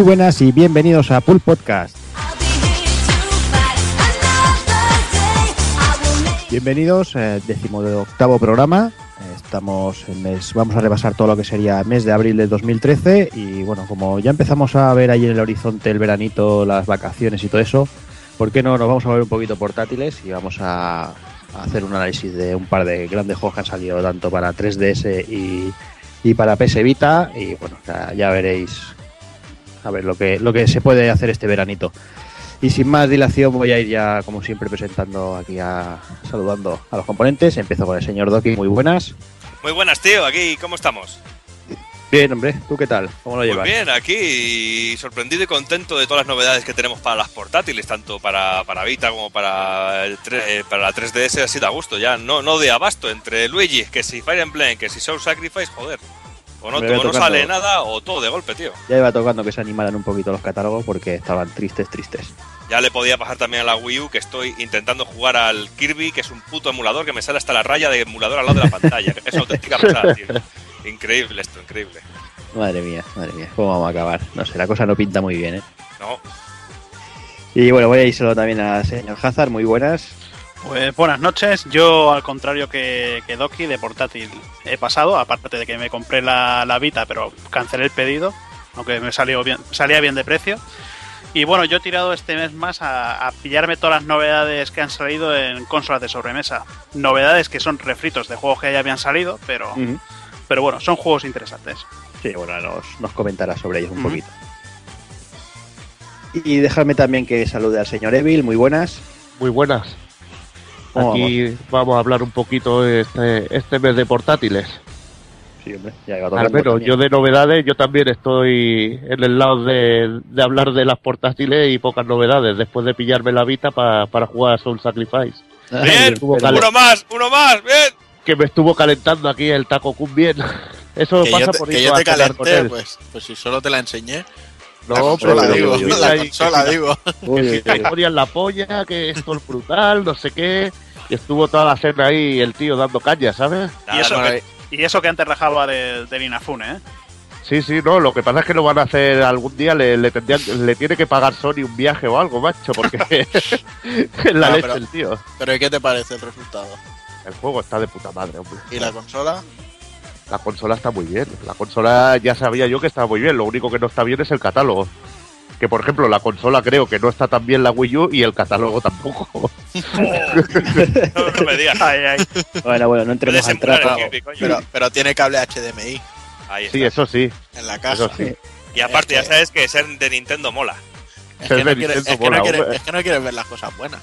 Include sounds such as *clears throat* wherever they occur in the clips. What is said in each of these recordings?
Muy buenas y bienvenidos a Pool Podcast. Bienvenidos, eh, octavo programa. Estamos en mes, vamos a repasar todo lo que sería mes de abril del 2013 y bueno, como ya empezamos a ver ahí en el horizonte el veranito, las vacaciones y todo eso, ¿por qué no nos vamos a ver un poquito portátiles y vamos a, hacer un análisis de un par de grandes juegos que han salido tanto para 3DS y, y para PS Vita y bueno, ya veréis a ver lo que, lo que se puede hacer este veranito. Y sin más dilación voy a ir ya, como siempre, presentando aquí a saludando a los componentes. Empiezo con el señor Doki, muy buenas. Muy buenas, tío, aquí, ¿cómo estamos? Bien, hombre, ¿tú qué tal? ¿Cómo lo llevas? Muy bien, aquí sorprendido y contento de todas las novedades que tenemos para las portátiles, tanto para, para Vita como para, el eh, para la 3DS, así da gusto ya, no, no de abasto, entre Luigi, que si Fire Emblem, que si Soul Sacrifice, joder. O no, no sale nada o todo de golpe, tío. Ya iba tocando que se animaran un poquito los catálogos porque estaban tristes, tristes. Ya le podía pasar también a la Wii U que estoy intentando jugar al Kirby, que es un puto emulador que me sale hasta la raya de emulador al lado de la pantalla. es auténtica *laughs* pasada, tío. Increíble esto, increíble. Madre mía, madre mía, ¿cómo vamos a acabar? No sé, la cosa no pinta muy bien, ¿eh? No. Y bueno, voy a ir solo también al señor Hazard, muy buenas. Pues buenas noches. Yo, al contrario que, que Doki, de portátil he pasado, aparte de que me compré la, la Vita, pero cancelé el pedido, aunque me salió bien, salía bien de precio. Y bueno, yo he tirado este mes más a, pillarme todas las novedades que han salido en consolas de sobremesa. Novedades que son refritos de juegos que ya habían salido, pero, pero bueno, son juegos interesantes. Sí, bueno, nos, nos comentará sobre ellos un poquito. Y déjame también que salude al señor Evil, muy buenas. Muy buenas. Aquí vamos? a hablar un poquito este, este mes de portátiles. Sí, hombre, ya iba Al menos yo de novedades, yo también estoy en el lado de, hablar de las portátiles y pocas novedades, después de pillarme la Vita para jugar a Soul Sacrifice. Bien, uno más, uno más, bien. Que me estuvo calentando aquí el Taco Kun bien. *laughs* Eso pasa por Que yo te calenté, pues, pues si solo te la enseñé. No, pero la digo, la consola digo. Que si la polla, que esto es brutal, no sé qué. Y estuvo toda la cena ahí el tío dando caña, ¿sabes? Y eso, que, y eso que antes rajaba del, del Inafune, ¿eh? Sí, sí, no, lo que pasa es que lo van a hacer algún día, le, le, le tiene que pagar Sony un viaje o algo, macho, porque *laughs* es la leche el tío. Pero ¿y qué te parece el resultado? El juego está de puta madre, hombre. ¿Y la consola? La consola está muy bien. La consola ya sabía yo que estaba muy bien. Lo único que no está bien es el catálogo. Que por ejemplo, la consola creo que no está tan bien la Wii U y el catálogo tampoco. *laughs* no, me digas. Bueno, bueno, no entremos al trapo. Pero, pero tiene cable HDMI. Ahí Sí, eso sí. En la casa. Y aparte, ya sabes que ser de Nintendo mola. Es que, no quieres, es, que no es que no quieres ver las cosas buenas.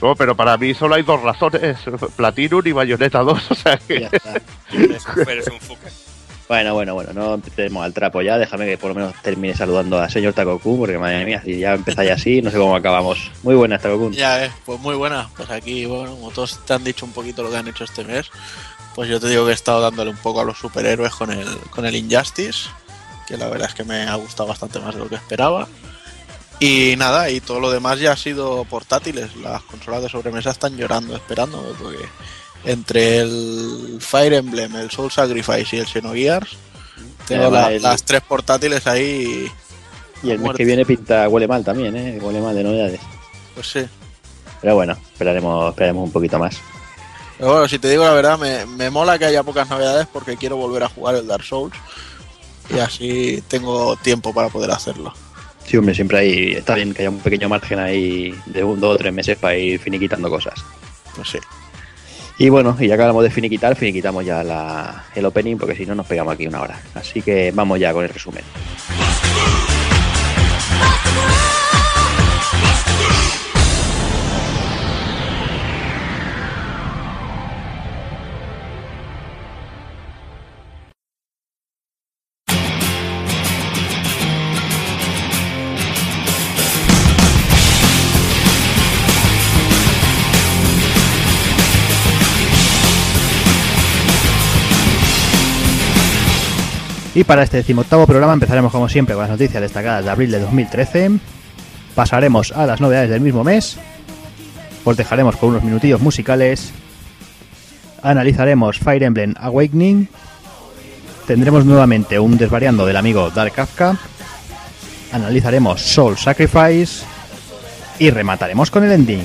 No, pero para mí solo hay dos razones: Platinum y Bayonetta 2. O sea que. Ya está. Eres un fucker. Bueno, bueno, bueno, no empecemos al trapo ya. Déjame que por lo menos termine saludando al señor Takoku, porque madre mía, si ya empezáis así, no sé cómo acabamos. Muy buenas, Takoku. Ya, eh, pues muy buena. Pues aquí, bueno, como todos te han dicho un poquito lo que han hecho este mes, pues yo te digo que he estado dándole un poco a los superhéroes con el, con el Injustice, que la verdad es que me ha gustado bastante más de lo que esperaba. Y nada, y todo lo demás ya ha sido portátiles. Las consolas de sobremesa están llorando, esperando, porque entre el Fire Emblem, el Soul Sacrifice y el Xenogears, tengo las tres portátiles ahí. Y el mes que viene pinta, huele mal también, ¿eh? Huele mal de novedades. Pues sí. Pero bueno, esperaremos, esperaremos un poquito más. Pero bueno, si te digo la verdad, me, me mola que haya pocas novedades porque quiero volver a jugar el Dark Souls. Y así tengo tiempo para poder hacerlo. Sí, hombre, siempre hay, está bien que haya un pequeño margen ahí de un, dos o tres meses para ir finiquitando cosas. Pues sí. Y bueno, y ya acabamos de finiquitar, finiquitamos ya la, el opening porque si no nos pegamos aquí una hora. Así que vamos ya con el resumen. Y para este decimoctavo programa empezaremos como siempre con las noticias destacadas de abril de 2013. Pasaremos a las novedades del mismo mes. Os dejaremos con unos minutillos musicales. Analizaremos Fire Emblem Awakening. Tendremos nuevamente un desvariando del amigo Dark Kafka. analizaremos Soul Sacrifice y remataremos con el ending.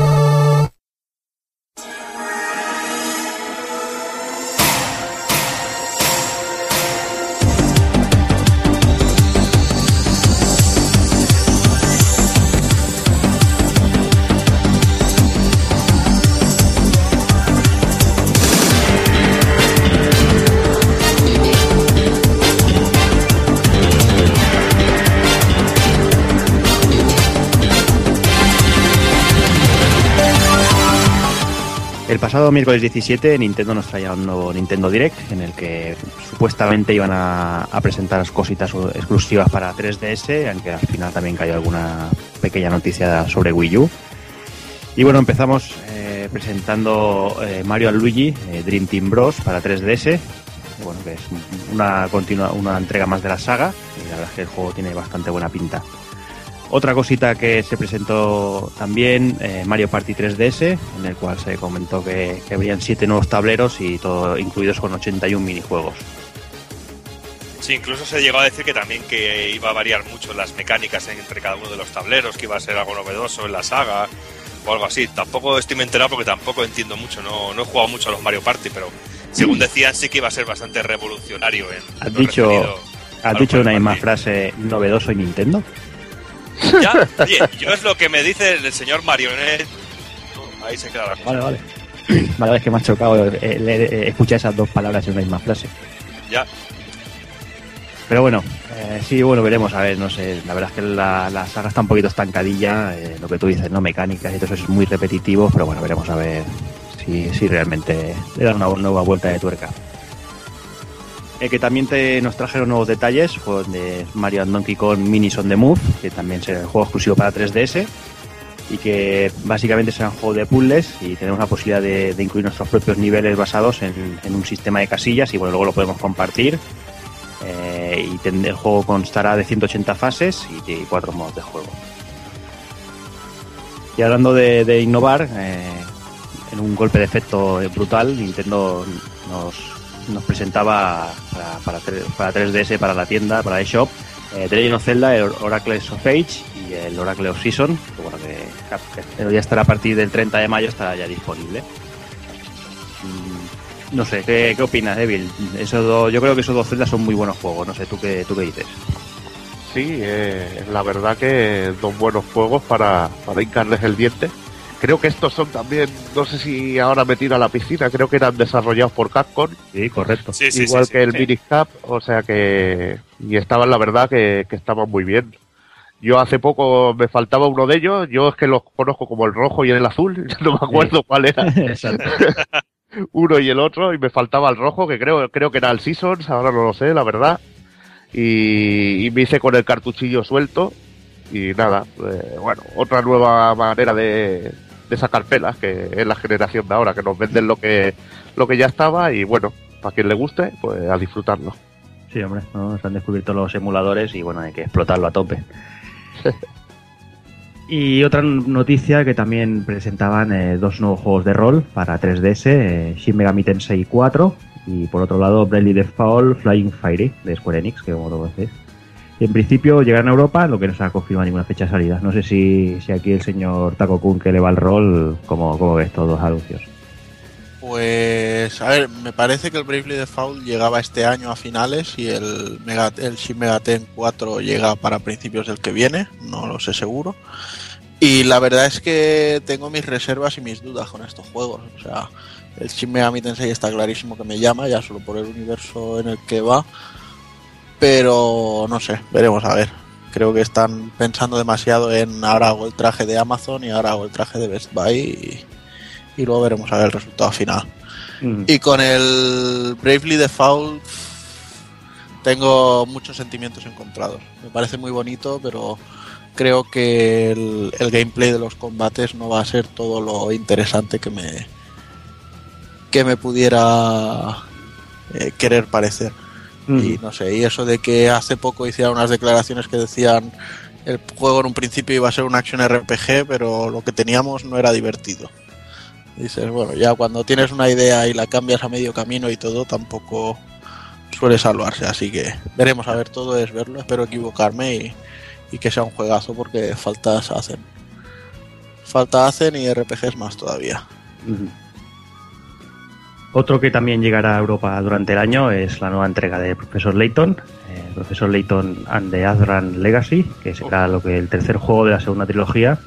Pasado miércoles 17 Nintendo nos traía un nuevo Nintendo Direct en el que supuestamente iban a, a presentar cositas exclusivas para 3DS, aunque al final también cayó alguna pequeña noticia sobre Wii U. Y bueno, empezamos eh, presentando eh, Mario Luigi eh, Dream Team Bros para 3DS, bueno, que es una entrega más de la saga, y la verdad es que el juego tiene bastante buena pinta. Otra cosita que se presentó también, eh, Mario Party 3DS, en el cual se comentó que, que habrían siete nuevos tableros y todo incluidos con 81 minijuegos. Sí, incluso se llegó a decir que también que iba a variar mucho las mecánicas entre cada uno de los tableros, que iba a ser algo novedoso en la saga o algo así. Tampoco estoy me enterado porque tampoco entiendo mucho, no, no he jugado mucho a los Mario Party, pero según decían sí que iba a ser bastante revolucionario. En, ¿Has en dicho, has dicho una misma frase novedoso y Nintendo? Ya, *laughs* oye, yo es lo que me dice el señor Marionette. Ahí se queda la cosa. Vale, vale. *clears throat* Vale, es que me ha chocado eh, eh, escuchar esas dos palabras en una misma frase. Ya. Pero bueno, eh, sí, bueno, veremos. A ver, no sé. La verdad es que la, la saga está un poquito estancadilla. eh, lo que tú dices, ¿no? Mecánicas y todo eso es muy repetitivo. Pero bueno, veremos a ver si, si realmente le dan una nueva vuelta de tuerca. Eh, que también te, nos trajeron nuevos detalles fue de Mario Donkey Kong Minis on the Move, que también será el juego exclusivo para 3DS y que básicamente será un juego de puzzles y tenemos la posibilidad de, incluir nuestros propios niveles basados en, un sistema de casillas y bueno, luego lo podemos compartir. Eh, y el juego constará de 180 fases y de cuatro modos de juego. Y hablando de, de innovar, eh, en un golpe de efecto brutal, Nintendo nos, nos presentaba para, para, tre- para 3DS, para la tienda, para eShop, eh, The Legend of Zelda, el Oracle of Age y el Oracle of Season, que bueno, que ya estará a partir del 30 de mayo, estará ya disponible. Mm, No sé, ¿qué, qué opinas, Evil? Esos dos- yo creo que esos dos Zelda son muy buenos juegos, no sé, ¿tú qué, tú qué dices? Sí, eh, la verdad que dos buenos juegos para, para hincarles el diente. Creo que estos son también, no sé si ahora me tiro a la piscina, creo que eran desarrollados por Capcom, Sí, correcto. Sí, sí, igual sí, que sí. el Miniscap, o sea que... Y estaban, la verdad, que, que estaban muy bien. Yo hace poco me faltaba uno de ellos, yo es que los conozco como el rojo y el azul, *laughs* no me acuerdo cuál era, *laughs* Exacto. *laughs* uno y el otro, y me faltaba el rojo, que creo, creo que era el Seasons, ahora no lo sé, la verdad. Y, y me hice con el cartuchillo suelto, y nada, eh, bueno, otra nueva manera de, de sacar pelas, que es la generación de ahora, que nos venden lo que, lo que ya estaba, y bueno, para quien le guste, pues a disfrutarlo. Sí, hombre, ¿no? se han descubierto los emuladores y bueno, hay que explotarlo a tope. *laughs* y otra noticia que también presentaban eh, dos nuevos juegos de rol para 3DS, eh, Shin Megami Tensei 4 y por otro lado Bravely Default Flying Fairy de Square Enix, que como lo decís. En principio llegarán a Europa, lo que no se ha confirmado ninguna fecha de salida. No sé si, si aquí el señor Taco Kun que le va al rol, como, como ves todos los anuncios. Pues, a ver, me parece que el Bravely Default llegaba este año a finales y el, Mega, el Shin Megaten 4 llega para principios del que viene, no lo sé seguro. Y la verdad es que tengo mis reservas y mis dudas con estos juegos. O sea, el Shin Megami Tensei está clarísimo que me llama, ya solo por el universo en el que va. Pero no sé, veremos a ver. Creo que están pensando demasiado en ahora hago el traje de Amazon y ahora hago el traje de Best Buy y, y luego veremos a ver el resultado final. Y con el Bravely Default tengo muchos sentimientos encontrados. Me parece muy bonito, pero creo que el, el gameplay de los combates no va a ser todo lo interesante que me que me pudiera eh, querer parecer. Y no sé, y eso de que hace poco hicieron unas declaraciones que decían el juego en un principio iba a ser una acción RPG, pero lo que teníamos no era divertido. Dices, bueno, ya cuando tienes una idea y la cambias a medio camino y todo, tampoco suele salvarse. Así que veremos a ver, todo es verlo. Espero equivocarme y, y que sea un juegazo porque faltas hacen. Falta hacen y RPGs más todavía. Otro que también llegará a Europa durante el año es la nueva entrega de Profesor Layton, eh, Profesor Layton and the Azran Legacy, que será lo que el tercer juego de la segunda trilogía.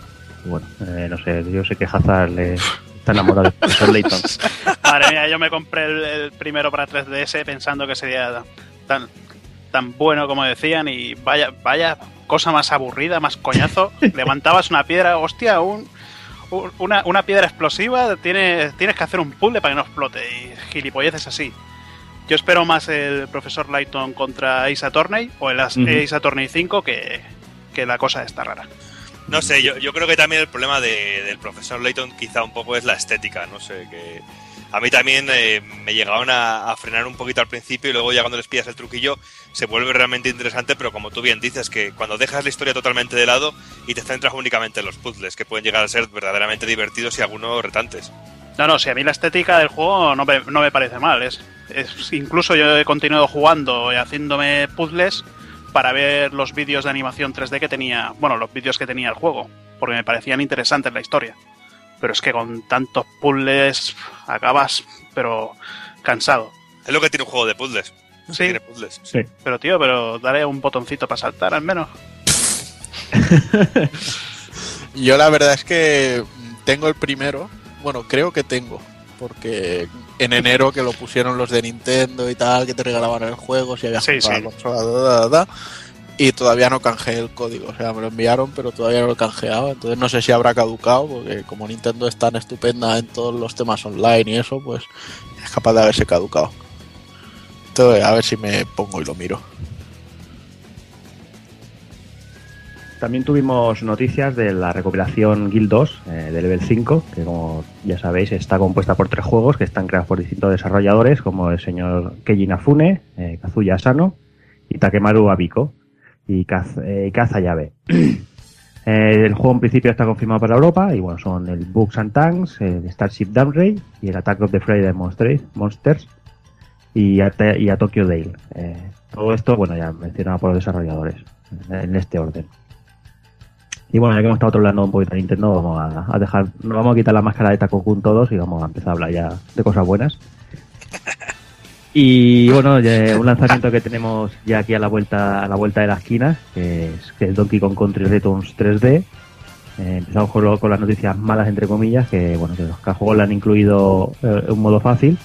Bueno, eh, no sé, yo sé que Hazard le está enamorado de Profesor Layton. *laughs* Madre mía, yo me compré el, el primero para 3DS pensando que sería tan, tan bueno como decían y vaya, vaya cosa más aburrida, más coñazo. *laughs* Levantabas una piedra, hostia, un- una, una piedra explosiva, tienes, tienes que hacer un puzzle para que no explote y gilipolleces así. Yo espero más el profesor Lighton contra Ace Attorney o el. Ace Attorney 5 que, que la cosa está rara. No sé, yo, yo creo que también el problema de- del profesor Layton quizá un poco es la estética, no sé, que a mí también eh, me llegaban a, a frenar un poquito al principio y luego ya cuando les pillas el truquillo se vuelve realmente interesante, pero como tú bien dices, que cuando dejas la historia totalmente de lado y te centras únicamente en los puzzles, que pueden llegar a ser verdaderamente divertidos y algunos retantes. No, no, si a mí la estética del juego no me, no me parece mal. Es, es incluso yo he continuado jugando y haciéndome puzzles para ver los vídeos de animación 3D que tenía, bueno, los vídeos que tenía el juego, porque me parecían interesantes la historia. Pero es que con tantos puzzles acabas, pero cansado. Es lo que tiene un juego de puzzles. Sí, Tiene puzzles. Sí. pero tío, pero dale un botoncito para saltar al menos. *laughs* Yo la verdad es que tengo el primero, bueno, creo que tengo, porque en enero que lo pusieron los de Nintendo y tal, que te regalaban el juego, si habías Sí, comprado sí. la consola, da, da, da, y todavía no canjeé el código, o sea, me lo enviaron, pero todavía no lo he canjeado, entonces no sé si habrá caducado, porque como Nintendo es tan estupenda en todos los temas online y eso, pues es capaz de haberse caducado. Entonces, a ver si me pongo y lo miro. También tuvimos noticias de la recopilación Guild 2 eh, de Level 5, que como ya sabéis está compuesta por tres juegos que están creados por distintos desarrolladores, como el señor Keiji Nafune, eh, Kazuya Asano y Takemaru Abiko y Kaz, eh, Kaza Yabe. *clears throat* Eh, el juego en principio está confirmado para Europa y bueno, son el Books and Tanks, el Starship Downray y el Attack of the Friday Monsters, y a, y a Tokyo Dale. Eh, todo esto, bueno, ya mencionado por los desarrolladores en este orden. Y bueno, ya que hemos estado hablando un poquito de Nintendo, vamos a, dejar, vamos a quitar la máscara de Takokun todos y vamos a empezar a hablar ya de cosas buenas. Y bueno, un lanzamiento que tenemos ya aquí a la vuelta a la vuelta de la esquina, que es, que es Donkey Kong Country Returns 3D. Eh, empezamos con, con las noticias malas, entre comillas, que bueno, que los juego le han incluido eh, un modo fácil.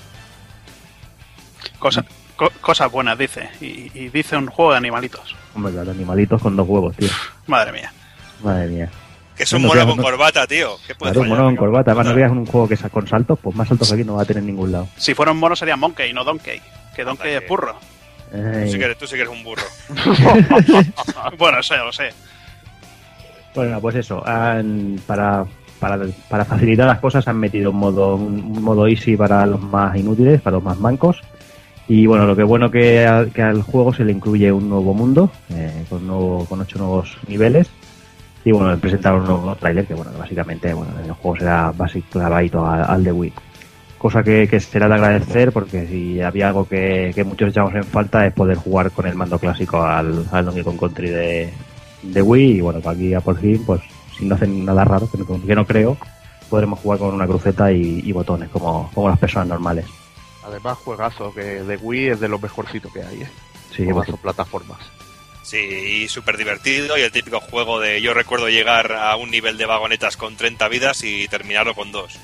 Cosa- co- cosas buenas, dice. Y, y dice un juego de animalitos. Hombre, los animalitos con dos huevos, tío. Madre mía. Madre mía. Que es un No, mono no, con no. corbata, tío. ¿Qué puede Claro, un mono con corbata. Además, no veas un juego que es con saltos, pues más saltos aquí no va a tener en ningún lado. Si fuera un mono sería Monkey, no Donkey. Que Donkey es burro. Tú sí, que eres, tú sí que eres un burro. *laughs* bueno, eso ya lo sé. Bueno, pues eso, han- para, para, para facilitar las cosas han metido un modo, un modo easy para los más inútiles, para los más mancos. Y bueno, lo que bueno que, a- que al juego se le incluye un nuevo mundo, eh, con, nuevo, con ocho nuevos niveles. Y bueno, presentaron un nuevo trailer que bueno, básicamente bueno, el juego será básicamente clavadito al, al de Wii. Cosa que, que será de agradecer porque si había algo que, que muchos echamos en falta es poder jugar con el mando clásico al, al Donkey Kong Country de, de Wii y bueno, aquí ya por fin, pues si no hacen nada raro, que no, que no creo, podremos jugar con una cruceta y, y botones como, como las personas normales. Además, juegazo, que de Wii es de lo mejorcito que hay, ¿eh? Sí, plataformas. Sí, súper divertido. Y el típico juego de yo recuerdo llegar a un nivel de vagonetas con 30 vidas y terminarlo con dos.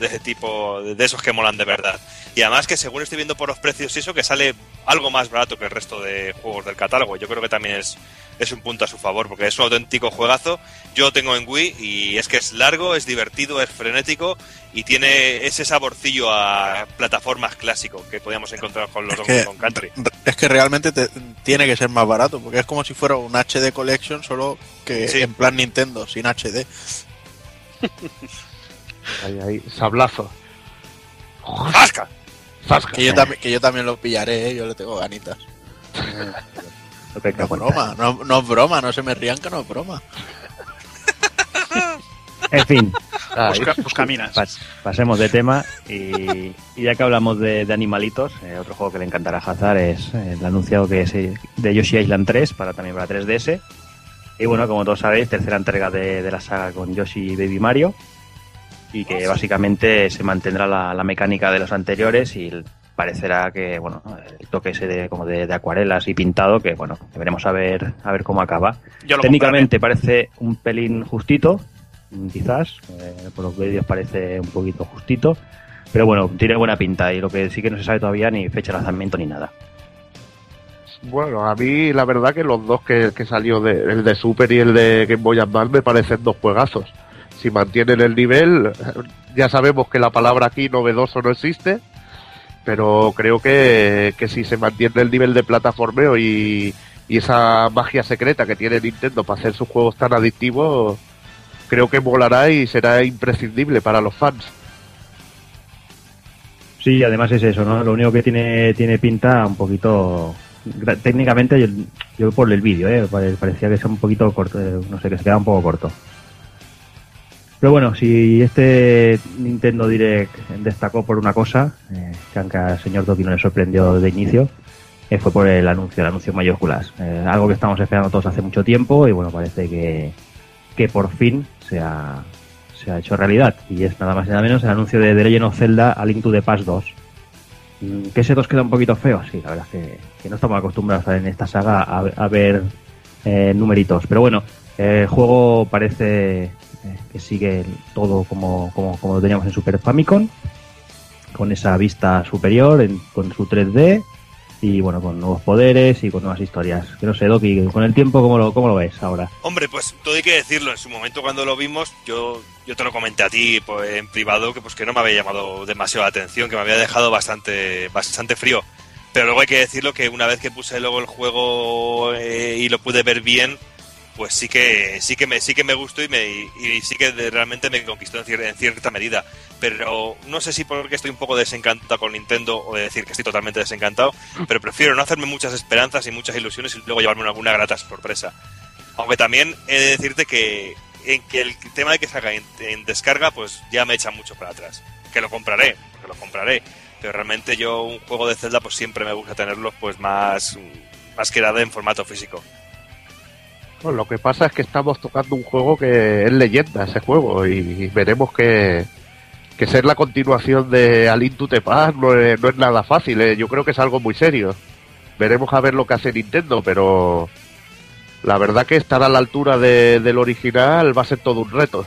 De ese tipo, de esos que molan de verdad. Y además que según estoy viendo por los precios y eso, que sale algo más barato que el resto de juegos del catálogo. Yo creo que también es, es un punto a su favor, porque es un auténtico juegazo. Yo lo tengo en Wii y es que es largo, es divertido, es frenético y tiene ese saborcillo a plataformas clásico que podíamos encontrar con los Es Donkey que, Kong Country. es que realmente te- tiene que ser más barato, porque es como si fuera un HD Collection, solo que Sí. en plan Nintendo, sin HD. Ahí, ahí, sablazo. Que yo, también, que yo también lo pillaré, ¿eh? yo le tengo ganitas. *laughs* Que No es broma, no, no es broma, no se me rían que no es broma. En fin, *laughs* Busca, pas- pasemos de tema y, y ya que hablamos de, de animalitos, eh, otro juego que le encantará a Hazard es eh, el anunciado que es eh, de Yoshi Island 3 para también para 3DS. Y bueno, como todos sabéis, tercera entrega de, de la saga con Yoshi y Baby Mario y que básicamente se mantendrá la, la mecánica de los anteriores y parecerá que bueno el toque ese de como de, de acuarelas y pintado que bueno veremos a ver a ver cómo acaba Yo lo Técnicamente parece un pelín justito, quizás, eh, por los vídeos parece un poquito justito, pero bueno, tiene buena pinta y lo que sí que no se sabe todavía ni fecha de lanzamiento ni nada. Bueno, a mí la verdad que los dos que, que salió, de, el de Super y el de Game Boy Advance, me parecen dos juegazos. Si mantienen el nivel, ya sabemos que la palabra aquí novedoso no existe, pero creo que, que si se mantiene el nivel de plataformeo y, y esa magia secreta que tiene Nintendo para hacer sus juegos tan adictivos, creo que molará y será imprescindible para los fans. Sí, además es eso, ¿no? Lo único que tiene, tiene pinta un poquito... Técnicamente, yo, yo por el vídeo, ¿eh? Pare- parecía que es un poquito corto, eh, no sé, que se queda un poco corto. Pero bueno, si este Nintendo Direct destacó por una cosa, eh, que aunque al señor Doki no le sorprendió de inicio, eh, fue por el anuncio, el anuncio mayúsculas. Eh, algo que estamos esperando todos hace mucho tiempo y bueno, parece que, que por fin se ha, se ha hecho realidad. Y es nada más y nada menos el anuncio de The Legend of Zelda A Link to the Past 2. Mm, ¿Que ese 2 queda un poquito feo? Sí, la verdad es que, que no estamos acostumbrados en esta saga a, ver numeritos. Pero bueno, el juego parece eh, que sigue todo como, como, como lo teníamos en Super Famicom, con esa vista superior, con su 3D y bueno, con nuevos poderes y con nuevas historias. Que no sé, Doki, con el tiempo, ¿cómo lo, cómo lo ves ahora? Hombre, pues todo hay que decirlo. En su momento cuando lo vimos, yo, yo te lo comenté a ti pues, en privado que pues que no me había llamado demasiado la atención, que me había dejado bastante, bastante frío. Pero luego hay que decirlo que una vez que puse luego el juego eh, y lo pude ver bien, pues sí que sí que me sí que me gustó y sí que realmente me conquistó en, cier- en cierta medida. Pero no sé si porque estoy un poco desencantado con Nintendo o de decir que estoy totalmente desencantado, pero prefiero no hacerme muchas esperanzas y muchas ilusiones y luego llevarme alguna grata sorpresa. Aunque también he de decirte que, el tema de que salga en, en descarga, pues ya me echa mucho para atrás. Que lo compraré, porque lo compraré. Pero realmente yo un juego de Zelda, pues siempre me gusta tenerlo pues más, más que nada en formato físico. Bueno, lo que pasa es que estamos tocando un juego que es leyenda, ese juego, y veremos que, que ser la continuación de Alin Past no es, no es nada fácil, ¿eh? yo creo que es algo muy serio. Veremos a ver lo que hace Nintendo, pero la verdad que estar a la altura de- del original va a ser todo un reto.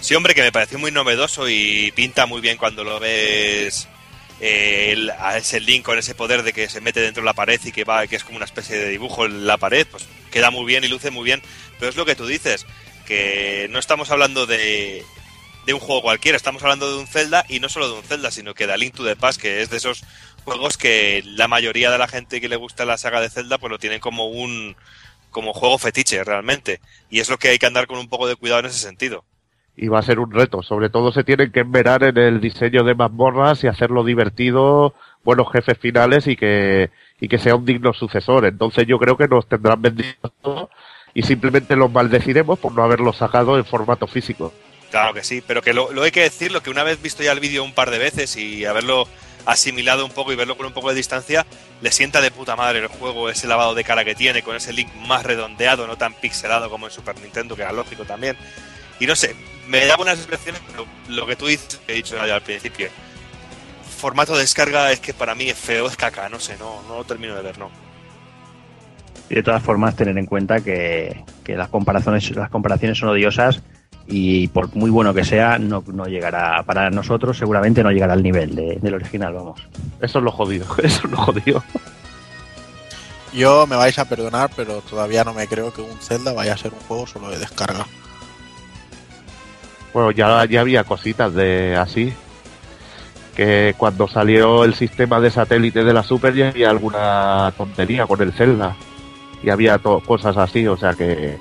Sí, hombre, que me pareció muy novedoso y pinta muy bien cuando lo ves eh, el- a ese link con ese poder de que se mete dentro de la pared y que va, que es como una especie de dibujo en la pared, pues queda muy bien y luce muy bien. Pero es lo que tú dices, que no estamos hablando de, de un juego cualquiera, estamos hablando de un Zelda y no solo de un Zelda, sino que de Link to the Past, que es de esos juegos que la mayoría de la gente que le gusta la saga de Zelda, pues lo tienen como un como juego fetiche realmente. Y es lo que hay que andar con un poco de cuidado en ese sentido. Y va a ser un reto, sobre todo se tienen que enverar en el diseño de mazmorras y hacerlo divertido, buenos jefes finales y que, y que sea un digno sucesor. Entonces yo creo que nos tendrán vendidos todo y simplemente los maldeciremos por no haberlo sacado en formato físico. Claro que sí, pero que lo, lo hay que decirlo, que una vez visto ya el vídeo un par de veces y haberlo asimilado un poco y verlo con un poco de distancia, le sienta de puta madre el juego, ese lavado de cara que tiene, con ese link más redondeado, no tan pixelado como en Super Nintendo, que era lógico también. Y no sé, me da buenas impresiones, pero lo que tú dices, que he dicho ya al principio, formato de descarga es que para mí es feo, es caca, no sé, no, no lo termino de ver, no. Y de todas formas, tener en cuenta que, que las comparaciones, las comparaciones son odiosas y por muy bueno que sea, no, no llegará, para nosotros seguramente no llegará al nivel de- del original, vamos. Eso es lo jodido, *laughs* eso es lo jodido. Yo me vais a perdonar, pero todavía no me creo que un Zelda vaya a ser un juego solo de descarga. Bueno, ya, ya había cositas de así. Que cuando salió el sistema de satélite de la Super ya había alguna tontería con el Zelda. Y había to- cosas así, o sea que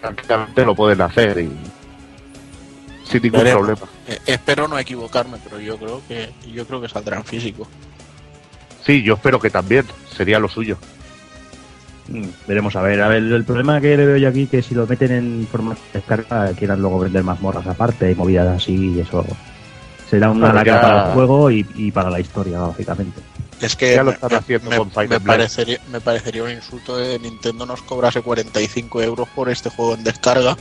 tranquilamente lo pueden hacer y sin ningún problema. Eh, espero no equivocarme, pero yo creo que yo creo que saldrá en físico. Sí, yo espero que también. Sería lo suyo. Mm, Veremos a ver. A ver, el problema que le veo yo aquí que si lo meten en formato de descarga quieran luego vender mazmorras aparte y movidas así y eso será una ya- para el juego y, y para la historia, básicamente. Es que Ya lo me- están me- haciendo me, con me parecería, me parecería un insulto de Nintendo nos cobrase 45 euros por este juego en descarga.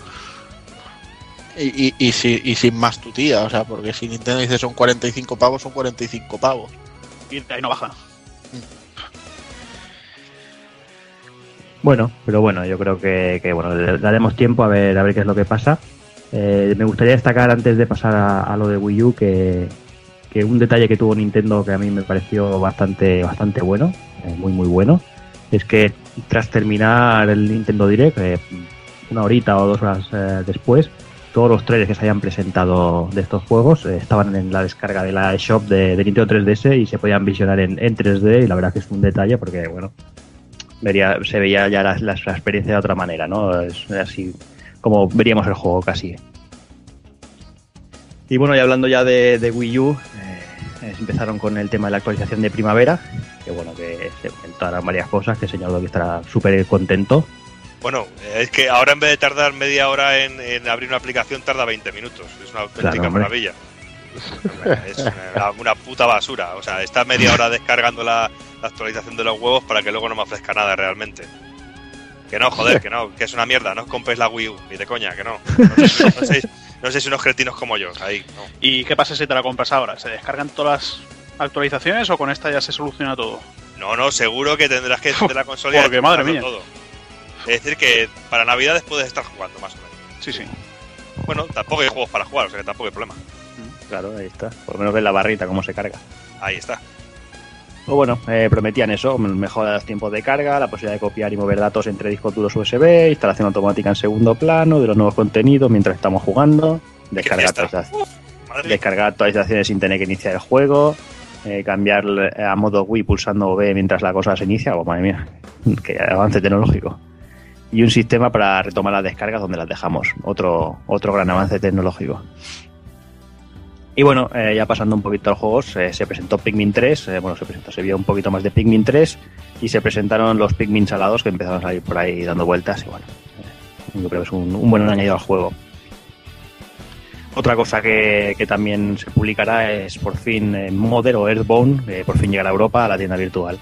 Y, y, y, si- y sin más tu tía, o sea, porque si Nintendo dice son 45 pavos, son 45 pavos. Y ahí no baja. Bueno, pero bueno, yo creo que, bueno, daremos tiempo a ver a ver qué es lo que pasa. Eh, me gustaría destacar antes de pasar a, lo de Wii U que, que un detalle que tuvo Nintendo que a mí me pareció bastante bastante bueno, eh, muy muy bueno, es que tras terminar el Nintendo Direct, eh, una horita o dos horas eh, después, todos los trailers que se hayan presentado de estos juegos estaban en la descarga de la eShop de, de Nintendo 3DS y se podían visionar en, en 3D y la verdad que es un detalle porque, bueno, vería, se veía ya la, la- experiencia de otra manera, ¿no? Es así como veríamos el juego casi. Y bueno, y hablando ya de, de Wii U, eh, empezaron con el tema de la actualización de primavera, que bueno, que se comentaron varias cosas, que el señor Doki estará súper contento. Bueno, eh, es que ahora en vez de tardar media hora en, en abrir una aplicación, tarda 20 minutos. Es una auténtica Claro, hombre. Es una, una puta basura. O sea, está media hora descargando la, la actualización de los huevos para que luego no me ofrezca nada realmente. Que no, joder, que no, que es una mierda. No os compréis la Wii U, ni de coña, que no. No, sé- no seis, no seis unos cretinos como yo. Ahí, no. ¿Y qué pasa si te la compras ahora? ¿Se descargan todas las actualizaciones o con esta ya se soluciona todo? No, no, seguro que tendrás que encender la consola y Porque, madre mía. todo. Es decir, que para Navidades puedes estar jugando más o menos. Sí, sí. Bueno, tampoco hay juegos para jugar, o sea que tampoco hay problema. Claro, ahí está. Por lo menos ves la barrita cómo se carga. Ahí está. O bueno, eh, prometían eso, mejora los tiempos de carga, la posibilidad de copiar y mover datos entre discos duros USB, instalación automática en segundo plano de los nuevos contenidos mientras estamos jugando, descargar, actualizaciones- descargar actualizaciones sin tener que iniciar el juego, eh, cambiar a modo Wii pulsando B mientras la cosa se inicia, oh, madre mía, que avance tecnológico. Y un sistema para retomar las descargas donde las dejamos, otro, otro gran avance tecnológico. Y bueno, eh, ya pasando un poquito a los juegos, se presentó Pikmin 3, eh, bueno, se presentó, se vio un poquito más de Pikmin 3 y se presentaron los Pikmin salados que empezaron a salir por ahí dando vueltas y bueno, eh, yo creo que es un, un buen añadido al juego. Otra cosa que, que también se publicará es por fin Mother o Earthbound, por fin llegará a Europa a la tienda virtual.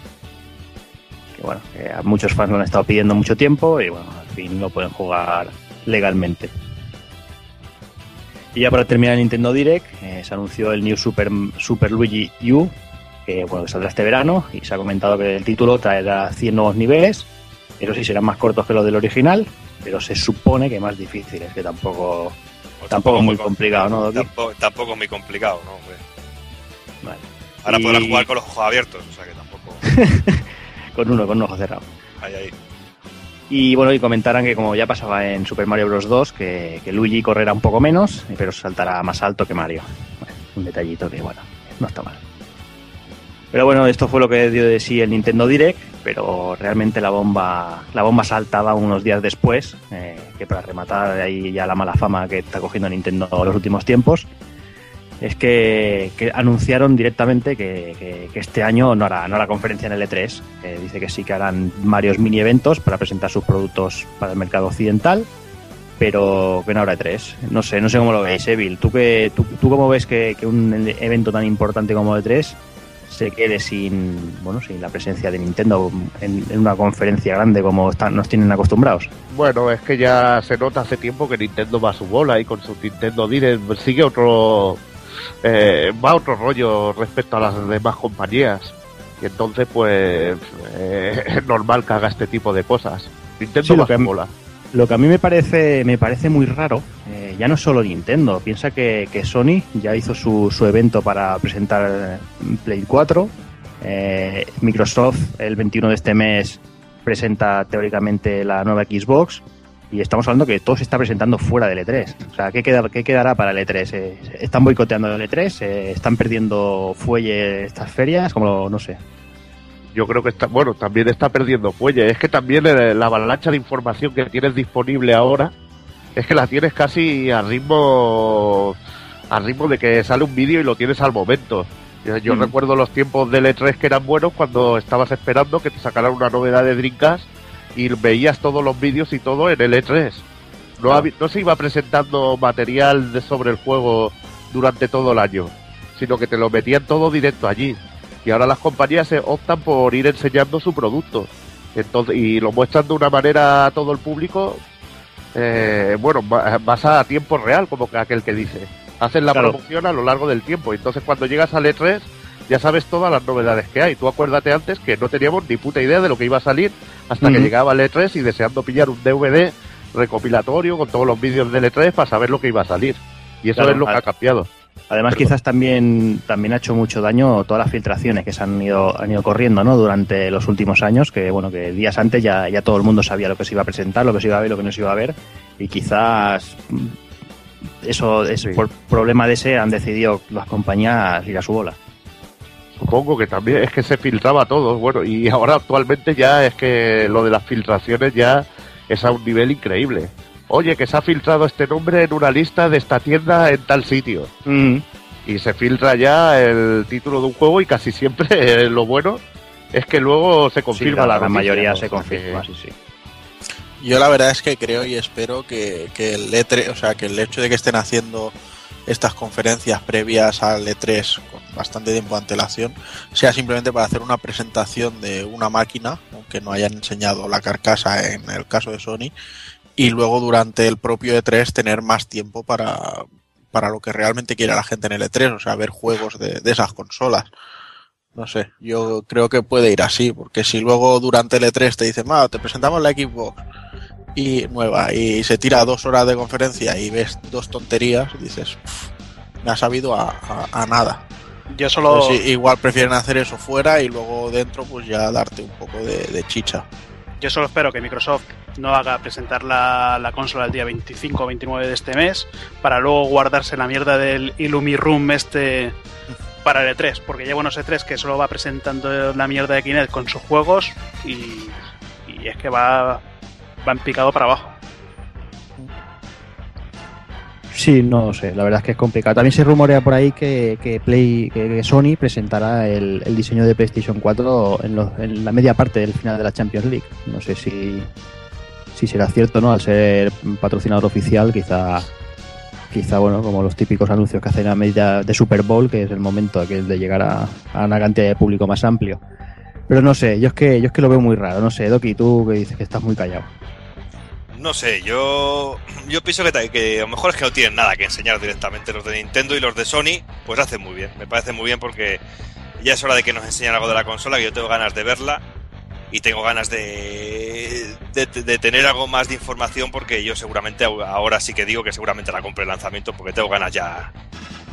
Que bueno, a muchos fans lo han estado pidiendo mucho tiempo y bueno, al fin lo pueden jugar legalmente. Y ya para terminar el Nintendo Direct, eh, se anunció el New Super, Super Luigi U, que bueno, que saldrá este verano, y se ha comentado que el título traerá 100 nuevos niveles, eso sí serán más cortos que los del original, pero se supone que más difíciles, que tampoco, O tampoco es muy com- complicado, ¿no? Tampoco, tampoco es muy complicado, ¿no? hombre? Vale. Ahora Y- podrás jugar con los ojos abiertos, o sea que tampoco. *laughs* Con uno, con un ojo cerrado. Ahí, ahí. Y bueno, y comentaran que como ya pasaba en Super Mario Bros. 2, que, Luigi correrá un poco menos, pero saltará más alto que Mario. Un detallito que, bueno, no está mal. Pero bueno, esto fue lo que dio de sí el Nintendo Direct, pero realmente la bomba, la bomba saltaba unos días después, eh, que para rematar ahí ya la mala fama que está cogiendo Nintendo en los últimos tiempos, es que, anunciaron directamente que, este año no hará, no hará conferencia en el E3. que dice que sí que harán varios mini eventos para presentar sus productos para el mercado occidental, pero que no habrá E3. No sé, no sé cómo lo veis, Evil. ¿Tú, que, tú, tú cómo ves que, un evento tan importante como E3 se quede sin bueno sin la presencia de Nintendo en, en una conferencia grande como están, nos tienen acostumbrados? Bueno, es que ya se nota hace tiempo que Nintendo va a su bola y con su Nintendo Direct sigue otro. Eh, va a otro rollo respecto a las demás compañías. Y entonces, pues. eh, *laughs* es normal que haga este tipo de cosas. Nintendo Sí, lo que su a mí- bola. Lo que a mí me parece, me parece muy raro, eh, ya no solo Nintendo, piensa que, que Sony ya hizo su, su evento para presentar Play 4, eh, Microsoft el 21 de este mes presenta teóricamente la nueva Xbox y estamos hablando que todo se está presentando fuera del E3. O sea, ¿qué, queda, qué quedará para el E3? Eh, ¿Están boicoteando el E3? Eh, ¿Están perdiendo fuelle estas ferias? Como lo- no sé. Yo creo que está, bueno, también está perdiendo fuelle. Es que también la avalancha de información que tienes disponible ahora es que la tienes casi a ritmo a ritmo de que sale un vídeo y lo tienes al momento. Yo, yo Mm. recuerdo los tiempos del E3 que eran buenos cuando estabas esperando que te sacaran una novedad de Dreamcast y veías todos los vídeos y todo en el E3. No, habi- no se iba presentando material de- sobre el juego durante todo el año, sino que te lo metían todo directo allí. Y ahora las compañías se optan por ir enseñando su producto. Entonces, y lo muestran de una manera a todo el público, eh, bueno, vas a tiempo real, como que aquel que dice. Hacen la Claro. promoción a lo largo del tiempo. Entonces, cuando llegas al E3, ya sabes todas las novedades que hay. Tú acuérdate antes que no teníamos ni puta idea de lo que iba a salir hasta que llegaba el E3 y deseando pillar un DVD recopilatorio con todos los vídeos del E3 para saber lo que iba a salir. Y eso Claro, es lo que ha cambiado. Además, Perdón. quizás también, también ha hecho mucho daño todas las filtraciones que se han ido, han ido corriendo ¿no? durante los últimos años, que bueno, que días antes ya, ya todo el mundo sabía lo que se iba a presentar, lo que se iba a ver, lo que no se iba a ver, y quizás mm, eso es Sí. por problema de ese han decidido las compañías ir a su bola. Supongo que también es que se filtraba todo. Bueno, y *laughs* ahora actualmente ya es que lo de las filtraciones ya es a un nivel increíble. Oye, que se ha filtrado este nombre en una lista de esta tienda en tal sitio. Y se filtra ya el título de un juego y casi siempre *laughs* eh, lo bueno es que luego se Sí, confirma la, la gran noticia, mayoría ¿no? se confirma, que- sí, sí. Yo la verdad es que creo y espero que, que el E3, o sea, que el hecho de que estén haciendo estas conferencias previas al E3 con bastante tiempo de antelación sea simplemente para hacer una presentación de una máquina, aunque no hayan enseñado la carcasa en el caso de Sony, y luego durante el propio E3 tener más tiempo para, para lo que realmente quiere la gente en el E3, o sea, ver juegos de, de esas consolas. No sé, yo creo que puede ir así, porque si luego durante el E3 te dicen, "Ah, te presentamos la Xbox y nueva y se tira dos horas de conferencia y ves dos tonterías, dices, "Pff, me ha sabido a, a- a nada. Yo solo. Pues igual prefieren hacer eso fuera y luego dentro pues ya darte un poco de, de chicha. Yo solo espero que Microsoft no haga presentar la, la consola el día 25 o 29 de este mes para luego guardarse la mierda del Illumi Room este para el E3, porque lleva unos E3 que solo va presentando la mierda de Kinect con sus juegos y, y es que va, va en picado para abajo. Sí, no sé, la verdad es que es complicado. También se rumorea por ahí que, que Play, que, Sony presentará el, el diseño de PlayStation 4 en, los- en la media parte del final de la Champions League. No sé si, si será cierto, ¿no? Al ser patrocinador oficial, quizá, quizá bueno, como los típicos anuncios que hacen a media de Super Bowl, que es el momento de llegar a, a una cantidad de público más amplio. Pero no sé, yo es que yo es que lo veo muy raro, no sé, Doki, tú que dices que estás muy callado. No sé, yo yo pienso que, que a lo mejor es que no tienen nada que enseñar directamente los de Nintendo y los de Sony, pues hacen muy bien. Me parece muy bien porque ya es hora de que nos enseñen algo de la consola, que yo tengo ganas de verla y tengo ganas de, de, de tener algo más de información porque yo seguramente ahora sí que digo que seguramente la compre el lanzamiento porque tengo ganas ya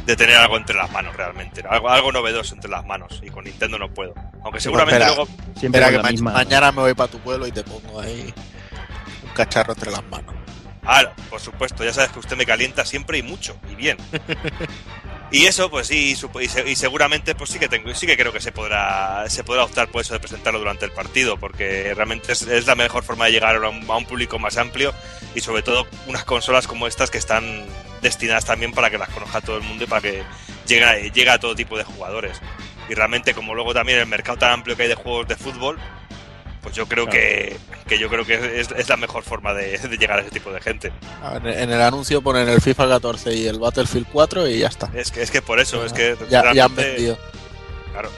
de tener algo entre las manos realmente, algo, algo novedoso entre las manos y con Nintendo no puedo. Aunque seguramente espera. luego Siempre Espera que la ma- misma- mañana me voy para tu pueblo y te pongo ahí cacharro entre las manos. Ah, por supuesto, ya sabes que usted me calienta siempre y mucho, y bien. *laughs* Y eso, pues sí, y, y se- y seguramente, pues sí que tengo, sí que creo que se podrá, se podrá optar por eso de presentarlo durante el partido, porque realmente es, es la mejor forma de llegar a un, a un público más amplio y sobre todo unas consolas como estas que están destinadas también para que las conozca todo el mundo y para que llegue, llegue a todo tipo de jugadores. Y realmente, como luego también el mercado tan amplio que hay de juegos de fútbol, pues yo creo Claro. que, que yo creo que es, es la mejor forma de, de llegar a ese tipo de gente. Ah, En el anuncio ponen el FIFA 14 y el Battlefield 4 y ya está. Es que, es que por eso, es que ya, ya han vendido. Claro.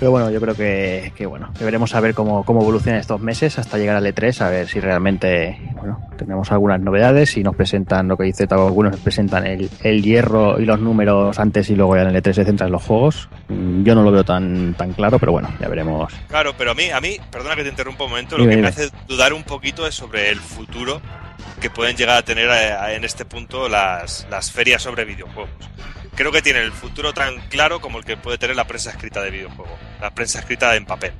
Pero bueno, yo creo que, que bueno, que veremos a ver cómo, cómo evolucionan estos meses hasta llegar al E3, a ver si realmente, bueno, tenemos algunas novedades, si nos presentan lo que dice Tago, algunos nos presentan el, el hierro y los números antes y luego ya en el E3 se centran en los juegos. Mm, Yo no lo veo tan, tan claro, pero bueno, ya veremos. Claro, pero a mí, a mí, perdona que te interrumpa un momento, lo Dime, que me dime. hace dudar un poquito es sobre el futuro que pueden llegar a tener eh, en este punto las, las ferias sobre videojuegos. Creo que tienen el futuro tan claro como el que puede tener la prensa escrita de videojuego, la prensa escrita en papel.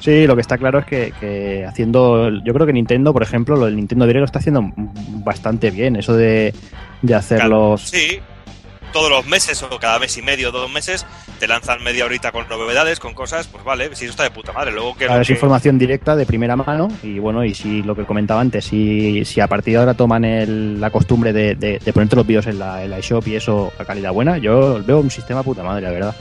Sí, lo que está claro es que, que haciendo, yo creo que Nintendo, por ejemplo, lo del Nintendo Direct lo está haciendo bastante bien, eso de, de hacer Claro, los... Sí, todos los meses o cada mes y medio, dos meses, te lanzan media horita con novedades, con cosas, pues vale, si eso está de puta madre. Luego que, Claro, es que- información directa de primera mano y bueno, y si lo que comentaba antes, si, si a partir de ahora toman el- la costumbre de, de- de ponerte los vídeos en la, en la eShop y eso a calidad buena, yo veo un sistema puta madre, la verdad.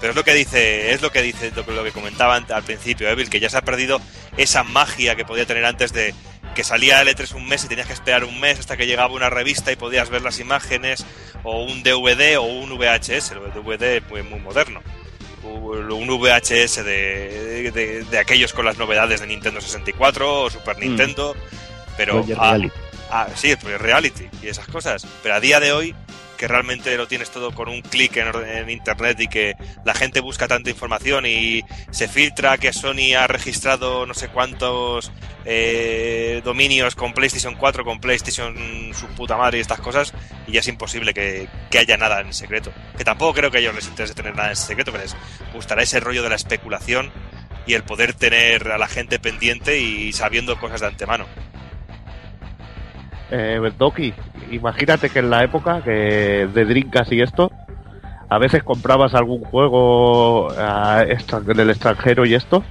Pero es lo que dice, es lo que dice, lo que, lo que comentaba al principio, Evil, que ya se ha perdido esa magia que podía tener antes de que salía el E3 un mes y tenías que esperar un mes hasta que llegaba una revista y podías ver las imágenes, o un DVD o un VHS, el DVD muy, muy moderno. Un VHS de, de, de aquellos con las novedades de Nintendo 64 o Super Nintendo, pero Roger a- Reality. Ah, sí, pues reality y esas cosas. Pero a día de hoy, que realmente lo tienes todo con un clic en, en internet y que la gente busca tanta información y se filtra que Sony ha registrado no sé cuántos eh, dominios con PlayStation 4, con PlayStation su puta madre y estas cosas, y ya es imposible que, que haya nada en secreto. Que tampoco creo que a ellos les interese tener nada en secreto, que les gustará ese rollo de la especulación y el poder tener a la gente pendiente y sabiendo cosas de antemano. Eh, Doki, imagínate que en la época que de Drinkas y esto, a veces comprabas algún juego ah, extran- del extranjero y esto,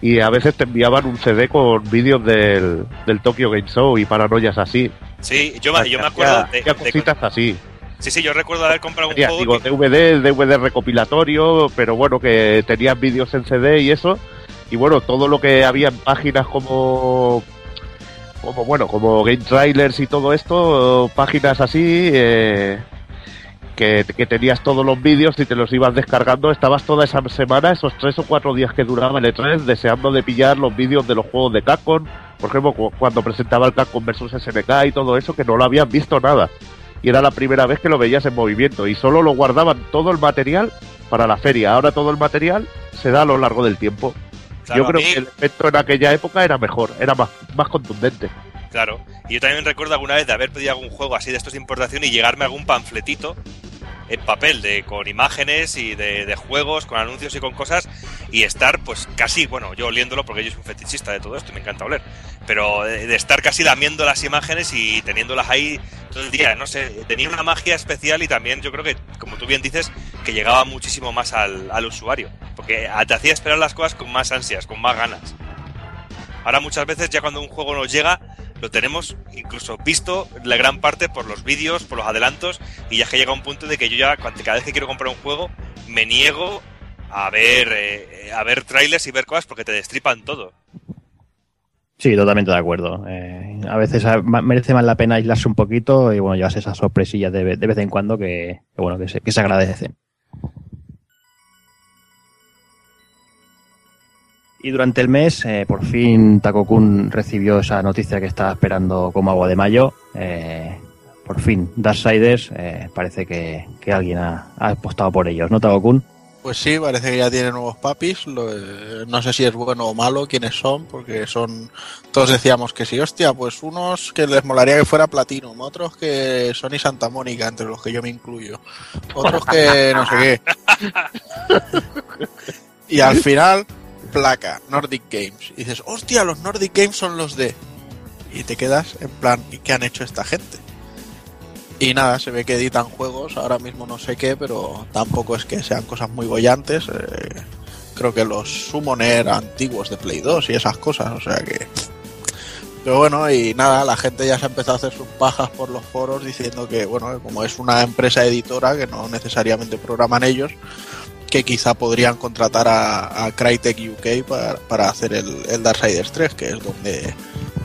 y a veces te enviaban un CD con vídeos del, del Tokyo Game Show y paranoias así. Sí, yo, me- yo me acuerdo de, hacía de- cositas así. Sí, sí, yo recuerdo haber comprado un juego digo, que- DVD, DVD recopilatorio, pero bueno, que tenías vídeos en CD y eso. Y bueno, todo lo que había en páginas como, como bueno, como Game Trailers y todo esto, páginas así, eh, que, que tenías todos los vídeos y te los ibas descargando. Estabas toda esa semana, esos tres o cuatro días que duraba el E3, deseando de pillar los vídeos de los juegos de Capcom. Por ejemplo, cu- cuando presentaba el Capcom vs SNK y todo eso, que no lo habían visto nada y era la primera vez que lo veías en movimiento y solo lo guardaban todo el material para la feria. Ahora todo el material se da a lo largo del tiempo. Claro, Yo creo mí- que el efecto en aquella época era mejor, era más, más contundente. Claro. Y yo también recuerdo alguna vez de haber pedido algún juego así de estos de importación y llegarme algún panfletito en papel de con imágenes y de, de juegos, con anuncios y con cosas y estar pues casi, bueno, yo oliéndolo porque yo soy un fetichista de todo esto me encanta oler, pero de, de estar casi lamiendo las imágenes y teniéndolas ahí todo el día, no sé, tenía una magia especial y también yo creo que, como tú bien dices, que llegaba muchísimo más al, al usuario, porque te hacía esperar las cosas con más ansias, con más ganas. Ahora muchas veces ya cuando un juego nos llega lo tenemos incluso visto la gran parte por los vídeos, por los adelantos y ya que llega un punto de que yo ya cada vez que quiero comprar un juego me niego a ver eh, a ver trailers y ver cosas porque te destripan todo. Sí, totalmente de acuerdo. Eh, a veces a- ma- merece más la pena aislarse un poquito y bueno, llevas esas sorpresillas de, de vez en cuando que, que bueno, que se, que se agradecen. Y durante el mes, eh, por fin Takokun recibió esa noticia que estaba esperando como agua de mayo. Eh, por fin, Darksiders, eh, parece que, que alguien ha, ha apostado por ellos, ¿no, Takokun? Pues sí, parece que ya tiene nuevos papis. Lo- eh, no sé si es bueno o malo quiénes son, porque son. Todos decíamos que sí, hostia, pues unos que les molaría que fuera Platinum, otros que Sony Santa Mónica, entre los que yo me incluyo, otros que no sé qué. *laughs* Y al final, placa, Nordic Games. Y dices, hostia, los Nordic Games son los de. Y te quedas en plan, ¿y qué han hecho esta gente? Y nada, se ve que editan juegos, ahora mismo no sé qué, pero tampoco es que sean cosas muy bollantes. eh, creo que los Summoner antiguos de Play 2 y esas cosas, o sea que... Pero bueno, y nada, la gente ya se ha empezado a hacer sus pajas por los foros diciendo que, bueno, como es una empresa editora, que no necesariamente programan ellos, que quizá podrían contratar a, Crytek UK para, para hacer el, el Darksiders 3, que es donde,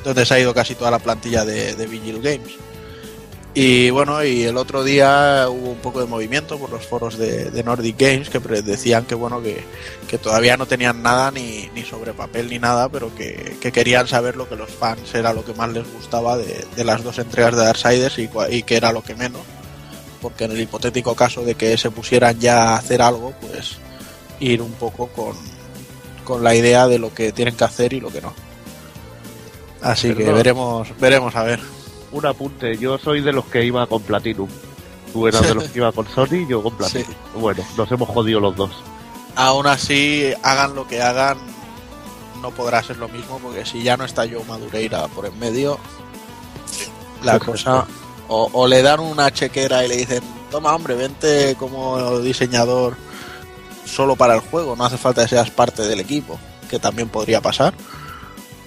donde se ha ido casi toda la plantilla de, de Vigil Games. Y bueno, y el otro día hubo un poco de movimiento por los foros de, Nordic Games que decían que bueno que, que todavía no tenían nada ni, ni sobre papel ni nada, pero que, que querían saber lo que los fans era lo que más les gustaba de, las dos entregas de Darksiders y, y que era lo que menos. Porque en el hipotético caso de que se pusieran ya a hacer algo, pues ir un poco con, con la idea de lo que tienen que hacer y lo que no. Así que veremos, veremos a ver. Un apunte, yo soy de los que iba con Platinum. Tú eras de los que iba con Sony y yo con Platinum. *laughs* Bueno, nos hemos jodido los dos. Aún así, hagan lo que hagan, no podrá ser lo mismo, porque si ya no está Joe Madureira por en medio, la cosa O, le dan una chequera y le dicen, toma hombre, vente como diseñador solo para el juego, no hace falta que seas parte del equipo, que también podría pasar.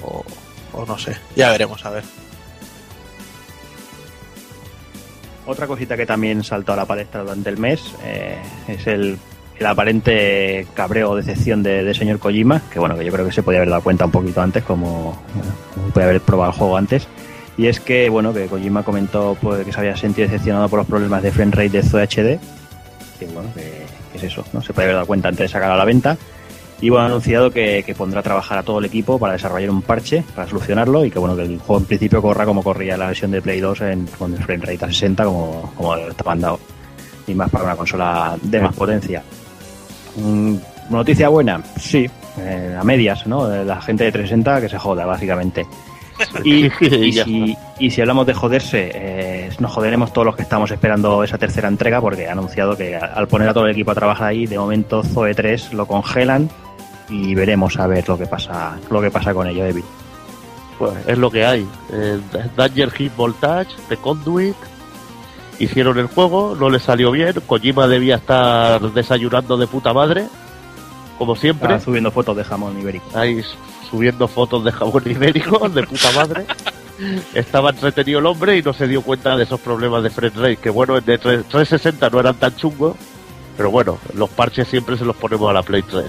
O, no sé, ya veremos, a ver. Otra cosita que también saltó a la palestra durante el mes eh, es el, aparente cabreo o decepción de, de señor Kojima, que bueno, que yo creo que se podía haber dado cuenta un poquito antes, como, bueno, como podía haber probado el juego antes. Y es que, bueno, que Kojima comentó pues, que se había sentido decepcionado por los problemas de frame rate de Zoom HD, que bueno, que, que es eso, ¿no? Se podía haber dado cuenta antes de sacar a la venta. Y bueno, ha anunciado que, que pondrá a trabajar a todo el equipo para desarrollar un parche para solucionarlo y que bueno, que el juego en principio corra como corría la versión de Play 2 en, con el frame rate a 60 como, como estaba mandado. Y más para una consola de más potencia. Mm, Noticia buena, sí, eh, a medias, ¿no? La gente de 360 que se joda, básicamente. Y, si, y si hablamos de joderse, eh, nos joderemos todos los que estamos esperando esa tercera entrega, porque ha anunciado que al poner a todo el equipo a trabajar ahí, de momento Zoe 3 lo congelan y veremos a ver lo que pasa, lo que pasa con ello, David. Pues es lo que hay. Eh, Danger Hit Voltage, The Conduit. Hicieron el juego, no les salió bien. Kojima debía estar desayunando de puta madre, como siempre. Subiendo fotos de jamón ibérico. Ahí subiendo fotos de jabón ibérico de puta madre. Estaba entretenido el hombre y no se dio cuenta de esos problemas de frame rate. Que bueno, de 3- 360 no eran tan chungos, pero bueno, los parches siempre se los ponemos a la Play 3.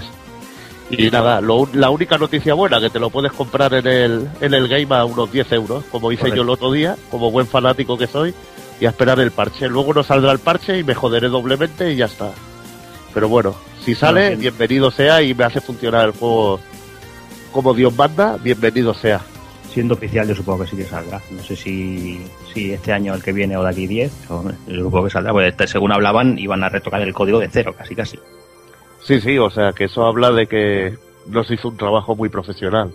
Y nada, lo la única noticia buena que te lo puedes comprar en el, en el game a unos 10 euros, como hice Correcto. yo el otro día, como buen fanático que soy, y a esperar el parche. Luego no saldrá el parche y me joderé doblemente y ya está. Pero bueno, si sale, bienvenido sea y me hace funcionar el juego como Dios manda, bienvenido sea. Siendo oficial, yo supongo que sí que saldrá. No sé si, si este año el que viene o de aquí 10, o- yo supongo que saldrá, porque este, según hablaban, iban a retocar el código de cero, casi casi. Sí, sí, o sea que eso habla de que no se hizo un trabajo muy profesional.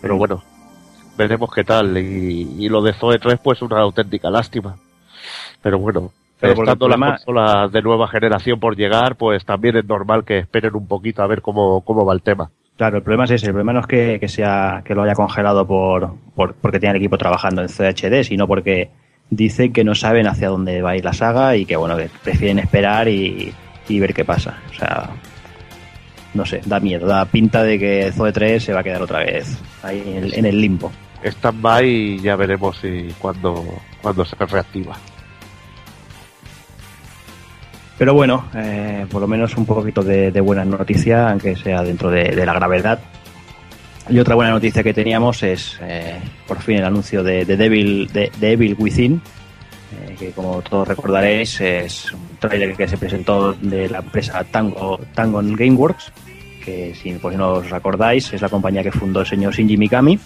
Pero bueno, veremos qué tal. Y, y lo de Zoe 3, pues una auténtica lástima. Pero bueno, Pero estando las consolas de nueva generación por llegar, pues también es normal que esperen un poquito a ver cómo, cómo va el tema. Claro, el problema es ese. El problema no es que, que sea que lo haya congelado por, por porque tiene el equipo trabajando en CHD, sino porque dicen que no saben hacia dónde va a ir la saga y que bueno que prefieren esperar y, y ver qué pasa. O sea, no sé, da miedo, da pinta de que Zoe 3 se va a quedar otra vez ahí en el, en el limbo. Stand-by y ya veremos si cuando, cuando se reactiva. Pero bueno, eh, por lo menos un poquito de, de buena noticia, aunque sea dentro de, de la gravedad. Y otra buena noticia que teníamos es eh, por fin el anuncio de, de Devil, de, de Evil Within, eh, que como todos recordaréis es un tráiler que se presentó de la empresa Tango, Tango Gameworks, que si, si no os acordáis es la compañía que fundó el señor Shinji Mikami.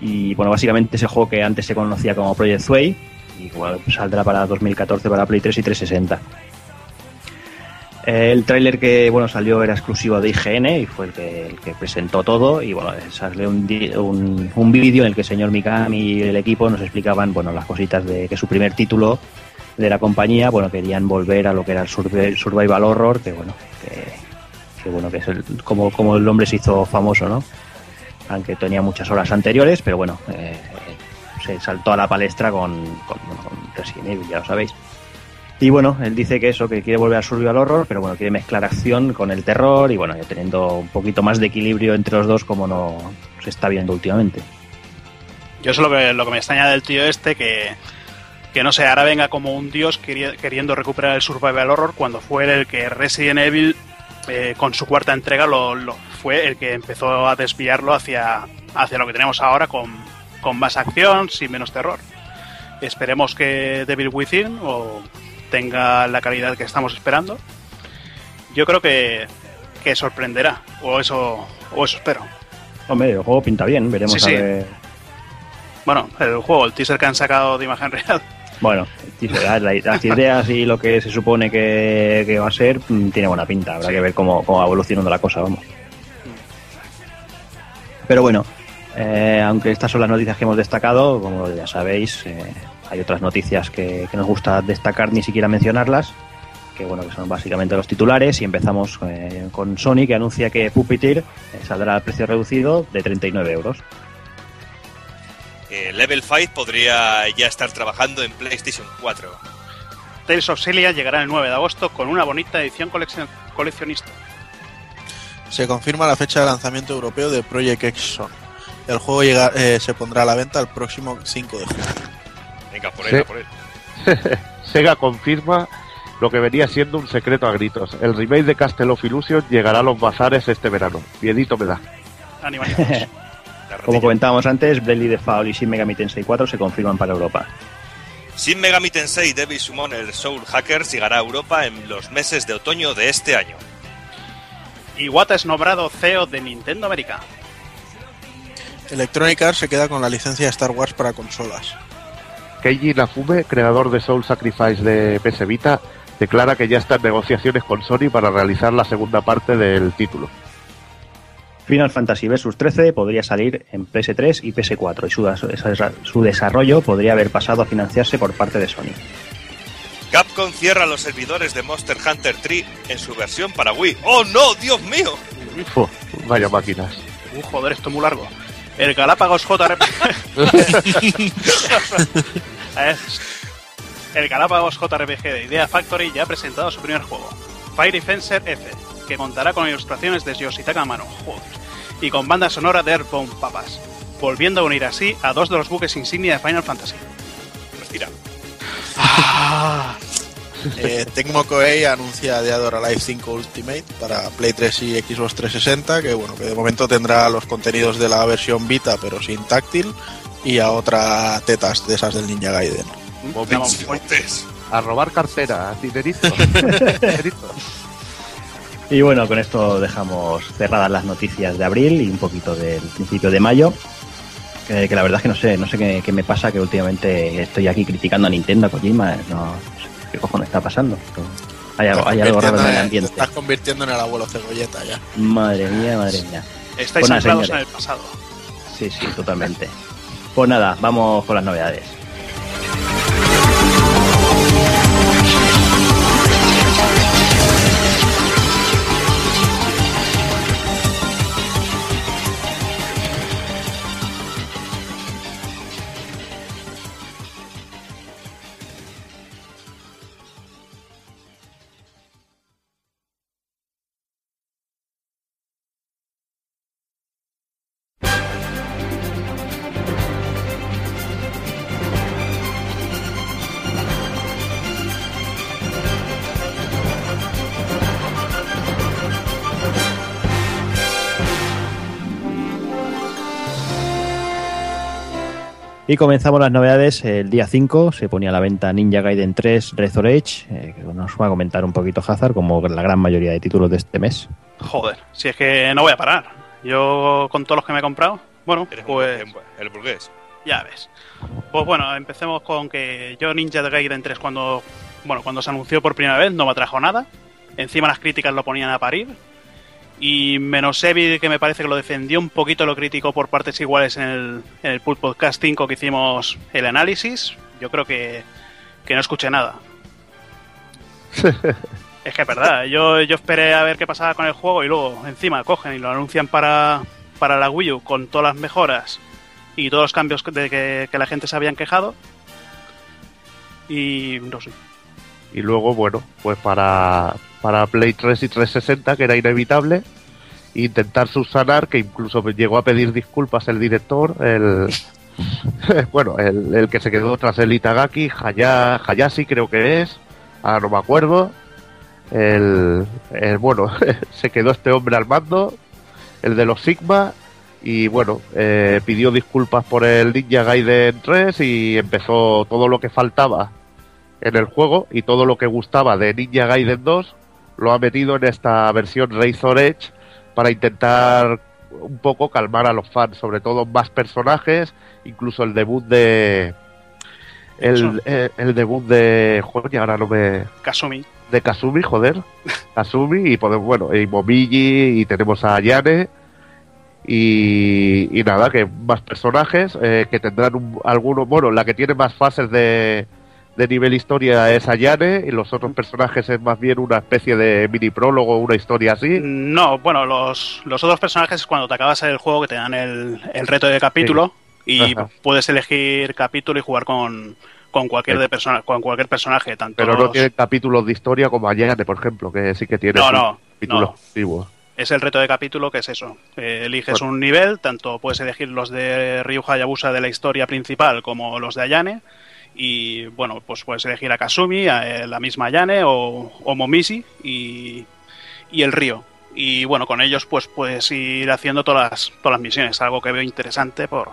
Y bueno, básicamente ese juego que antes se conocía como Project Sway, y saldrá para 2014 para Play 3 y 360. Eh, El tráiler que bueno salió era exclusivo de IGN y fue el que, el que presentó todo y bueno salió un, un, un vídeo en el que el señor Mikami y el equipo nos explicaban bueno las cositas de que su primer título de la compañía bueno querían volver a lo que era el survi- survival horror que bueno que, que, bueno que es el, como, como el hombre se hizo famoso no aunque tenía muchas horas anteriores pero bueno eh, se saltó a la palestra con, con, bueno, con Resident Evil ya lo sabéis y bueno, él dice que eso, que quiere volver a Survival Horror, pero bueno, quiere mezclar acción con el terror y bueno, ya teniendo un poquito más de equilibrio entre los dos como no se está viendo últimamente. Yo sé lo que, lo que me extraña del tío este, que, que no sé, ahora venga como un dios queri- queriendo recuperar el survival horror cuando fue el que Resident Evil, eh, con su cuarta entrega, lo, lo- fue el que empezó a desviarlo hacia, hacia lo que tenemos ahora con, con más acción, sin menos terror. Esperemos que Devil Within o tenga la calidad que estamos esperando. Yo creo que, que sorprenderá, o eso, o eso espero. Hombre, el juego pinta bien, veremos Sí, sí. a ver. Bueno, el juego, el teaser que han sacado de imagen *laughs* real, Bueno, las ideas y lo que se supone que, que va a ser mm, tiene buena pinta, habrá que ver cómo, cómo va evolucionando la cosa, vamos. Pero bueno, eh, aunque estas son las noticias que hemos destacado, como ya sabéis, eh, hay otras noticias que, que nos gusta destacar ni siquiera mencionarlas, que bueno, que son básicamente los titulares, y empezamos eh, con Sony, que anuncia que Puppeteer eh, saldrá al precio reducido de 39 euros. eh, Level 5 podría ya estar trabajando en PlayStation 4. Tales of Celia llegará el 9 de agosto con una bonita edición coleccion- coleccionista. Se confirma la fecha de lanzamiento europeo de Project Exxon. El juego llega- eh, se pondrá a la venta el próximo 5 de junio. Venga, por él, a por él. *laughs* Sega confirma lo que venía siendo un secreto a gritos. El remake de Castle of Illusion llegará a los bazares este verano. Miedito me da. *laughs* Como comentábamos antes, Bravely Default y Shin Megami Tensei 4 se confirman para Europa. Shin Megami Tensei Devil Summoner Soul Hackers llegará a Europa en los meses de otoño de este año. Iwata es nombrado CEO de Nintendo América. Electronic Arts se queda con la licencia de Star Wars para consolas. Keiji Inafume, creador de Soul Sacrifice de PS Vita, declara que ya está en negociaciones con Sony para realizar la segunda parte del título. Final Fantasy Vs 13 podría salir en PS3 y PS4 y su, esa- su desarrollo podría haber pasado a financiarse por parte de Sony. Capcom cierra los servidores de Monster Hunter 3 en su versión para Wii. ¡Oh no! ¡Dios mío! Vaya máquinas. Uh, joder, esto es muy largo. El Galápagos JRPG. *laughs* El Galápagos JRPG de Idea Factory ya ha presentado su primer juego, Fire Fencer F, que contará con ilustraciones de Yoshitaka Amano, y con banda sonora de Airborne Papas, volviendo a unir así a dos de los buques insignia de Final Fantasy. Respira. *laughs* Eh, Tecmo Koei anuncia Dead or Alive 5 Ultimate para Play 3 y Xbox 360, que bueno, que de momento tendrá los contenidos de la versión Vita pero sin táctil y a otra tetas de esas del Ninja Gaiden. Montes. A robar cartera, dinerito. *laughs* Y bueno, con esto dejamos cerradas las noticias de abril y un poquito del principio de mayo. Que, que la verdad es que no sé, no sé qué, qué me pasa, que últimamente estoy aquí criticando a Nintendo, a Kojima, no, cojones está pasando. Hay algo, hay algo raro en el te ambiente. estás convirtiendo en el abuelo cebolleta ya. Madre mía, madre mía. Estáis Pues nada, anclados en el pasado. Sí, sí, totalmente. Pues nada, vamos con las novedades. Y comenzamos las novedades. El día 5 se ponía a la venta Ninja Gaiden 3 Razor Edge, eh, que nos va a comentar un poquito Hazard, como la gran mayoría de títulos de este mes. Joder, si es que no voy a parar. Yo con todos los que me he comprado, bueno, Eres pues un- el burgués. ya ves. Pues bueno, empecemos con que yo Ninja Gaiden 3 cuando bueno, cuando se anunció por primera vez no me atrajo nada. Encima las críticas lo ponían a parir. Y menos Evi, que me parece que lo defendió un poquito, lo criticó por partes iguales en el, en el Pulp Podcast 5 que hicimos el análisis. Yo creo que, que no escuché nada. *laughs* es que es verdad, yo, yo esperé a ver qué pasaba con el juego y luego encima cogen y lo anuncian para, para la Wii U con todas las mejoras y todos los cambios de que, que la gente se habían quejado. Y no sé. Y luego, bueno, pues para, para Play 3 y 360, que era inevitable, intentar subsanar, que incluso llegó a pedir disculpas el director, el *laughs* bueno, el, el que se quedó tras el Itagaki, Haya- Hayashi creo que es, ahora no me acuerdo. El, el- bueno, *laughs* se quedó este hombre al mando, el de los Sigma, y bueno, eh, pidió disculpas por el Ninja Gaiden 3 y empezó todo lo que faltaba en el juego y todo lo que gustaba de Ninja Gaiden 2 lo ha metido en esta versión Razor Edge para intentar un poco calmar a los fans, sobre todo más personajes, incluso el debut de el, eh, el debut de joder, ahora no me Kasumi. de Kasumi, joder, *laughs* Kasumi y podemos, bueno, y Momiji y tenemos a Yane y, y nada, que más personajes eh, que tendrán un- algunos, bueno, la que tiene más fases de, de nivel historia es Ayane y los otros personajes es más bien una especie de mini prólogo, una historia así. No, bueno, los, los otros personajes es cuando te acabas el juego que te dan el, el reto de capítulo, Y Ajá. puedes elegir capítulo y jugar con, con cualquier de persona, con cualquier personaje, tanto Pero no los- tiene capítulos de historia como Ayane, por ejemplo, que sí que tiene No, no, capítulos no. es el reto de capítulo que es eso. Eh, eliges Bueno. un nivel, tanto puedes elegir los de Ryu Hayabusa de la historia principal como los de Ayane. Y bueno, pues puedes elegir a Kasumi, a eh, la misma Ayane o, o Momishi y, y el Río. Y bueno, con ellos pues puedes ir haciendo todas las, todas las misiones, algo que veo interesante por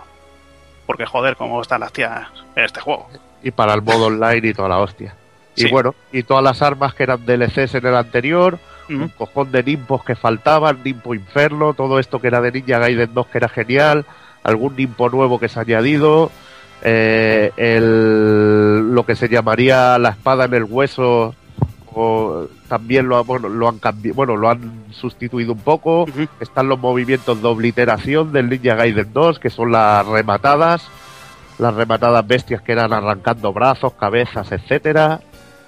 porque joder, cómo están las tías en este juego. Y para el modo online y toda la hostia. Y bueno, y todas las armas que eran DLCs en el anterior, Ujú. un cojón de nimpos que faltaban, Nimpo Inferno, todo esto que era de Ninja Gaiden 2 que era genial, algún nimpo nuevo que se ha añadido, eh, el, lo que se llamaría la espada en el hueso, o también lo, ha- bueno, lo han cambi- bueno, lo han sustituido un poco, están los movimientos de obliteración del Ninja Gaiden 2, que son las rematadas, las rematadas bestias que eran arrancando brazos, cabezas, etcétera.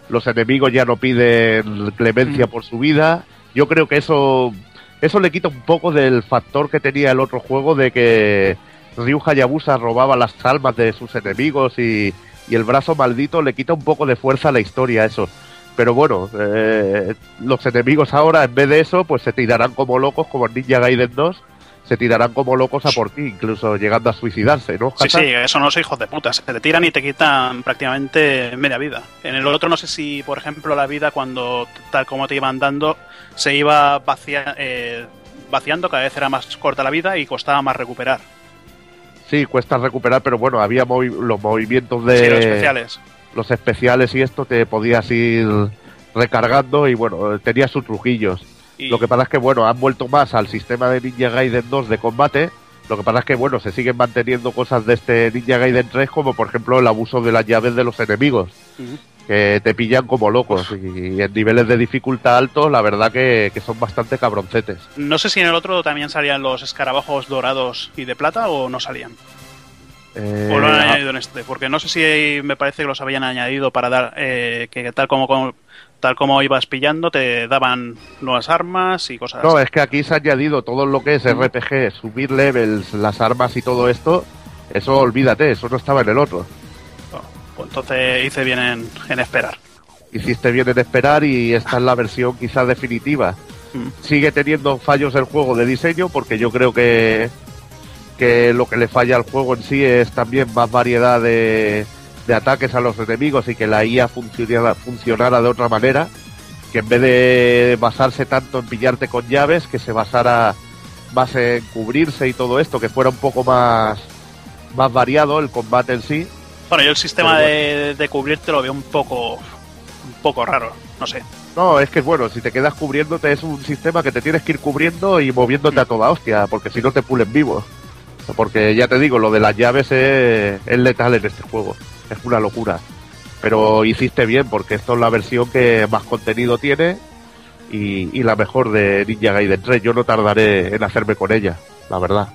Los enemigos ya no piden clemencia Mm. por su vida. Yo creo que eso eso le quita un poco del factor que tenía el otro juego de que Ryu Hayabusa robaba las almas de sus enemigos y, y el brazo maldito le quita un poco de fuerza a la historia eso. Pero bueno, eh, los enemigos ahora en vez de eso pues se tirarán como locos como en Ninja Gaiden 2 se tirarán como locos a por ti, incluso llegando a suicidarse, ¿no? Sí, sí, eso no son hijos de puta. Se te tiran y te quitan prácticamente media vida. En el otro no sé si, por ejemplo, la vida cuando tal como te iban dando se iba vacia- eh, vaciando, cada vez era más corta la vida y costaba más recuperar. Sí, cuesta recuperar, pero bueno, había movi- los movimientos de Sí, los especiales. los especiales y esto te podías ir recargando y bueno, tenía sus truquillos. Y, Lo que pasa es que bueno, han vuelto más al sistema de Ninja Gaiden 2 de combate. Lo que pasa es que bueno, se siguen manteniendo cosas de este Ninja Gaiden 3 como por ejemplo el abuso de las llaves de los enemigos. Que te pillan como locos y en niveles de dificultad altos la verdad que, que son bastante cabroncetes. No sé si en el otro también salían los escarabajos dorados y de plata o no salían. Eh, O lo han ah, añadido en este, porque no sé si me parece que los habían añadido para dar eh, que tal como, como- tal como ibas pillando te daban nuevas armas y cosas No, así. es que aquí se ha añadido todo lo que es RPG, subir levels, las armas y todo esto. Eso olvídate, eso no estaba en el otro. Pues entonces hice bien en, en esperar. Hiciste bien en esperar y esta es la versión quizás definitiva. Mm. Sigue teniendo fallos el juego de diseño porque yo creo que, que lo que le falla al juego en sí es también más variedad de, de ataques a los enemigos y que la IA funcionara, funcionara de otra manera. Que en vez de basarse tanto en pillarte con llaves, que se basara más en cubrirse y todo esto, que fuera un poco más, más variado el combate en sí. Bueno, yo el sistema de, de cubrirte lo veo un poco un poco raro, no sé. No, es que bueno, si te quedas cubriéndote es un sistema que te tienes que ir cubriendo y moviéndote a toda hostia, porque si no te pulen vivo. Porque ya te digo, lo de las llaves es, es letal en este juego. Es una locura. Pero hiciste bien, porque esto es la versión que más contenido tiene y, y la mejor de Ninja Gaiden 3. Yo no tardaré en hacerme con ella, la verdad.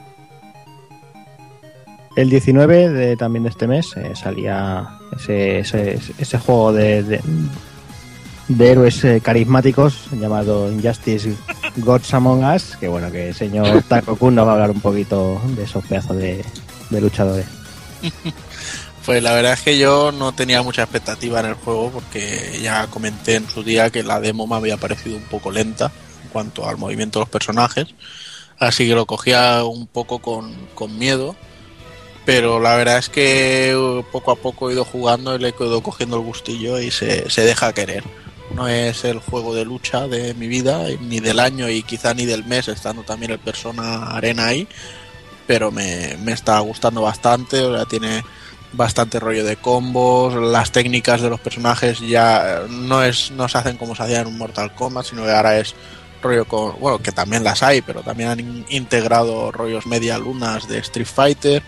El 19 de, también de este mes eh, salía ese, ese, ese juego de, de, de héroes eh, carismáticos llamado Injustice Gods Among Us, que bueno, que el señor *laughs* Taco Kun nos va a hablar un poquito de esos pedazos de, de luchadores. *laughs* Pues la verdad es que yo no tenía mucha expectativa en el juego porque ya comenté en su día que la demo me había parecido un poco lenta en cuanto al movimiento de los personajes. Así que lo cogía un poco con, con miedo. Pero la verdad es que uh, poco a poco he ido jugando y le he ido cogiendo el gustillo y se, se deja querer. No es el juego de lucha de mi vida, ni del año y quizá ni del mes, estando también el Persona Arena ahí. Pero me, me está gustando bastante, o sea, tiene bastante rollo de combos, las técnicas de los personajes ya no es no se hacen como se hacían en Mortal Kombat, sino que ahora es rollo con, bueno, que también las hay, pero también han in- integrado rollos media lunas de Street Fighter.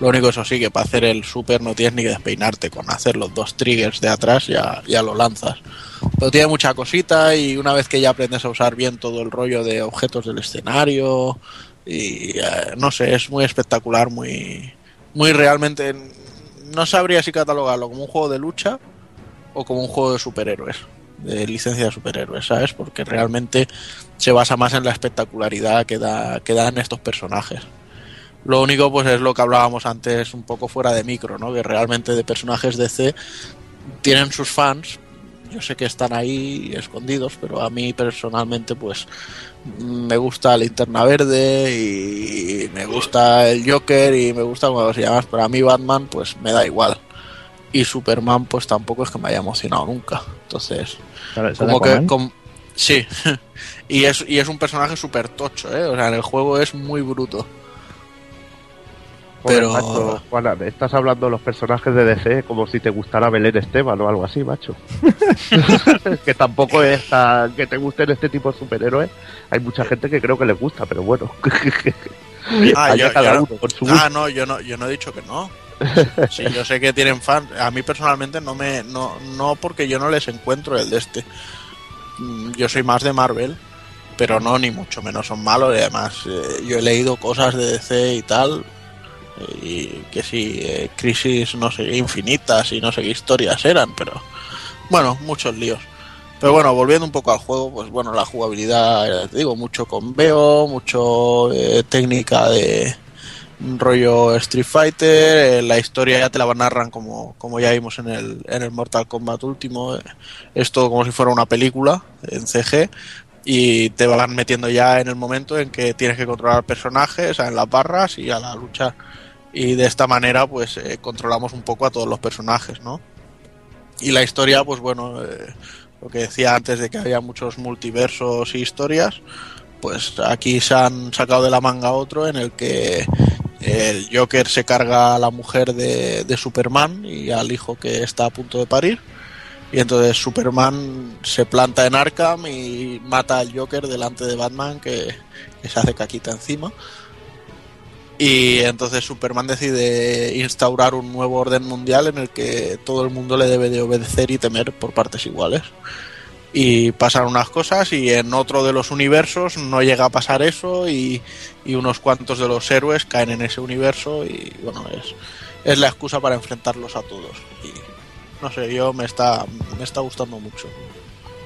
Lo único eso sí que para hacer el super no tienes ni que despeinarte, con hacer los dos triggers de atrás ya, ya lo lanzas. Pero tiene mucha cosita y una vez que ya aprendes a usar bien todo el rollo de objetos del escenario y eh, no sé, es muy espectacular, muy muy realmente no sabría si catalogarlo como un juego de lucha o como un juego de superhéroes, de licencia de superhéroes, ¿sabes? Porque realmente se basa más en la espectacularidad que, da, que dan estos personajes. Lo único, pues es lo que hablábamos antes, un poco fuera de micro, ¿no? Que realmente de personajes DC tienen sus fans. Yo sé que están ahí escondidos, pero a mí personalmente, pues me gusta Linterna Verde y me gusta el Joker y me gusta como se llama. Pero a mí Batman, pues me da igual. Y Superman, pues tampoco es que me haya emocionado nunca. Entonces, ¿Sale- sale como que sí *laughs* y es y es un personaje súper tocho ¿eh? o sea en el juego es muy bruto Pero- macho, Juana, estás hablando de los personajes de DC como si te gustara Belén Esteban o algo así, macho. *laughs* que tampoco es tan- que te gusten este tipo de superhéroes. Hay mucha gente que creo que les gusta, pero bueno. *laughs* Ah, yo- cada yo- uno con su gusto. ah no yo no yo no he dicho que no *laughs* sí yo sé que tienen fans a mí personalmente no me no no porque yo no les encuentro el de este Mm, yo soy más de Marvel pero no ni mucho menos son malos y además eh, yo he leído cosas de DC y tal y que sí eh, crisis no sé infinitas y no sé qué historias eran pero bueno muchos líos. Pero bueno volviendo un poco al juego pues bueno la jugabilidad te digo mucho con veo mucho eh, técnica de rollo Street Fighter, eh, la historia ya te la narran como, como ya vimos en el, en el Mortal Kombat último, eh, es todo como si fuera una película en CG y te van metiendo ya en el momento en que tienes que controlar personajes en las barras y a la lucha y de esta manera pues eh, controlamos un poco a todos los personajes, ¿no? Y la historia pues bueno, eh, lo que decía antes de que había muchos multiversos y historias, pues aquí se han sacado de la manga otro en el que el Joker se carga a la mujer de, de Superman y al hijo que está a punto de parir. Y entonces Superman se planta en Arkham y mata al Joker delante de Batman que, que se hace caquita encima. Y entonces Superman decide instaurar un nuevo orden mundial en el que todo el mundo le debe de obedecer y temer por partes iguales. Y pasan unas cosas y en otro de los universos no llega a pasar eso y, y unos cuantos de los héroes caen en ese universo y bueno es, es la excusa para enfrentarlos a todos. Y no sé yo me está me está gustando mucho.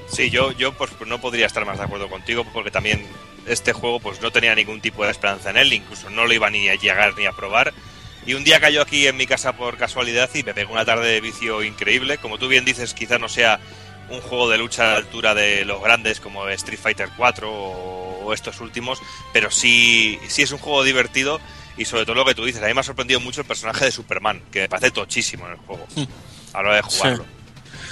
Sí, yo, yo pues no podría estar más de acuerdo contigo porque también este juego pues no tenía ningún tipo de esperanza en él, incluso no lo iba ni a llegar ni a probar. Y un día cayó aquí en mi casa por casualidad y me pegó una tarde de vicio increíble. Como tú bien dices, quizás no sea un juego de lucha a la altura de los grandes como Street Fighter 4 o, estos últimos, pero sí, sí es un juego divertido y sobre todo lo que tú dices, a mí me ha sorprendido mucho el personaje de Superman, que me parece tochísimo en el juego a la hora de jugarlo.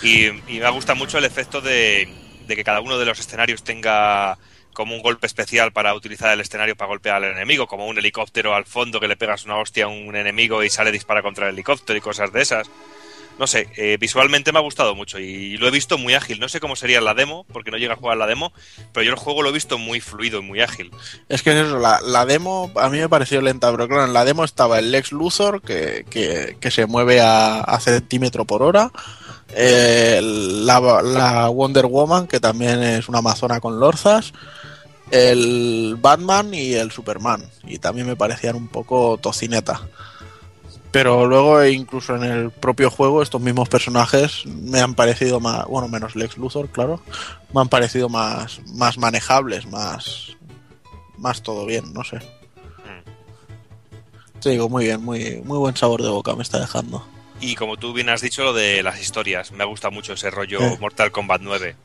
Y, y me gusta mucho el efecto de, de que cada uno de los escenarios tenga como un golpe especial para utilizar el escenario para golpear al enemigo, como un helicóptero al fondo que le pegas una hostia a un enemigo y sale dispara contra el helicóptero y cosas de esas. No sé, eh, visualmente me ha gustado mucho y lo he visto muy ágil. No sé cómo sería la demo, porque no llega a jugar la demo, pero yo el juego lo he visto muy fluido y muy ágil. es que es eso la, demo a mí me pareció lenta pero claro en la demo estaba el Lex Luthor que, que, se mueve a, centímetro por hora la, la Wonder Woman que también es una amazona con lorzas el Batman y el Superman. Y también me parecían un poco tocineta. Pero luego, incluso en el propio juego, estos mismos personajes me han parecido más, bueno, menos Lex Luthor, claro, me han parecido más, más manejables, más, más todo bien, no sé. Te digo, muy bien, muy, muy buen sabor de boca me está dejando. Y como tú bien has dicho, lo de las historias. Me gusta mucho ese rollo Eh. Mortal Kombat 9.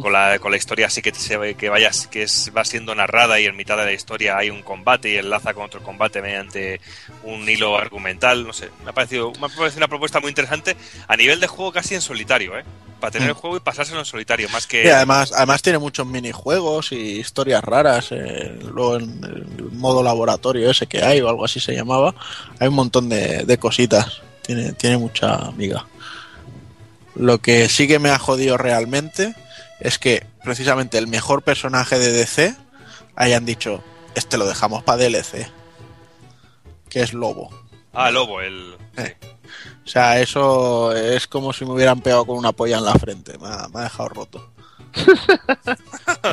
Con la, con la historia así que se ve que vayas, que es, va siendo narrada y en mitad de la historia hay un combate y enlaza con otro combate mediante un hilo argumental. No sé, me ha parecido, me ha parecido una propuesta muy interesante a nivel de juego casi en solitario, ¿eh? Para tener el Mm. juego y pasárselo en solitario, más que. Y además, además tiene muchos minijuegos y historias raras. eh, luego en el modo laboratorio ese que hay o algo así se llamaba, hay un montón de, de cositas. Tiene, tiene mucha amiga. Lo que sí que me ha jodido realmente es que precisamente el mejor personaje de DC hayan dicho, este lo dejamos para DLC, que es Lobo. Ah, Lobo, el. Eh. O sea, eso es como si me hubieran pegado con una polla en la frente. Me ha, me ha dejado roto. *laughs*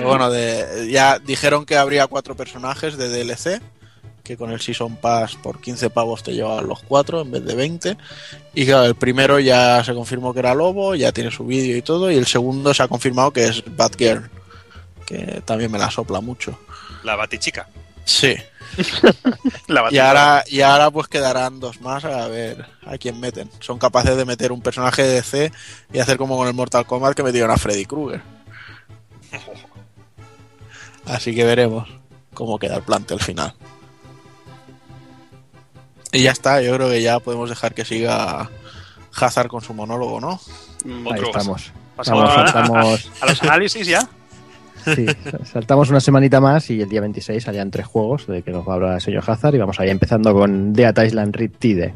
Bueno, de- ya dijeron que habría cuatro personajes de DLC. Que con el Season Pass por 15 pavos te llevaban los cuatro en vez de 20. Y claro, el primero ya se confirmó que era Lobo, ya tiene su vídeo y todo. Y el segundo se ha confirmado que es Batgirl. Que también me la sopla mucho. La Batichica. Sí, *laughs* La Y ahora, y ahora pues quedarán dos más a ver a quién meten. Son capaces de meter un personaje de DC y hacer como con el Mortal Kombat que metieron a Freddy Krueger. *laughs* Así que veremos cómo queda el plantel final. Y ya está, yo creo que ya podemos dejar que siga Hazard con su monólogo, ¿no? Mm, Ahí Otro. estamos. Pasamos a, saltamos, a los análisis ya. sí, saltamos una semanita más y el día 26 salían tres juegos de que nos va a hablar el señor Hazard y vamos ahí empezando con Dead Island Riptide.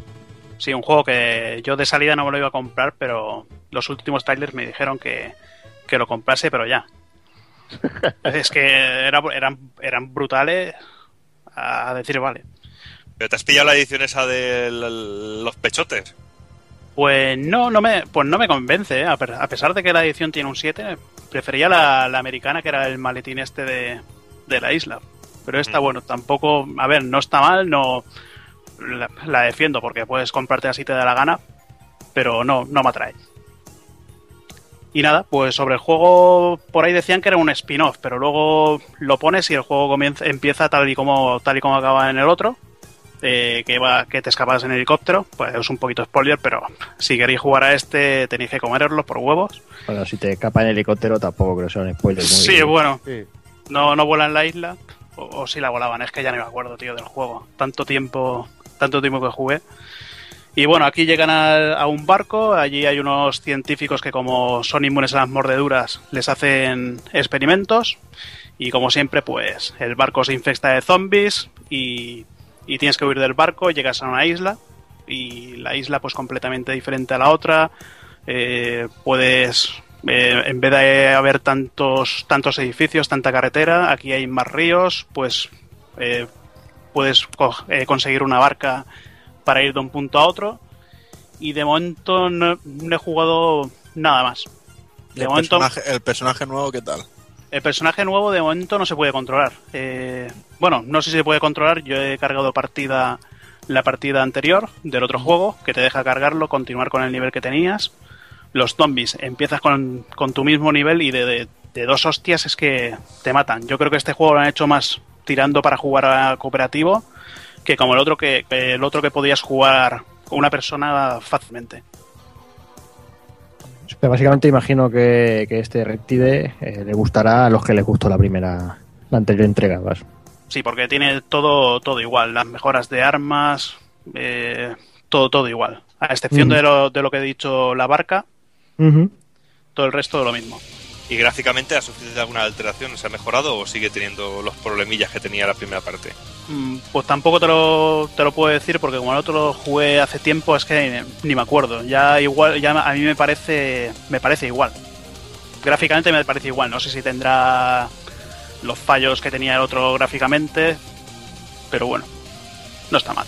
Sí, un juego que yo de salida no me lo iba a comprar, pero los últimos trailers me dijeron que, que lo comprase, pero ya. *laughs* es que era- eran, eran brutales a decir, vale. Pero te has pillado la edición esa de los pechotes. Pues no, no me, pues no me convence, ¿eh? a, pesar de que la edición tiene un 7, prefería la, la americana que era el maletín este de, de la isla. Pero esta, Mm. bueno, tampoco, a ver, no está mal, no la, la defiendo porque puedes comprarte así te da la gana, pero no, no me atrae. Y nada, pues sobre el juego, por ahí decían que era un spin-off, pero luego lo pones y el juego comienza, empieza tal y como, tal y como acaba en el otro eh, que, va, que te escapas en helicóptero, pues es un poquito spoiler, pero si queréis jugar a este tenéis que comeroslo por huevos. Bueno, si te escapa en helicóptero tampoco creo que sea un spoiler muy... Sí, bueno, Sí. no, no vuela en la isla, o, o si la volaban, es que ya no me acuerdo, tío, del juego. Tanto tiempo, tanto tiempo que jugué. Y bueno, aquí llegan a, a un barco, allí hay unos científicos que como son inmunes a las mordeduras, les hacen experimentos. Y como siempre, pues el barco se infecta de zombies y, y tienes que huir del barco, llegas a una isla y la isla pues completamente diferente a la otra. Eh, puedes, eh, en vez de haber tantos, tantos edificios, tanta carretera, aquí hay más ríos, pues eh, puedes co- eh, conseguir una barca para ir de un punto a otro. Y de momento no, no he jugado nada más. ¿Y De el, momento, personaje, el personaje nuevo qué tal? El personaje nuevo de momento no se puede controlar. Eh, bueno, no sé si se puede controlar. Yo he cargado partida la partida anterior del otro juego, que te deja cargarlo, continuar con el nivel que tenías. Los zombies, empiezas con, con tu mismo nivel y de, de- de dos hostias es que te matan. Yo creo que este juego lo han hecho más tirando para jugar a cooperativo que como el otro que, que el otro que podías jugar con una persona fácilmente. Pero básicamente imagino que, que este Riptide eh, le gustará a los que les gustó la primera, la anterior entrega. vas. Sí, porque tiene todo, todo igual, las mejoras de armas, eh, todo, todo igual. A excepción de, lo, de lo que he dicho, la barca, todo el resto lo mismo. ¿Y gráficamente ha sufrido alguna alteración? ¿Se ha mejorado o sigue teniendo los problemillas que tenía la primera parte? Mm, Pues tampoco te lo, te lo puedo decir porque como el otro lo jugué hace tiempo es que ni, me acuerdo. Ya igual, ya a mí me parece, me parece igual. Gráficamente me parece igual. No sé si tendrá los fallos que tenía el otro gráficamente, pero bueno, no está mal.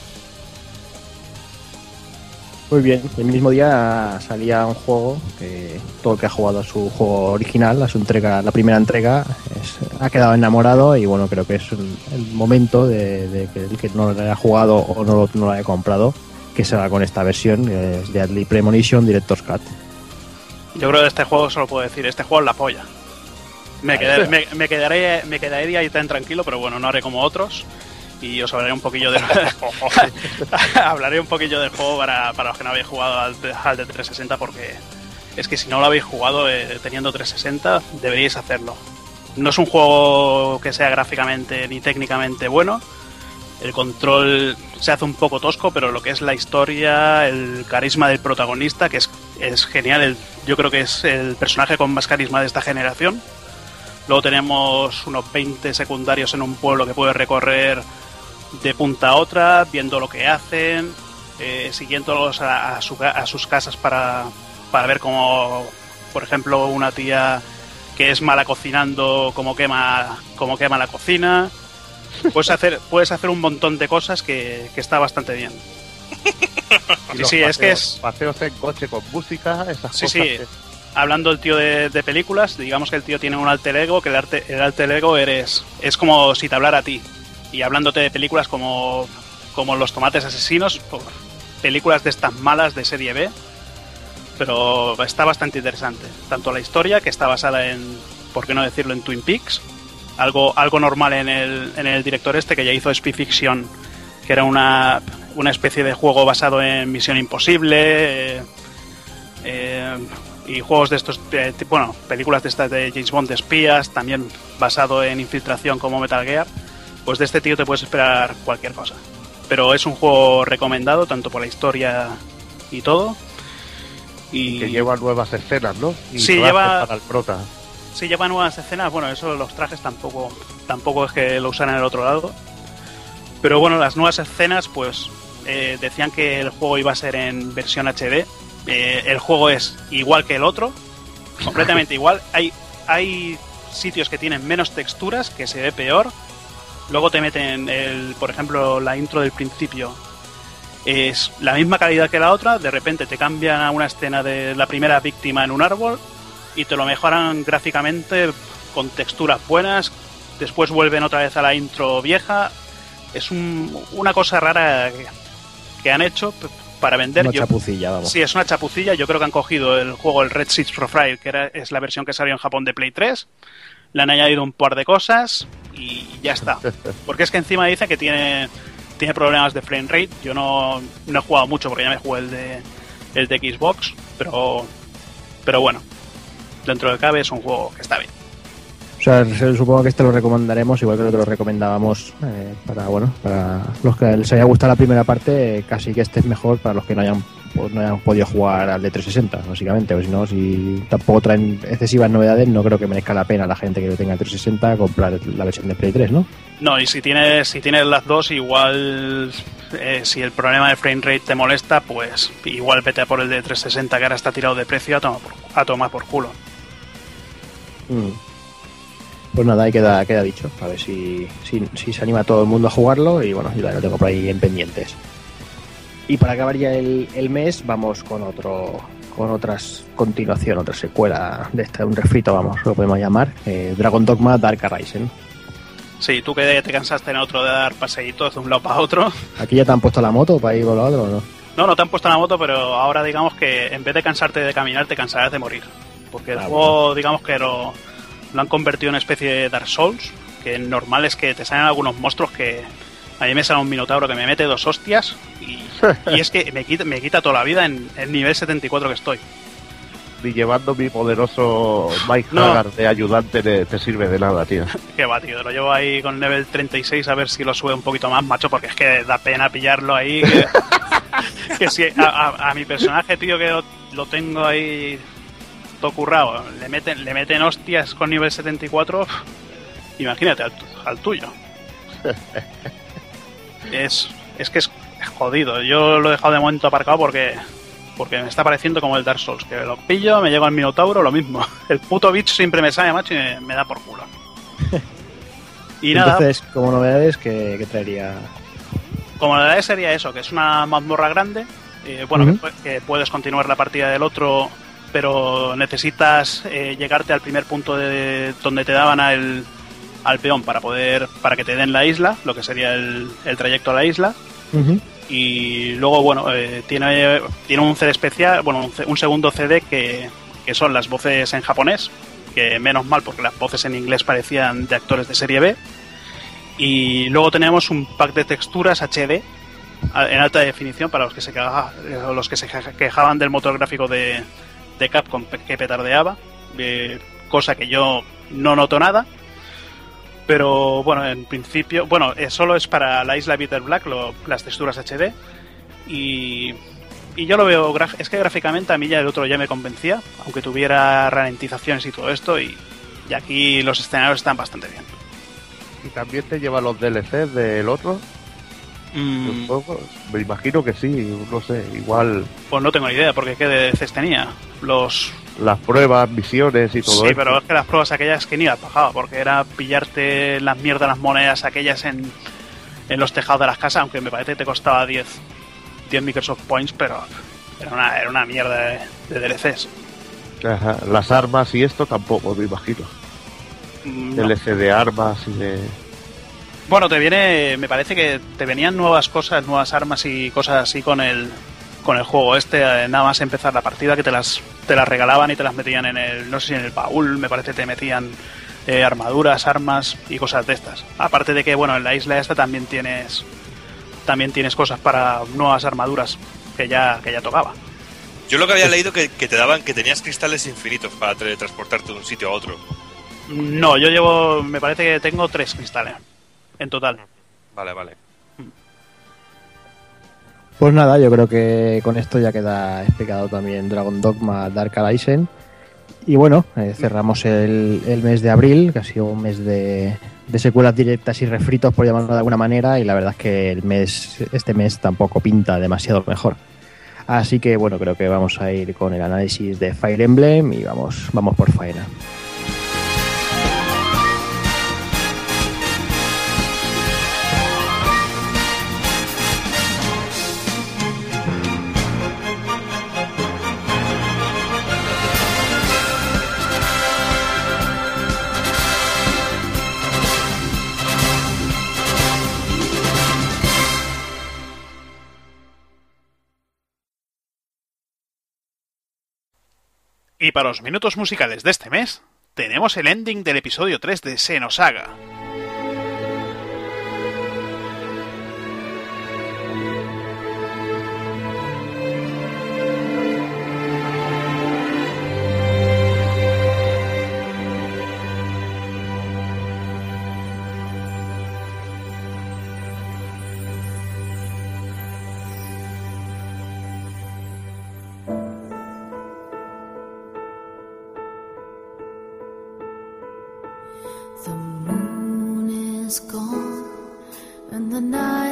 Muy bien, el mismo día salía un juego que todo el que ha jugado a su juego original, a su entrega, la primera entrega, es- ha quedado enamorado y bueno, creo que es el, el momento de, de que el que no lo haya jugado o no lo, no lo haya comprado, que se haga con esta versión, que es Deadly Premonition Director's Cut. Yo creo que de este juego solo puedo decir, este juego es la polla. Me, quedaré, me, me quedaré, me quedaré ahí tan tranquilo, pero bueno, no haré como otros. Y os hablaré un poquillo de *laughs* hablaré un poquillo del juego para, para los que no habéis jugado al, al de 360 porque es que si no lo habéis jugado eh, teniendo 360 deberíais hacerlo. No es un juego que sea gráficamente ni técnicamente bueno. El control se hace un poco tosco, pero lo que es la historia, el carisma del protagonista, que es, es genial. el- yo creo que es el personaje con más carisma de esta generación. Luego tenemos unos 20 secundarios en un pueblo que puedes recorrer de punta a otra, viendo lo que hacen, eh, siguiéndolos a, a su a sus casas para, para ver cómo, por ejemplo, una tía que es mala cocinando, cómo quema, cómo quema la cocina. Puedes hacer, *laughs* puedes hacer un montón de cosas que, que está bastante bien. *laughs* Sí, sí, es que es- Paseos en coche con música, esas Sí, cosas. sí. que- hablando el tío de, de películas, digamos que el tío tiene un alter ego, que el, arte, el alter ego eres, es como si te hablara a ti. Y hablándote de películas como, como Los Tomates Asesinos, películas de estas malas de serie B, pero está bastante interesante. Tanto la historia, que está basada en, por qué no decirlo, en Twin Peaks, algo, algo normal en el, en el director este que ya hizo Spy Fiction, que era una, una especie de juego basado en Misión Imposible. eh, eh, y juegos de estos, bueno, películas de estas de James Bond de espías, también basado en infiltración como Metal Gear, pues de este tío te puedes esperar cualquier cosa. Pero es un juego recomendado, tanto por la historia y todo. Y Que lleva nuevas escenas, ¿no? Y Sí, lleva- Para el prota. Sí, lleva nuevas escenas. Bueno, eso los trajes tampoco, tampoco es que lo usan en el otro lado. Pero bueno, las nuevas escenas, pues eh, decían que el juego iba a ser en versión HD. Eh, el juego es igual que el otro, completamente *laughs* igual. Hay, hay sitios que tienen menos texturas, que se ve peor. Luego te meten, el, por ejemplo, la intro del principio. Es la misma calidad que la otra, de repente te cambian a una escena de la primera víctima en un árbol y te lo mejoran gráficamente con texturas buenas. Después vuelven otra vez a la intro vieja. Es un- una cosa rara que, que han hecho para vender. Una Yo- chapucilla, vamos. Sí, es una chapucilla. Yo creo que han cogido el juego, el Red Seeds Profile, que era, es la versión que salió en Japón de Play 3. Le han añadido un par de cosas y ya está. *laughs* Porque es que encima dice que tiene, tiene problemas de frame rate. Yo no, no he jugado mucho porque ya me jugué el de, el de Xbox. Pero, pero bueno, dentro de cabe es un juego que está bien. O sea, se- supongo que este lo recomendaremos, igual que nosotros lo recomendábamos eh, para, bueno, para los que les haya gustado la primera parte, eh, casi que este es mejor para los que no hayan, pues, no hayan podido jugar al de 360, básicamente. O si no, si tampoco traen excesivas novedades, no creo que merezca la pena la gente que tenga el 360 comprar la versión de Play 3, ¿no? No, y si tienes, si tienes las dos, igual eh, si el problema de frame rate te molesta, pues igual vete a por el de 360 que ahora está tirado de precio a tomar por, a tomar por culo. Mm. Pues nada, ahí queda, queda dicho. A ver si, si, si se anima todo el mundo a jugarlo y bueno, yo lo tengo por ahí en pendientes. Y para acabar ya el, el mes, vamos con otro con otras continuación, otra secuela de este, un refrito, vamos, lo podemos llamar, eh, Dragon Dogma Dark Arisen. Sí, tú que te cansaste en otro de dar paseitos de un lado para otro. ¿Aquí ya te han puesto la moto para ir con lo otro o no? No, no te han puesto la moto, pero ahora digamos que en vez de cansarte de caminar, te cansarás de morir. Porque el Ah, juego, digamos que lo, lo han convertido en una especie de Dark Souls, que normal es que te salen algunos monstruos que... A mí me sale un minotauro que me mete dos hostias y, *laughs* y es que me quita, me quita toda la vida en el nivel 74 que estoy. Ni llevando mi poderoso Mike No. Haggard de ayudante te, te sirve de nada, tío. *laughs* Qué va, tío. Lo llevo ahí con level 36 a ver si lo sube un poquito más, macho, porque es que da pena pillarlo ahí. Que, *laughs* que si a, a- a mi personaje, tío, que lo, lo tengo ahí todo currado, le meten, le meten hostias con nivel 74, uf, imagínate al, tu- al tuyo. *laughs* Es, es que es jodido. Yo lo he dejado de momento aparcado porque porque me está pareciendo como el Dark Souls, que lo pillo, me llego al Minotauro, lo mismo. *laughs* El puto bicho siempre me sale, macho, y me, me da por culo. *laughs* Y nada, Entonces, como novedades, ¿qué, qué traería? como idea sería eso, que es una mazmorra grande, eh, bueno, que puedes continuar la partida del otro, pero necesitas eh, llegarte al primer punto de donde te daban al, al peón para poder, para que te den la isla, lo que sería el, el trayecto a la isla. Y luego, bueno, eh, tiene, tiene un CD especial, bueno, un, un segundo CD que, que son las voces en japonés, que menos mal porque las voces en inglés parecían de actores de serie B. Y luego tenemos un pack de texturas HD en alta definición para los que se, queja- los que se queja- quejaban del motor gráfico de, de Capcom que petardeaba, eh, cosa que yo no noto nada. Pero bueno, en principio, bueno, eh, solo es para la isla Bitter Black lo- las texturas HD. Y, y yo lo veo, es que gráficamente a mí ya el otro ya me convencía, aunque tuviera ralentizaciones y todo esto. Y, y aquí los escenarios están bastante bien. Y también te lleva los DLCs del otro. Mm. Me imagino que sí, no sé, igual pues no tengo ni idea, porque qué DLCs tenía. Los. las pruebas, misiones y todo Sí, pero es que las pruebas aquellas que ni las pagaba, porque era pillarte las mierdas, las monedas aquellas en, en los tejados de las casas, aunque me parece que te costaba 10, 10 Microsoft Points, pero era una, era una mierda de, de DLCs. Ajá, Las armas y esto tampoco, me imagino. Mm, no. DLC de armas y de... Bueno, te viene, me parece que te venían nuevas cosas, nuevas armas y cosas así con el con el juego este, eh, nada más empezar la partida, que te las te las regalaban y te las metían en el, no sé si en el baúl, me parece que te metían eh, armaduras, armas y cosas de estas. Aparte de que, bueno, en la isla esta también tienes también tienes cosas para nuevas armaduras que ya, que ya tocaba. Yo lo que había leído que, que te daban que tenías cristales infinitos para transportarte de un sitio a otro. No, yo llevo, me parece que tengo tres cristales en total. Vale, vale. Pues nada, yo creo que con esto ya queda explicado también Dragon Dogma Dark Alliance. Y bueno, eh, cerramos el, el mes de abril, que ha sido un mes de, de secuelas directas y refritos, por llamarlo de alguna manera, y la verdad es que el mes, este mes tampoco pinta demasiado mejor. Así que bueno, creo que vamos a ir con el análisis de Fire Emblem y vamos, vamos por faena. Y para los minutos musicales de este mes, tenemos el ending del episodio 3 de Xenosaga.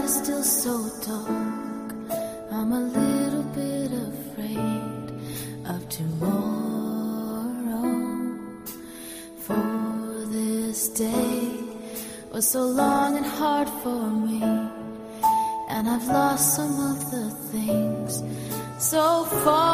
Still so dark. I'm a little bit afraid of tomorrow. For this day was so long and hard for me, and I've lost some of the things so far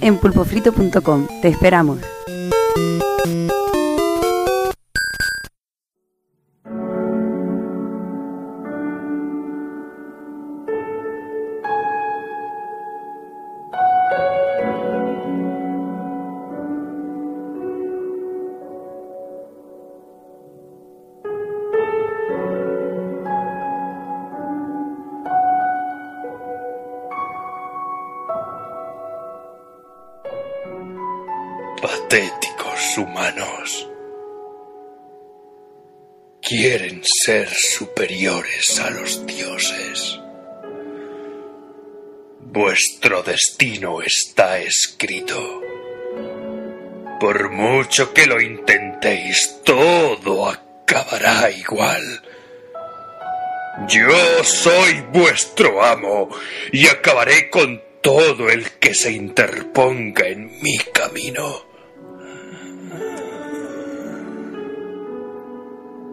en pulpofrito.com. Te esperamos. Vuestro amo y acabaré con todo el que se interponga en mi camino.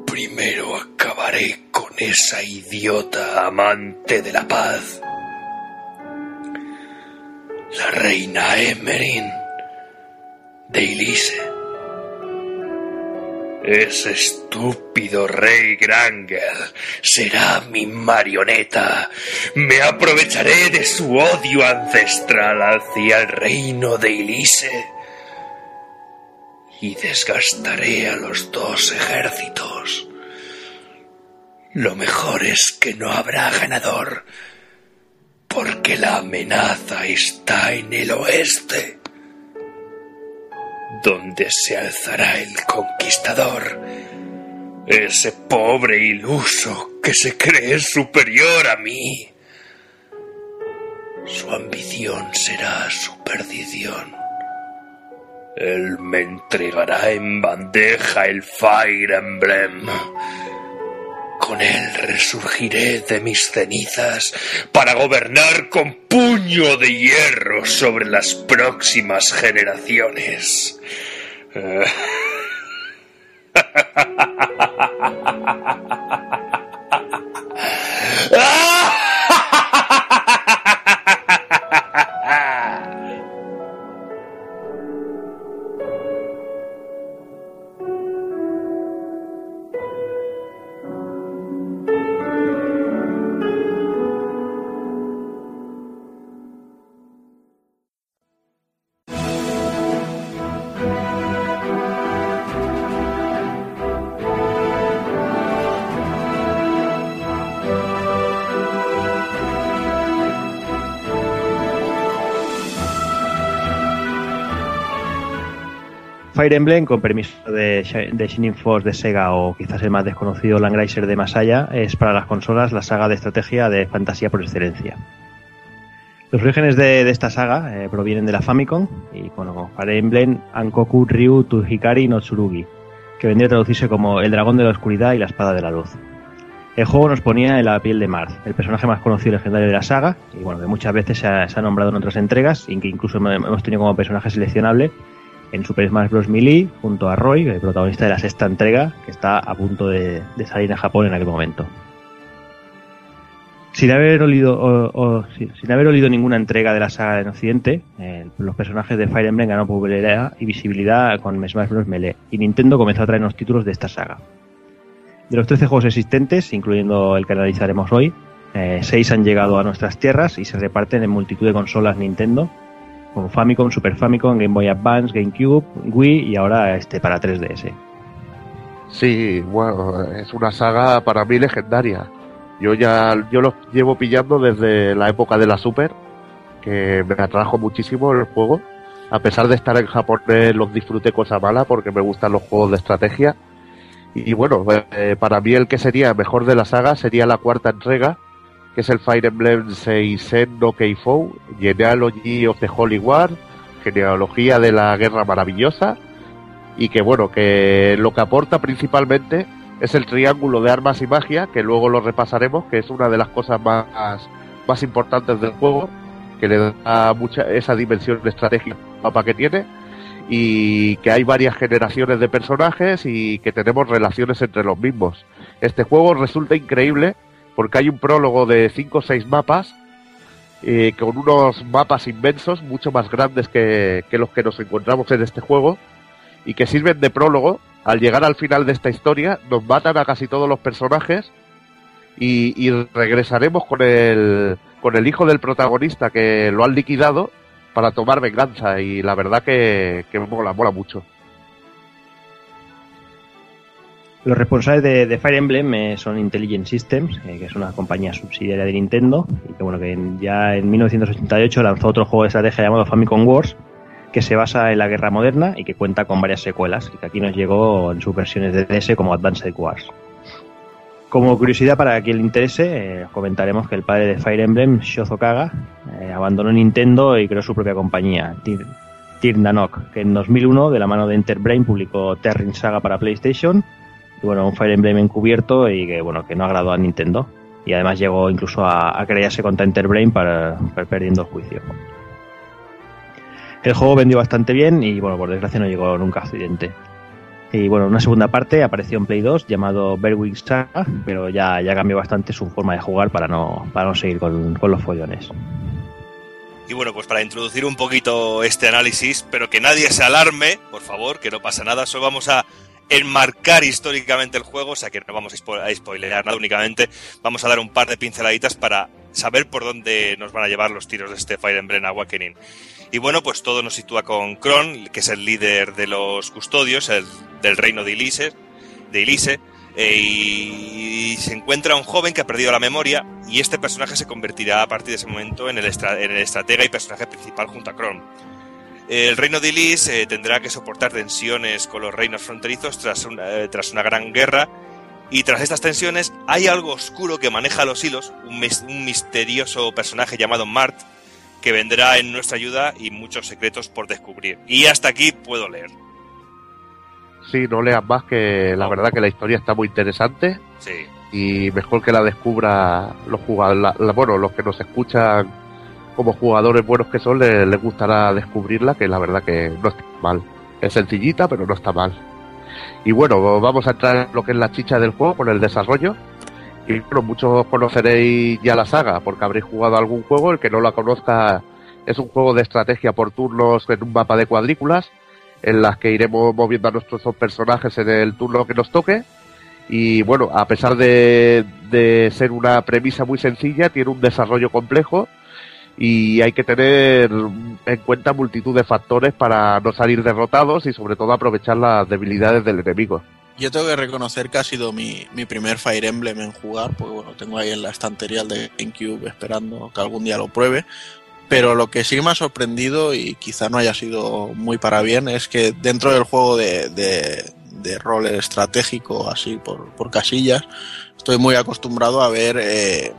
Primero acabaré con esa idiota amante de la paz, la reina Emerin de Ilise. Ese estúpido rey Grangel será mi marioneta. Me aprovecharé de su odio ancestral hacia el reino de Ilise y desgastaré a los dos ejércitos. Lo mejor es que no habrá ganador, porque la amenaza está en el oeste donde se alzará el conquistador, ese pobre iluso que se cree superior a mí. Su ambición será su perdición. Él me entregará en bandeja el Fire Emblem. Con él resurgiré de mis cenizas para gobernar con puño de hierro sobre las próximas generaciones. *laughs* Fire Emblem, con permiso de, de Shining Force de Sega o quizás el más desconocido Landgracer de Masaya, es para las consolas la saga de estrategia de fantasía por excelencia. Los orígenes de, esta saga eh, provienen de la Famicom y bueno, Fire Emblem Ankoku Ryu Tujikari no Tsurugi, que vendría a traducirse como El dragón de la oscuridad y la espada de la luz. El juego nos ponía en la piel de Marth, el personaje más conocido y legendario de la saga, y bueno, que muchas veces se ha nombrado en otras entregas, y que incluso hemos tenido como personaje seleccionable en Super Smash Bros. Melee junto a Roy, el protagonista de la sexta entrega, que está a punto de, salir a Japón en aquel momento. Sin haber olido, sin haber olido ninguna entrega de la saga en Occidente, eh, los personajes de Fire Emblem ganaron popularidad y visibilidad con Smash Bros. Melee, y Nintendo comenzó a traernos títulos de esta saga. De los 13 juegos existentes, incluyendo el que analizaremos hoy, 6 han llegado a nuestras tierras y se reparten en multitud de consolas Nintendo, como Famicom, Super Famicom, Game Boy Advance, GameCube, Wii y ahora este para 3DS. Sí, bueno, es una saga para mí legendaria. Yo ya yo los llevo pillando desde la época de la Super, que me atrajo muchísimo el juego. A pesar de estar en japonés, los disfruté cosa mala porque me gustan los juegos de estrategia. Y bueno, eh, para mí el que sería mejor de la saga sería la cuarta entrega, que es el Fire Emblem Seisen no Keifou, Genealogy of the Holy War, genealogía de la Guerra Maravillosa, y que bueno, que lo que aporta principalmente es el triángulo de armas y magia, que luego lo repasaremos, que es una de las cosas más, más importantes del juego, que le da mucha esa dimensión estratégica mapa que tiene, y que hay varias generaciones de personajes y que tenemos relaciones entre los mismos. Este juego resulta increíble porque hay un prólogo de 5 o 6 mapas eh, con unos mapas inmensos, mucho más grandes que, que los que nos encontramos en este juego, y que sirven de prólogo. Al llegar al final de esta historia, nos matan a casi todos los personajes y, y regresaremos con el, con el hijo del protagonista que lo han liquidado para tomar venganza. Y la verdad que, que mola, mola mucho. Los responsables de, Fire Emblem eh, son Intelligent Systems, eh, que es una compañía subsidiaria de Nintendo, y que bueno, que ya en 1988 lanzó otro juego de estrategia llamado Famicom Wars, que se basa en la guerra moderna y que cuenta con varias secuelas, y que aquí nos llegó en sus versiones de DS como Advanced Wars. Como curiosidad para quien le interese, eh, comentaremos que el padre de Fire Emblem, Shozo Kaga, eh, abandonó Nintendo y creó su propia compañía, Tir- Tirnanok, que en 2001, de la mano de Enterbrain, publicó Terrin Saga para PlayStation, y bueno, un Fire Emblem encubierto y que bueno, que no agradó a Nintendo. Y además llegó incluso a, a crearse contra Enterbrain para, para perdiendo el juicio. El juego vendió bastante bien y bueno, por desgracia no llegó nunca a Occidente. Y bueno, una segunda parte apareció en Play 2 llamado Berwick Saga, pero ya, ya cambió bastante su forma de jugar para no, para no seguir con, con los follones. Y bueno, pues para introducir un poquito este análisis, pero que nadie se alarme, por favor, que no pasa nada, solo vamos a enmarcar históricamente el juego, o sea que no vamos a, spo- a spoilear nada, únicamente vamos a dar un par de pinceladitas para saber por dónde nos van a llevar los tiros de este Fire Emblem Awakening. Y bueno, pues todo nos sitúa con Kron, que es el líder de los custodios, el, del reino de Elise, de eh, y se encuentra un joven que ha perdido la memoria y este personaje se convertirá a partir de ese momento en el, en el estratega y personaje principal junto a Kron. El reino de Elise eh, tendrá que soportar tensiones con los reinos fronterizos tras una, eh, tras una gran guerra y tras estas tensiones hay algo oscuro que maneja los hilos, un, mis- un misterioso personaje llamado Mart que vendrá en nuestra ayuda y muchos secretos por descubrir. Y hasta aquí puedo leer. Sí, no leas más que la verdad que la historia está muy interesante Sí. y mejor que la descubra los jugadores, la- la- bueno, los que nos escuchan como jugadores buenos que son, les, les gustará descubrirla, que la verdad que no está mal. Es sencillita, pero no está mal. Y bueno, vamos a entrar en lo que es la chicha del juego con el desarrollo. Y bueno, muchos conoceréis ya la saga porque habréis jugado algún juego. El que no la conozca es un juego de estrategia por turnos en un mapa de cuadrículas en las que iremos moviendo a nuestros dos personajes en el turno que nos toque. Y bueno, a pesar de, de ser una premisa muy sencilla, tiene un desarrollo complejo y hay que tener en cuenta multitud de factores para no salir derrotados y sobre todo aprovechar las debilidades del enemigo. Yo tengo que reconocer que ha sido mi, mi primer Fire Emblem en jugar, porque bueno, tengo ahí en la estantería el de GameCube esperando que algún día lo pruebe. Pero lo que sí me ha sorprendido, y quizá no haya sido muy para bien, es que dentro del juego de, de, de rol estratégico, así por, por casillas, estoy muy acostumbrado a ver eh,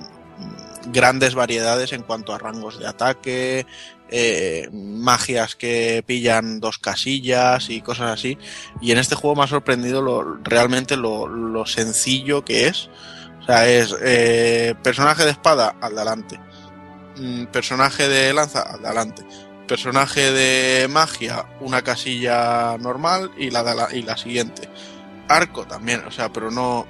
grandes variedades en cuanto a rangos de ataque, eh, magias que pillan dos casillas y cosas así. Y en este juego me ha sorprendido lo, realmente lo, lo sencillo que es. O sea, es eh, personaje de espada, adelante. Mm, Personaje de lanza, adelante. Personaje de magia, una casilla normal y la, y la siguiente. Arco también, o sea, pero no,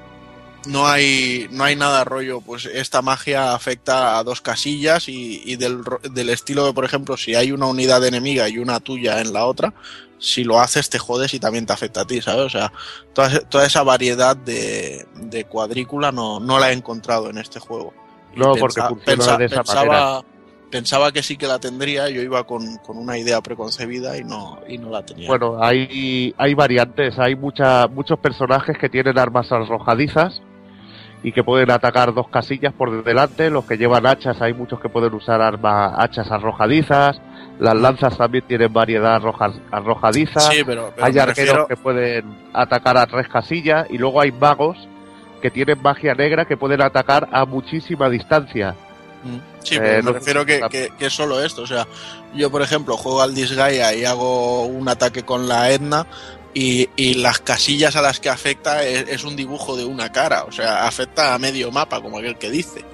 no hay, no hay nada rollo, pues esta magia afecta a dos casillas y, y del, del estilo de, por ejemplo, si hay una unidad enemiga y una tuya en la otra, si lo haces te jodes y también te afecta a ti, ¿sabes? O sea, toda, toda esa variedad de, de cuadrícula no, no la he encontrado en este juego. Y No, porque funciona de esa pensaba, pensaba que sí que la tendría, yo iba con, con una idea preconcebida y no, y no la tenía. Bueno, hay, hay variantes, hay mucha, muchos personajes que tienen armas arrojadizas y que pueden atacar dos casillas por delante, los que llevan hachas, hay muchos que pueden usar armas, hachas arrojadizas, las lanzas también tienen variedad arroja- arrojadiza, sí, pero, pero hay arqueros refiero- que pueden atacar a tres casillas y luego hay magos que tienen magia negra que pueden atacar a muchísima distancia. Mm, Sí, Eh, pero me no- refiero que, que, que es solo esto. O sea, yo, por ejemplo, juego al Disgaea y hago un ataque con la Edna y, y las casillas a las que afecta es, es un dibujo de una cara. O sea, afecta a medio mapa, como aquel que dice.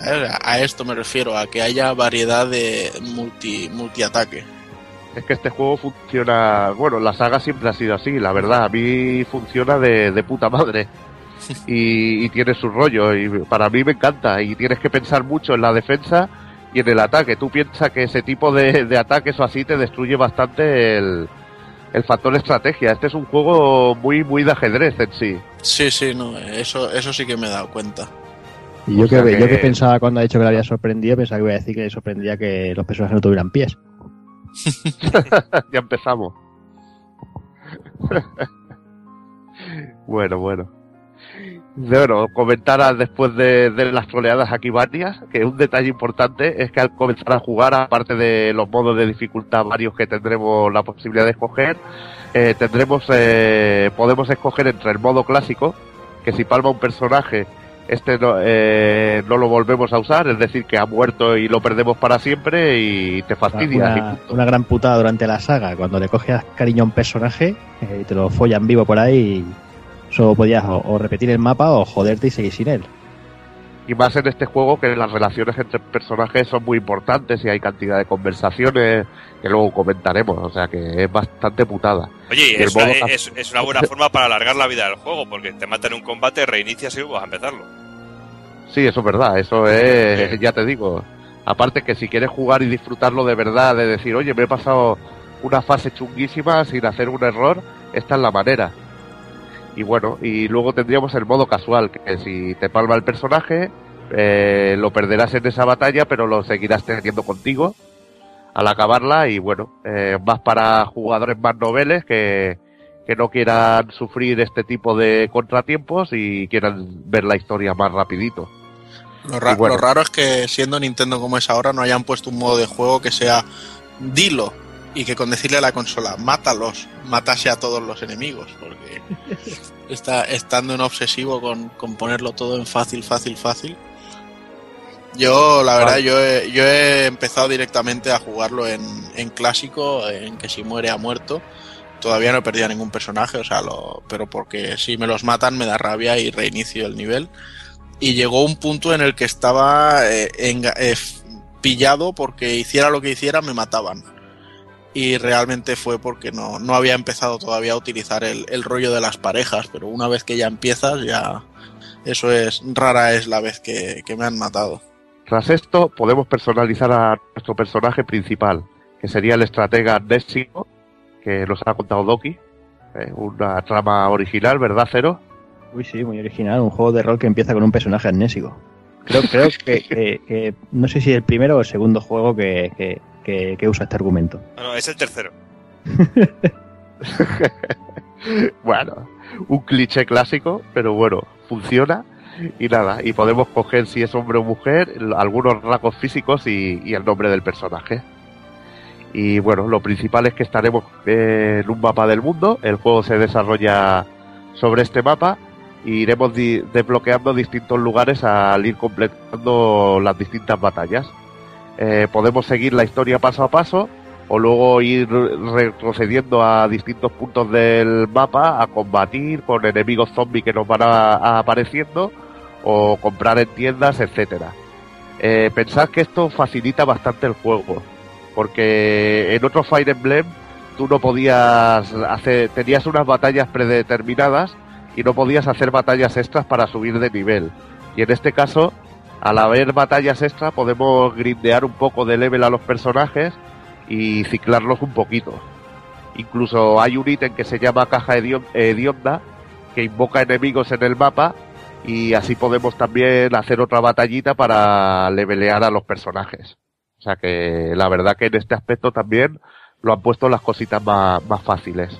A a esto me refiero, a que haya variedad de multi, multiataque. Es que este juego funciona, bueno, la saga siempre ha sido así, la verdad, a mí funciona de, de puta madre. *laughs* Y, y tiene su rollo, y para mí me encanta, y tienes que pensar mucho en la defensa y en el ataque. Tú piensas que ese tipo de, de ataques o así te destruye bastante el, el factor estrategia. Este es un juego muy, muy de ajedrez en sí. Sí, sí, no, eso, eso sí que me he dado cuenta. Y yo, sea que, yo que- que pensaba cuando ha dicho que le había sorprendido, pensaba que iba a decir que le sorprendía que los personajes no tuvieran pies. *laughs* ya empezamos. *laughs* bueno, bueno. Bueno, comentar después de, de las troleadas aquí varias, que un detalle importante es que al comenzar a jugar, aparte de los modos de dificultad varios que tendremos la posibilidad de escoger, eh, tendremos, eh, podemos escoger entre el modo clásico, que si palma un personaje, este no, eh, no lo volvemos a usar, es decir, que ha muerto y lo perdemos para siempre y te fastidia. una gran putada durante la saga, cuando le coges cariño a un personaje eh, y te lo follan vivo por ahí. y Solo podías o, o repetir el mapa o joderte y seguir sin él. Y más en este juego que las relaciones entre personajes son muy importantes y hay cantidad de conversaciones que luego comentaremos, o sea que es bastante putada. Oye, Y el es una, es- es una buena forma para alargar la vida del juego, porque te matan un combate, reinicias y vas a empezarlo. Sí, eso es verdad, eso es, ya te digo. Aparte que si quieres jugar y disfrutarlo de verdad, de decir, oye, me he pasado una fase chunguísima sin hacer un error, esta es la manera. Y bueno, y luego tendríamos el modo casual, que si te palma el personaje, eh, lo perderás en esa batalla, pero lo seguirás teniendo contigo al acabarla y bueno, eh, más para jugadores más noveles que, que no quieran sufrir este tipo de contratiempos y quieran ver la historia más rapidito. Lo, ra- Y bueno. lo raro es que siendo Nintendo como es ahora no hayan puesto un modo de juego que sea dilo y que con decirle a la consola mátalos, matase a todos los enemigos, porque *laughs* está estando en obsesivo con, con ponerlo todo en fácil, fácil, fácil. Yo, la verdad, yo he, yo he empezado directamente a jugarlo en, en clásico, en que si muere ha muerto. Todavía no he perdido a ningún personaje, o sea, lo, pero porque si me los matan me da rabia y reinicio el nivel y llegó un punto en el que estaba eh, eh, pillado porque hiciera lo que hiciera me mataban. Y realmente fue porque no, no había empezado todavía a utilizar el, el rollo de las parejas, pero una vez que ya empiezas, ya eso es rara es la vez que, que me han matado. Tras esto, podemos personalizar a nuestro personaje principal, que sería el estratega Nessico, que nos ha contado Doki. Eh, una trama original, ¿verdad, Cero? Uy, sí, muy original. Un juego de rol que empieza con un personaje amnésico. Creo, creo *laughs* que, que- que- no sé si el primero o el segundo juego que, que- usa este argumento. No, no, es el tercero. *laughs* Bueno, un cliché clásico, pero bueno, funciona. Y nada, y podemos coger si es hombre o mujer, algunos rasgos físicos y, y el nombre del personaje. Y bueno, lo principal es que estaremos en un mapa del mundo, el juego se desarrolla sobre este mapa y iremos di- desbloqueando distintos lugares al ir completando las distintas batallas. Eh, podemos seguir la historia paso a paso o luego ir retrocediendo a distintos puntos del mapa a combatir con enemigos zombies que nos van a, apareciendo o comprar en tiendas, etcétera. Eh, pensad que esto facilita bastante el juego, porque en otro Fire Emblem tú no podías hacer, tenías unas batallas predeterminadas y no podías hacer batallas extras para subir de nivel. Y en este caso, al haber batallas extras, podemos grindear un poco de level a los personajes y ciclarlos un poquito. Incluso hay un ítem que se llama caja hedion- hedionda que invoca enemigos en el mapa y así podemos también hacer otra batallita para levelear a los personajes. O sea que la verdad que en este aspecto también lo han puesto las cositas más, más fáciles.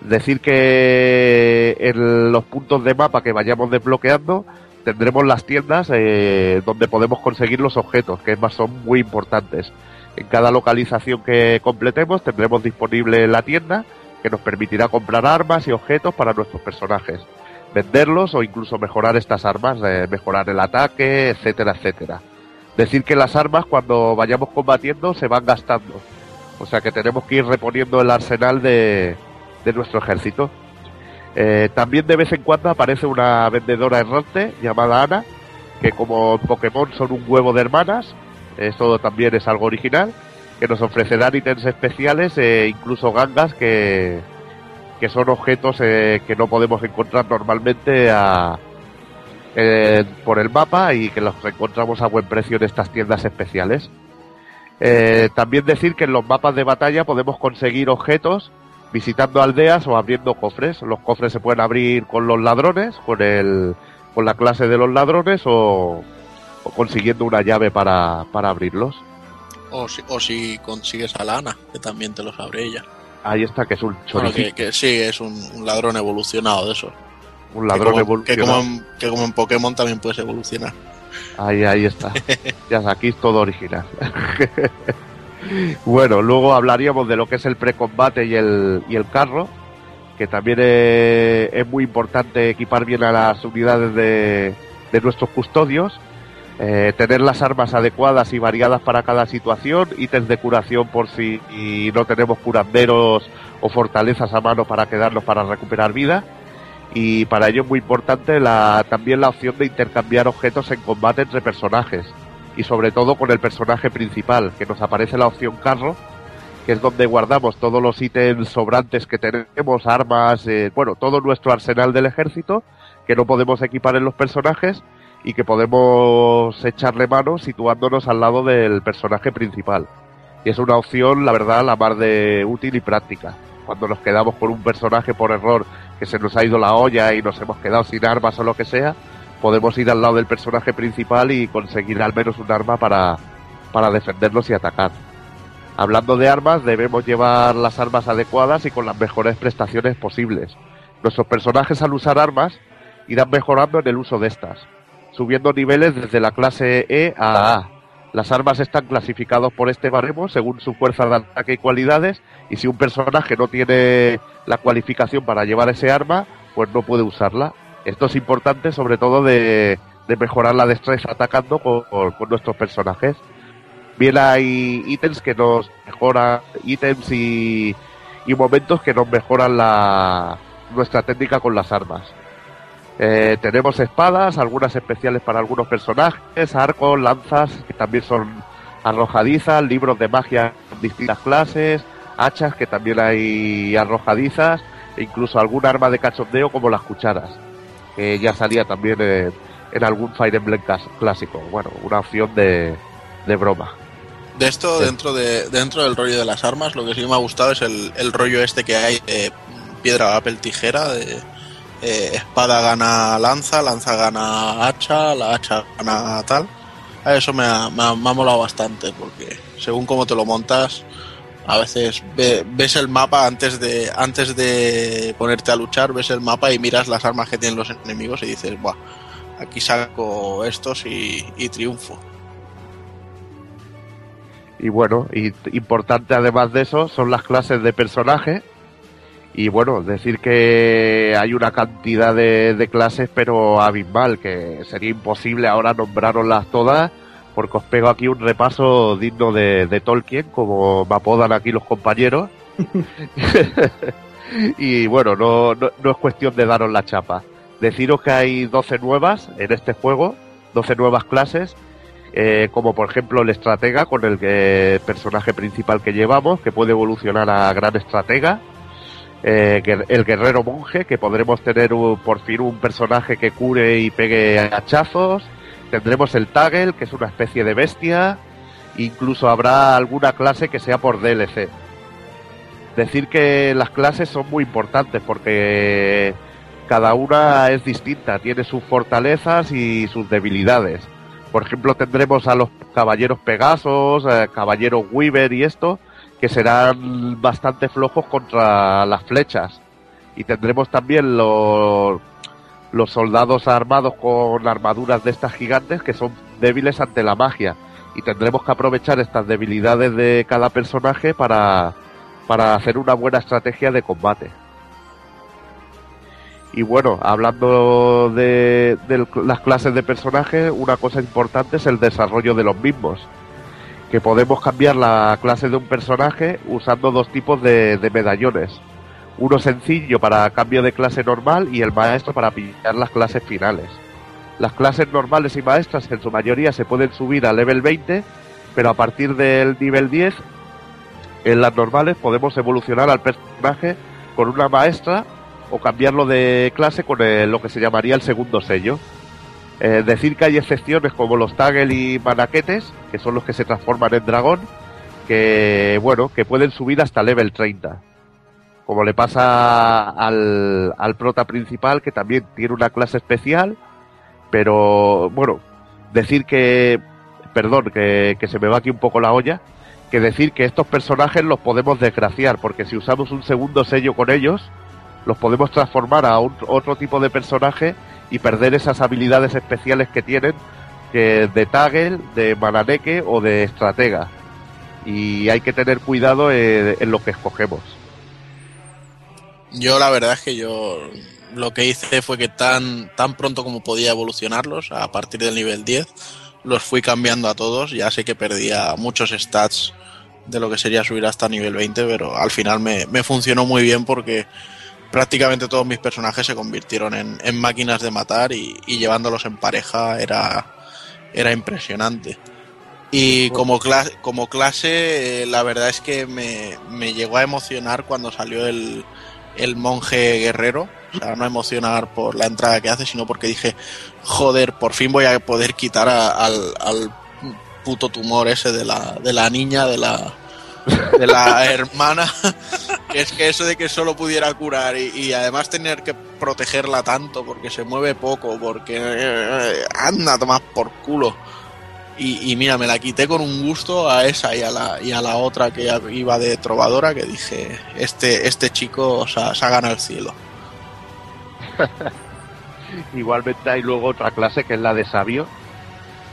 Decir que en los puntos de mapa que vayamos desbloqueando tendremos las tiendas eh, donde podemos conseguir los objetos, que más son muy importantes. En cada localización que completemos tendremos disponible la tienda que nos permitirá comprar armas y objetos para nuestros personajes, venderlos o incluso mejorar estas armas, eh, mejorar el ataque, etcétera, etcétera. Decir que las armas cuando vayamos combatiendo se van gastando, o sea que tenemos que ir reponiendo el arsenal de, de nuestro ejército. Eh, también de vez en cuando aparece una vendedora errante llamada Ana, que como Pokémon son un huevo de hermanas, eso también es algo original, que nos ofrecerán ítems especiales e incluso gangas que, que son objetos eh, que no podemos encontrar normalmente por el mapa y que los encontramos a buen precio en estas tiendas especiales. Eh, también decir que en los mapas de batalla podemos conseguir objetos visitando aldeas o abriendo cofres. Los cofres se pueden abrir con los ladrones, con el con la clase de los ladrones o, o consiguiendo una llave para, para abrirlos. O si, o si consigues a Lana, que también te los abre ella. Ahí está, que es un Bueno, que, que sí, es un, un ladrón evolucionado de eso. Un Que ladrón como, que, evolucionado. como en, que como en Pokémon también puedes evolucionar. Ahí, ahí está. *laughs* ya está, aquí es todo original. *laughs* bueno, luego hablaríamos de lo que es el precombate y el, y el carro, que también es, es muy importante equipar bien a las unidades de, de nuestros custodios, eh, tener las armas adecuadas y variadas para cada situación, ítems de curación por si y no tenemos curanderos o fortalezas a mano para quedarnos para recuperar vida. Y para ello es muy importante también la opción de intercambiar objetos en combate entre personajes y sobre todo con el personaje principal, que nos aparece la opción carro, que es donde guardamos todos los ítems sobrantes que tenemos, armas, eh, bueno, todo nuestro arsenal del ejército, que no podemos equipar en los personajes y que podemos echarle mano situándonos al lado del personaje principal. Y es una opción, la verdad, la más de útil y práctica. Cuando nos quedamos con un personaje por error que se nos ha ido la olla y nos hemos quedado sin armas o lo que sea, podemos ir al lado del personaje principal y conseguir al menos un arma para, para y atacar. Hablando de armas, debemos llevar las armas adecuadas y con las mejores prestaciones posibles. Nuestros personajes al usar armas irán mejorando en el uso de estas, subiendo niveles desde la clase E a A. Las armas están clasificadas por este baremo según su fuerza de ataque y cualidades, y si un personaje no tiene la cualificación para llevar ese arma, pues no puede usarla. Esto es importante sobre todo de, mejorar la destreza atacando con, con- con nuestros personajes. Bien hay ítems que nos mejoran, ítems y, momentos que nos mejoran nuestra técnica con las armas. Eh, tenemos espadas, algunas especiales para algunos personajes, arcos, lanzas, que también son arrojadizas, libros de magia de distintas clases, hachas, que también hay arrojadizas, e incluso algún arma de cachondeo como las cucharas, que ya salía también en, en algún Fire Emblem clásico. Bueno, una opción de, de broma. De esto, Sí. dentro de dentro del rollo de las armas, lo que sí me ha gustado es el, el rollo este que hay de piedra, papel, tijera, de eh, espada gana lanza, lanza gana hacha, la hacha gana tal. A Eso me ha, me ha- me ha molado bastante, porque según cómo te lo montas, a veces ve- ves el mapa antes de antes de ponerte a luchar, ves el mapa y miras las armas que tienen los enemigos y dices, Buah, aquí saco estos y, triunfo. Y bueno, importante además de eso son las clases de personaje. Y bueno, decir que hay una cantidad de, de clases, pero abismal, que sería imposible ahora nombraroslas todas, porque os pego aquí un repaso digno de, de Tolkien, como me apodan aquí los compañeros. *laughs* y bueno, no, no, no es cuestión de daros la chapa. Deciros que hay 12 nuevas en este juego, 12 nuevas clases, eh, como por ejemplo el estratega con el que- personaje principal que llevamos, que puede evolucionar a gran estratega. Eh, el guerrero monje, que podremos tener un- por fin un personaje que cure y pegue hachazos. Tendremos el Tagel, que es una especie de bestia. Incluso habrá alguna clase que sea por DLC. Decir que las clases son muy importantes porque cada una es distinta, tiene sus fortalezas y sus debilidades. Por ejemplo, tendremos a los caballeros Pegasos, eh, caballeros Weaver y esto, que serán bastante flojos contra las flechas. Y tendremos también los, los soldados armados con armaduras de estas gigantes que son débiles ante la magia. Y tendremos que aprovechar estas debilidades de cada personaje para, para hacer una buena estrategia de combate. Y bueno, hablando de, las clases de personajes, una cosa importante es el desarrollo de los mismos. Que podemos cambiar la clase de un personaje usando dos tipos de medallones. Uno sencillo para cambio de clase normal y el maestro para pillar las clases finales. Las clases normales y maestras en su mayoría se pueden subir a level 20, pero a partir del nivel 10, en las normales podemos evolucionar al personaje con una maestra o cambiarlo de clase con lo que se llamaría el segundo sello. Eh, decir que hay excepciones como los Tagel y Manaquetes, que son los que se transforman en dragón, que bueno, que pueden subir hasta level 30. Como le pasa al, al prota principal, que también tiene una clase especial, pero bueno, decir que, perdón, que, que se me va aquí un poco la olla, que decir que estos personajes los podemos desgraciar, porque si usamos un segundo sello con ellos, los podemos transformar a un- otro tipo de personaje y perder esas habilidades especiales que tienen que de Tagel, de Mananeke o de Estratega. Y hay que tener cuidado en lo que escogemos. Yo la verdad es que yo lo que hice fue que tan, tan pronto como podía evolucionarlos, a partir del nivel 10, los fui cambiando a todos. Ya sé que perdía muchos stats de lo que sería subir hasta nivel 20, pero al final me, me funcionó muy bien porque prácticamente todos mis personajes se convirtieron en, en máquinas de matar y, llevándolos en pareja era, era impresionante. Y como, cla- como clase, eh, la verdad es que me, me llegó a emocionar cuando salió el, el monje guerrero. O sea, no emocionar por la entrada que hace, sino porque dije, joder, por fin voy a poder quitar a- al, al puto tumor ese de la, de la niña, de la, de la *laughs* hermana. Que es que eso de que solo pudiera curar y, y además tener que protegerla tanto porque se mueve poco, porque eh, anda, tomas por culo. Y, y mira, me la quité con un gusto a esa y a la, y a la otra que iba de trovadora que dije, este, este chico se ha, se ha ganado el cielo. *laughs* Igualmente hay luego otra clase que es la de sabio,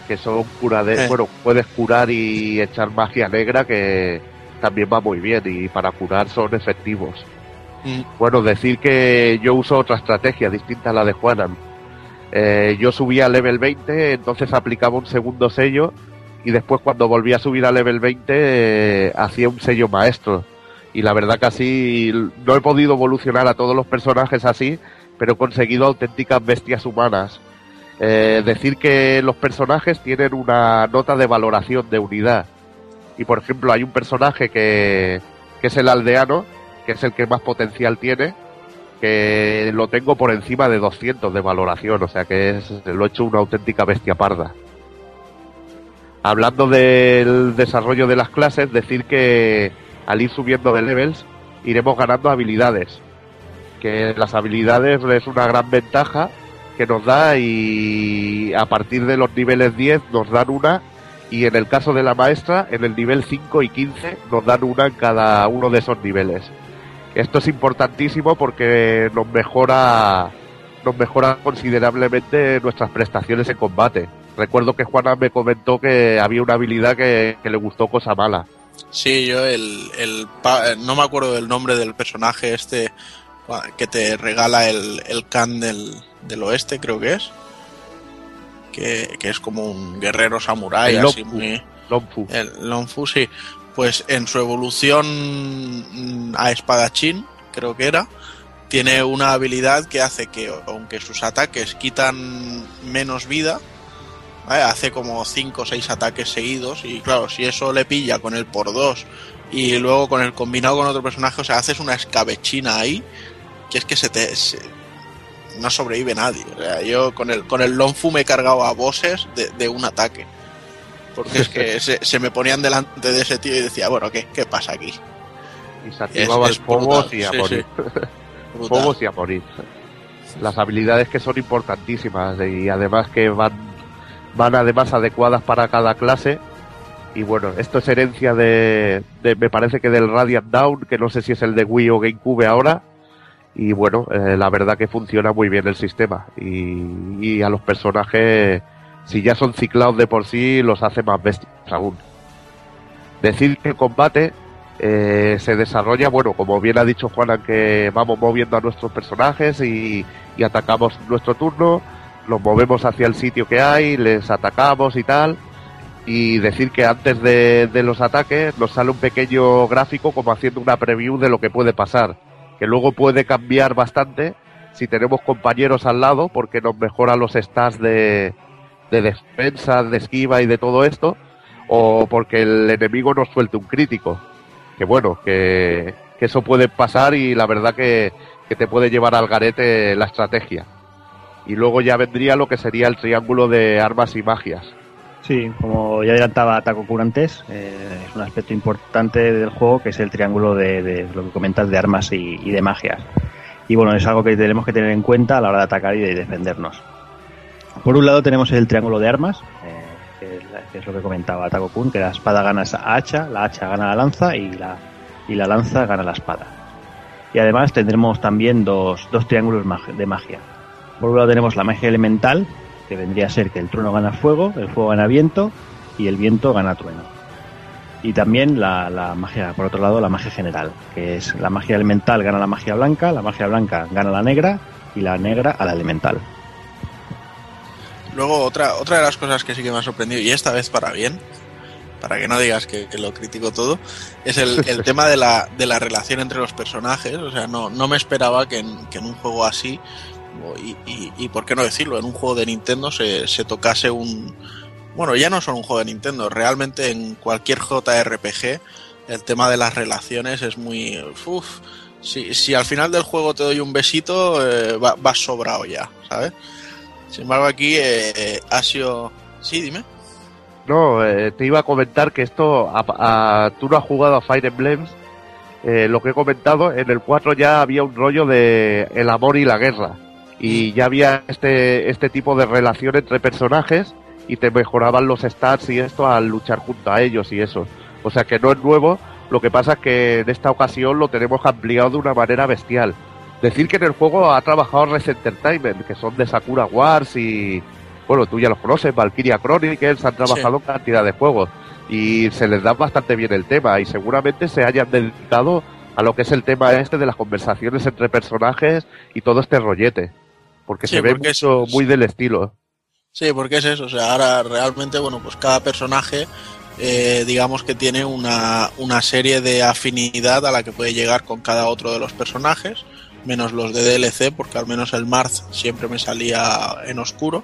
que son curade Eh. bueno, puedes curar y echar magia negra que también va muy bien y para curar son efectivos. Mm. Bueno, decir que yo uso otra estrategia distinta a la de Juanan. Eh, yo subía a level 20, entonces aplicaba un segundo sello y después cuando volví a subir a level 20 eh, hacía un sello maestro. Y la verdad que así no he podido evolucionar a todos los personajes así, pero he conseguido auténticas bestias humanas. Eh, decir que los personajes tienen una nota de valoración de unidad. Y por ejemplo hay un personaje que, que es el aldeano, que es el que más potencial tiene, que lo tengo por encima de 200 de valoración, o sea que es, lo he hecho una auténtica bestia parda. Hablando del desarrollo de las clases, decir que al ir subiendo de levels iremos ganando habilidades, que las habilidades es una gran ventaja que nos da y a partir de los niveles 10 nos dan una y en el caso de la maestra en el nivel 5 y 15 nos dan una en cada uno de esos niveles. Esto es importantísimo porque nos mejora nos mejora considerablemente nuestras prestaciones en combate. Recuerdo que Juana me comentó que había una habilidad que, que le gustó cosa mala. Sí, yo el, el no me acuerdo del nombre del personaje este cua- que te regala el, el Khan del, del oeste, creo que es. Que, que es como un guerrero samurái, así muy... Lonfu. El Lonfu, sí. Pues en su evolución mm, a espadachín, creo que era, tiene una habilidad que hace que, aunque sus ataques quitan menos vida, hace como 5 o 6 ataques seguidos. Y claro, si eso le pilla con el por 2 y luego con el combinado con otro personaje, o sea, haces una escabechina ahí, que es que se te. se- no sobrevive nadie. O sea, yo con el, con el Lonfu me he cargado a bosses de, de un ataque. Porque es que se, se me ponían delante de ese tío y decía, bueno, ¿qué, qué pasa aquí? Y se activaba es el Phobos y a sí, morir. Phobos *laughs* y a morir. Las habilidades que son importantísimas y además que van, van además adecuadas para cada clase. Y bueno, esto es herencia de, de- me parece que del Radiant Down, que no sé si es el de Wii o GameCube ahora. Y bueno, eh, la verdad que funciona muy bien el sistema. Y, y a los personajes, si ya son ciclados de por sí, los hace más bestias aún. Decir que el combate eh, se desarrolla, bueno, como bien ha dicho Juanan, que vamos moviendo a nuestros personajes y, atacamos nuestro turno, los movemos hacia el sitio que hay, les atacamos y tal. Y decir que antes de, de los ataques nos sale un pequeño gráfico como haciendo una preview de lo que puede pasar, que luego puede cambiar bastante si tenemos compañeros al lado, porque nos mejora los stats de, de defensa, de esquiva y de todo esto, o porque el enemigo nos suelte un crítico que bueno, que, que eso puede pasar y la verdad que, que te puede llevar al garete la estrategia. Y luego ya vendría lo que sería el triángulo de armas y magias. Sí, como ya adelantaba Taco antes, eh, es un aspecto importante del juego que es el triángulo de, de lo que comentas de armas y, y de magias. Y bueno, es algo que tenemos que tener en cuenta a la hora de atacar y de defendernos. Por un lado tenemos el triángulo de armas, eh, que, es lo que comentaba Taco Kun, que la espada gana esa hacha, la hacha gana la lanza y la, y la lanza gana la espada. Y además tendremos también dos, dos triángulos de magia. Por un lado tenemos la magia elemental, que vendría a ser que el trueno gana fuego, el fuego gana viento y el viento gana trueno. Y también la, la magia, por otro lado, la magia general, que es la magia elemental gana la magia blanca, la magia blanca gana la negra y la negra a la elemental. Luego, otra, otra de las cosas que sí que me ha sorprendido, y esta vez para bien, para que no digas que, que lo critico todo, es el, *laughs* el tema de la, de la relación entre los personajes. O sea, no, no me esperaba que en, que en un juego así, y, y, y por qué no decirlo, en un juego de Nintendo se, se tocase un... Bueno, ya no solo un juego de Nintendo, realmente en cualquier JRPG el tema de las relaciones es muy... Uf, si, si al final del juego te doy un besito, eh, va- vas sobrado ya, ¿sabes? Sin embargo, aquí eh, ha sido. Sí, dime. No, eh, te iba a comentar que esto, a- a- tú no has jugado a Fire Emblems, eh, lo que he comentado, en el 4 ya había un rollo de el amor y la guerra. Y ya había este, este tipo de relación entre personajes y te mejoraban los stats y esto al luchar junto a ellos y eso. O sea que no es nuevo, lo que pasa es que en esta ocasión lo tenemos ampliado de una manera bestial. Decir que en el juego ha trabajado Res Entertainment, que son de Sakura Wars y, bueno, tú ya los conoces, Valkyria Chronicles, han trabajado en cantidad de juegos y se les da bastante bien el tema y seguramente se hayan dedicado a lo que es el tema este de las conversaciones entre personajes y todo este rollete, porque Sí, se ve mucho, muy del estilo. Sí, porque es eso. O sea, ahora realmente, bueno, pues cada personaje, eh, digamos que tiene una, una serie de afinidad a la que puede llegar con cada otro de los personajes, menos los de DLC, porque al menos el Marth siempre me salía en oscuro.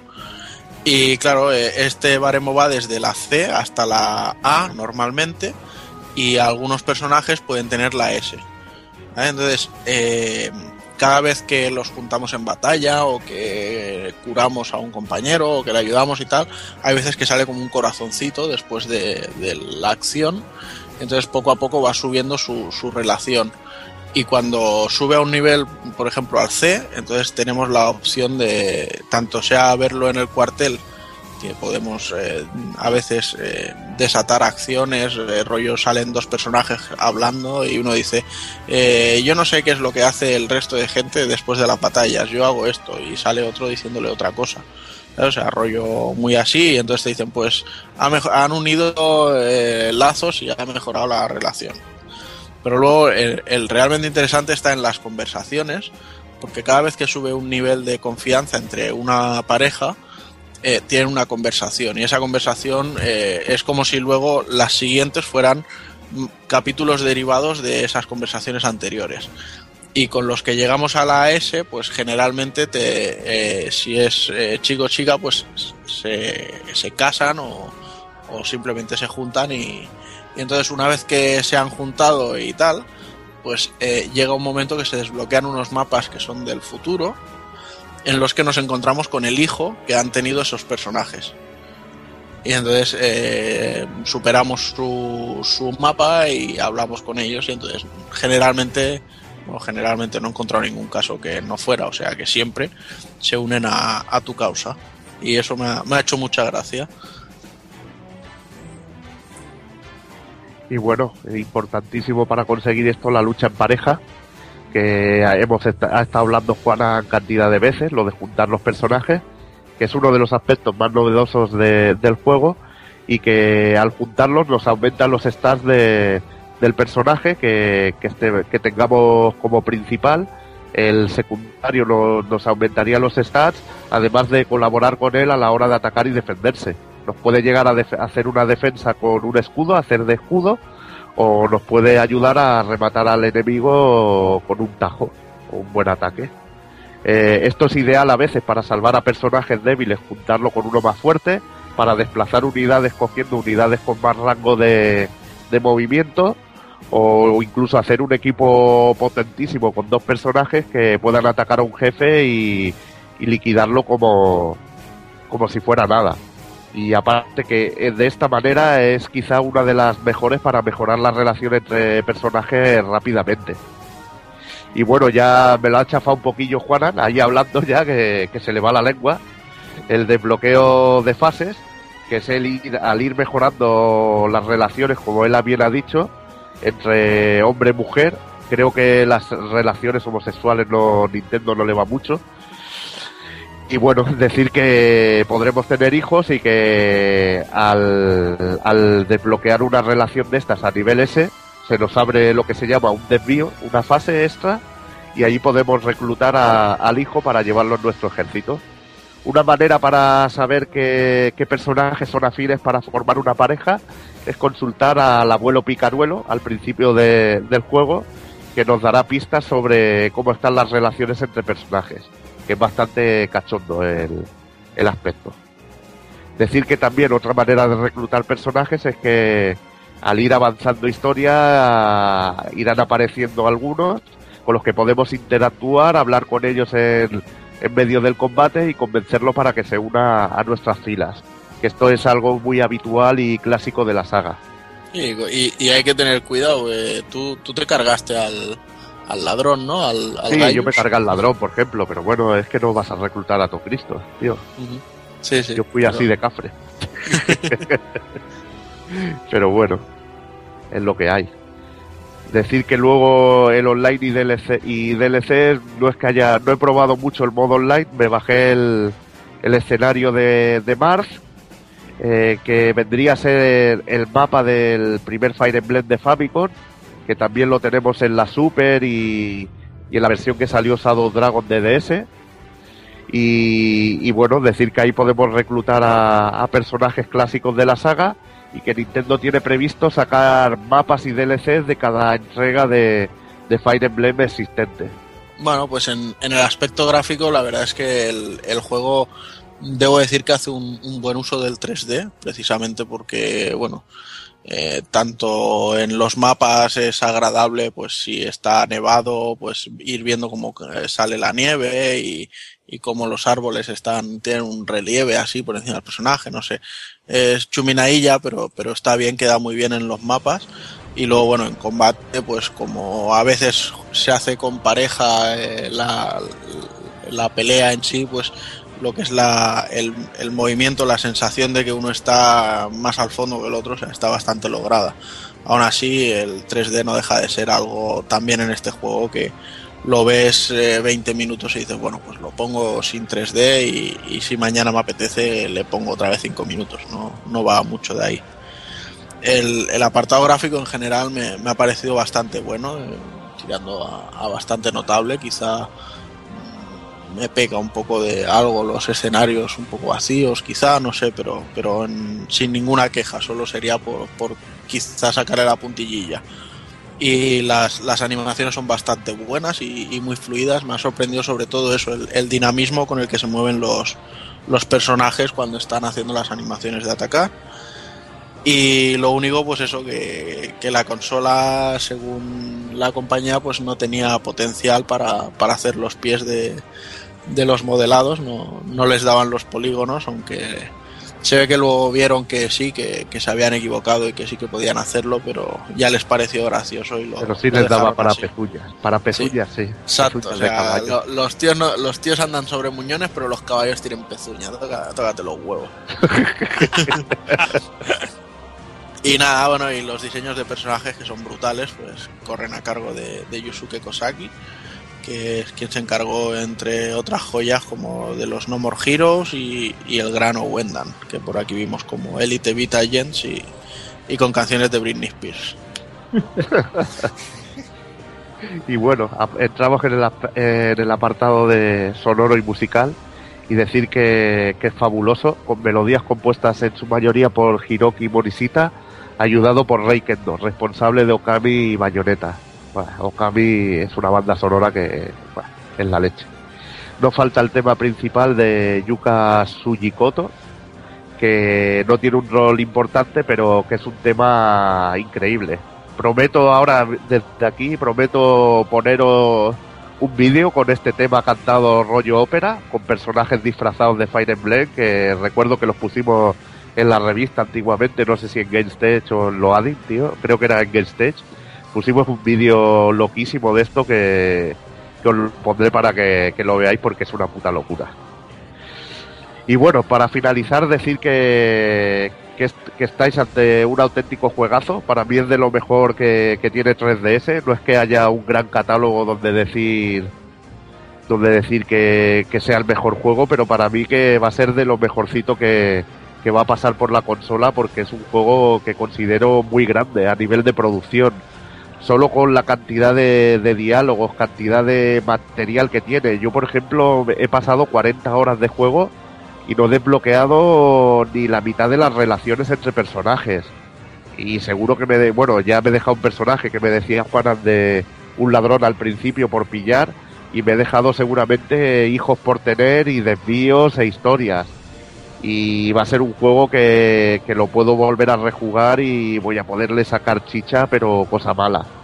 Y claro, eh, este baremo va desde la C hasta la A normalmente, y algunos personajes pueden tener la S. Entonces, eh, cada vez que los juntamos en batalla o que curamos a un compañero o que le ayudamos y tal, hay veces que sale como un corazoncito después de, la acción. Entonces poco a poco va subiendo su, su relación. Y cuando sube a un nivel, por ejemplo, al C, entonces tenemos la opción de, tanto sea verlo en el cuartel, que podemos eh, a veces eh, desatar acciones, eh, rollo salen dos personajes hablando y uno dice, yo no sé qué es lo que hace el resto de gente después de las batallas, yo hago esto y sale otro diciéndole otra cosa. O sea, rollo muy así y entonces te dicen, pues han unido lazos y ha mejorado la relación. Pero luego el, realmente interesante está en las conversaciones, porque cada vez que sube un nivel de confianza entre una pareja, eh, tienen una conversación y esa conversación eh, es como si luego las siguientes fueran mm, capítulos derivados de esas conversaciones anteriores. Y con los que llegamos a la S, pues generalmente te, eh, si es eh, chico o chica, pues se, se casan o, o simplemente se juntan y, y entonces una vez que se han juntado y tal, pues eh, llega un momento que se desbloquean unos mapas que son del futuro en los que nos encontramos con el hijo que han tenido esos personajes. Y entonces eh, superamos su, su mapa y hablamos con ellos y entonces generalmente, bueno, generalmente no he encontrado ningún caso que no fuera, o sea que siempre se unen a, tu causa. Y eso me ha, me ha hecho mucha gracia. Y bueno, importantísimo para conseguir esto la lucha en pareja, que hemos ha estado hablando Juana cantidad de veces, lo de juntar los personajes, que es uno de los aspectos más novedosos de- del juego y que al juntarlos nos aumentan los stats de, del personaje que, que, este- que tengamos como principal. El secundario no- nos aumentaría los stats, además de colaborar con él a la hora de atacar y defenderse. Nos puede llegar a hacer una defensa con un escudo, hacer de escudo, o nos puede ayudar a rematar al enemigo con un tajo, un buen ataque. Eh, esto es ideal a veces para salvar a personajes débiles, juntarlo con uno más fuerte, para desplazar unidades cogiendo unidades con más rango de, de movimiento, o incluso hacer un equipo potentísimo con dos personajes que puedan atacar a un jefe y, y liquidarlo como, como si fuera nada. Y aparte que eh, de esta manera es quizá una de las mejores para mejorar la relación entre personajes rápidamente. Y bueno, ya me lo ha chafado un poquillo Juanan, ahí hablando ya que, se le va la lengua. El desbloqueo de fases, que es el ir, al ir mejorando las relaciones, como él bien ha dicho, entre hombre y mujer, creo que las relaciones homosexuales no Nintendo no le va mucho. Y bueno, *laughs* decir que podremos tener hijos y que al, desbloquear una relación de estas a nivel S, se nos abre lo que se llama un desvío, una fase extra, y ahí podemos reclutar a- al hijo para llevarlo en nuestro ejército. Una manera para saber qué, personajes son afines para formar una pareja es consultar al abuelo Picaruelo al principio de- del juego, que nos dará pistas sobre cómo están las relaciones entre personajes, que es bastante cachondo el, el aspecto. Decir que también otra manera de reclutar personajes es que al ir avanzando historia irán apareciendo algunos con los que podemos interactuar, hablar con ellos en, en medio del combate y convencerlo para que se una a nuestras filas. Que esto es algo muy habitual y clásico de la saga. Y, y- y hay que tener cuidado, eh, tú, tú te cargaste al, al ladrón, ¿no? Al, al Sí, Gaius. yo me cargué al ladrón, por ejemplo, pero bueno, es que no vas a reclutar a todo Cristo, tío. Sí, sí. Yo fui pero- así de cafre. *laughs* Pero bueno, es lo que hay. Decir que luego el online y DLC, y DLC no es que haya, no he probado mucho el modo online, me bajé el, el escenario de, de Mars, eh, que vendría a ser el mapa del primer Fire Emblem de Famicom, que también lo tenemos en la Super y, y en la versión que salió Shadow Dragon de DS. Y, y bueno, decir que ahí podemos reclutar a, a personajes clásicos de la saga y que Nintendo tiene previsto sacar mapas y DLCs de cada entrega de, de Fire Emblem existente. Bueno, pues en, el aspecto gráfico, la verdad es que el, el juego, debo decir que hace un, un buen uso del 3D, precisamente porque, bueno, eh, tanto en los mapas es agradable, pues si está nevado, pues ir viendo cómo eh, sale la nieve y, y cómo los árboles están, tienen un relieve así por encima del personaje, no sé. Es chuminailla, pero, pero está bien, queda muy bien en los mapas. Y luego, bueno, en combate, pues como a veces se hace con pareja eh, la, la pelea en sí, pues lo que es la, el, el movimiento, la sensación de que uno está más al fondo que el otro, o sea, está bastante lograda. Aún así, el 3D no deja de ser algo también en este juego que lo ves eh, 20 minutos y dices, bueno, pues lo pongo sin 3D y, y si mañana me apetece le pongo otra vez 5 minutos, no, no va mucho de ahí. El, el apartado gráfico en general me, me ha parecido bastante bueno, eh, tirando a, a bastante notable, quizá me pega un poco de algo los escenarios un poco vacíos, quizá, no sé, pero, pero sin ninguna queja, solo sería por, por quizá sacarle la puntillilla. Y las, las animaciones son bastante buenas y, y muy fluidas. Me ha sorprendido sobre todo eso, el, el dinamismo con el que se mueven los, los personajes cuando están haciendo las animaciones de atacar. Y lo único, pues eso, que, que la consola, según la compañía, pues no tenía potencial para, para hacer los pies de, de los modelados, no, no les daban los polígonos, aunque se ve que luego vieron que sí, que, que se habían equivocado y que sí que podían hacerlo, pero ya les pareció gracioso y lo Pero sí lo les daba para así. pezuñas. Para pezuñas, sí. Exacto, o sea, lo- los, tíos no- los tíos andan sobre muñones, pero los caballos tienen pezuñas. Tócate los huevos. *laughs* y nada, bueno, y los diseños de personajes que son brutales, pues corren a cargo de, de Yusuke Kosaki, que es quien se encargó, entre otras joyas, como de los No More Heroes y, el Grano Wendan, que por aquí vimos como Elite Beat Agents y, con canciones de Britney Spears. *laughs* Y bueno, entramos en el, en el apartado de sonoro y musical y decir que, que es fabuloso, con melodías compuestas en su mayoría por Hiroki Morishita, ayudado por Rei Kendo, responsable de Okami y Bayonetta. Bueno, Okami es una banda sonora que bueno, es la leche. No falta el tema principal de Yuka Sujikoto, que no tiene un rol importante, pero que es un tema increíble. Prometo ahora, desde aquí, prometo poneros un vídeo con este tema cantado rollo ópera, con personajes disfrazados de Fire Emblem, que recuerdo que los pusimos en la revista antiguamente, no sé si en GameStage o en Loading, tío, creo que era en GameStage. Pusimos un vídeo loquísimo de esto que, os pondré para que, lo veáis porque es una puta locura. Y bueno, para finalizar, decir que, que, est- que estáis ante un auténtico juegazo. Para mí es de lo mejor que, tiene 3DS. No es que haya un gran catálogo donde decir donde decir que, sea el mejor juego, pero para mí que va a ser de lo mejorcito que va a pasar por la consola porque es un juego que considero muy grande a nivel de producción. Solo con la cantidad de, diálogos, cantidad de material que tiene. Yo, por ejemplo, he pasado 40 horas de juego y no he desbloqueado ni la mitad de las relaciones entre personajes. Y seguro que me... De, bueno, ya me he dejado un personaje que me decía Juanan de un ladrón al principio por pillar y me he dejado seguramente hijos por tener y desvíos e historias. Y va a ser un juego que, que lo puedo volver a rejugar y voy a poderle sacar chicha, pero cosa mala.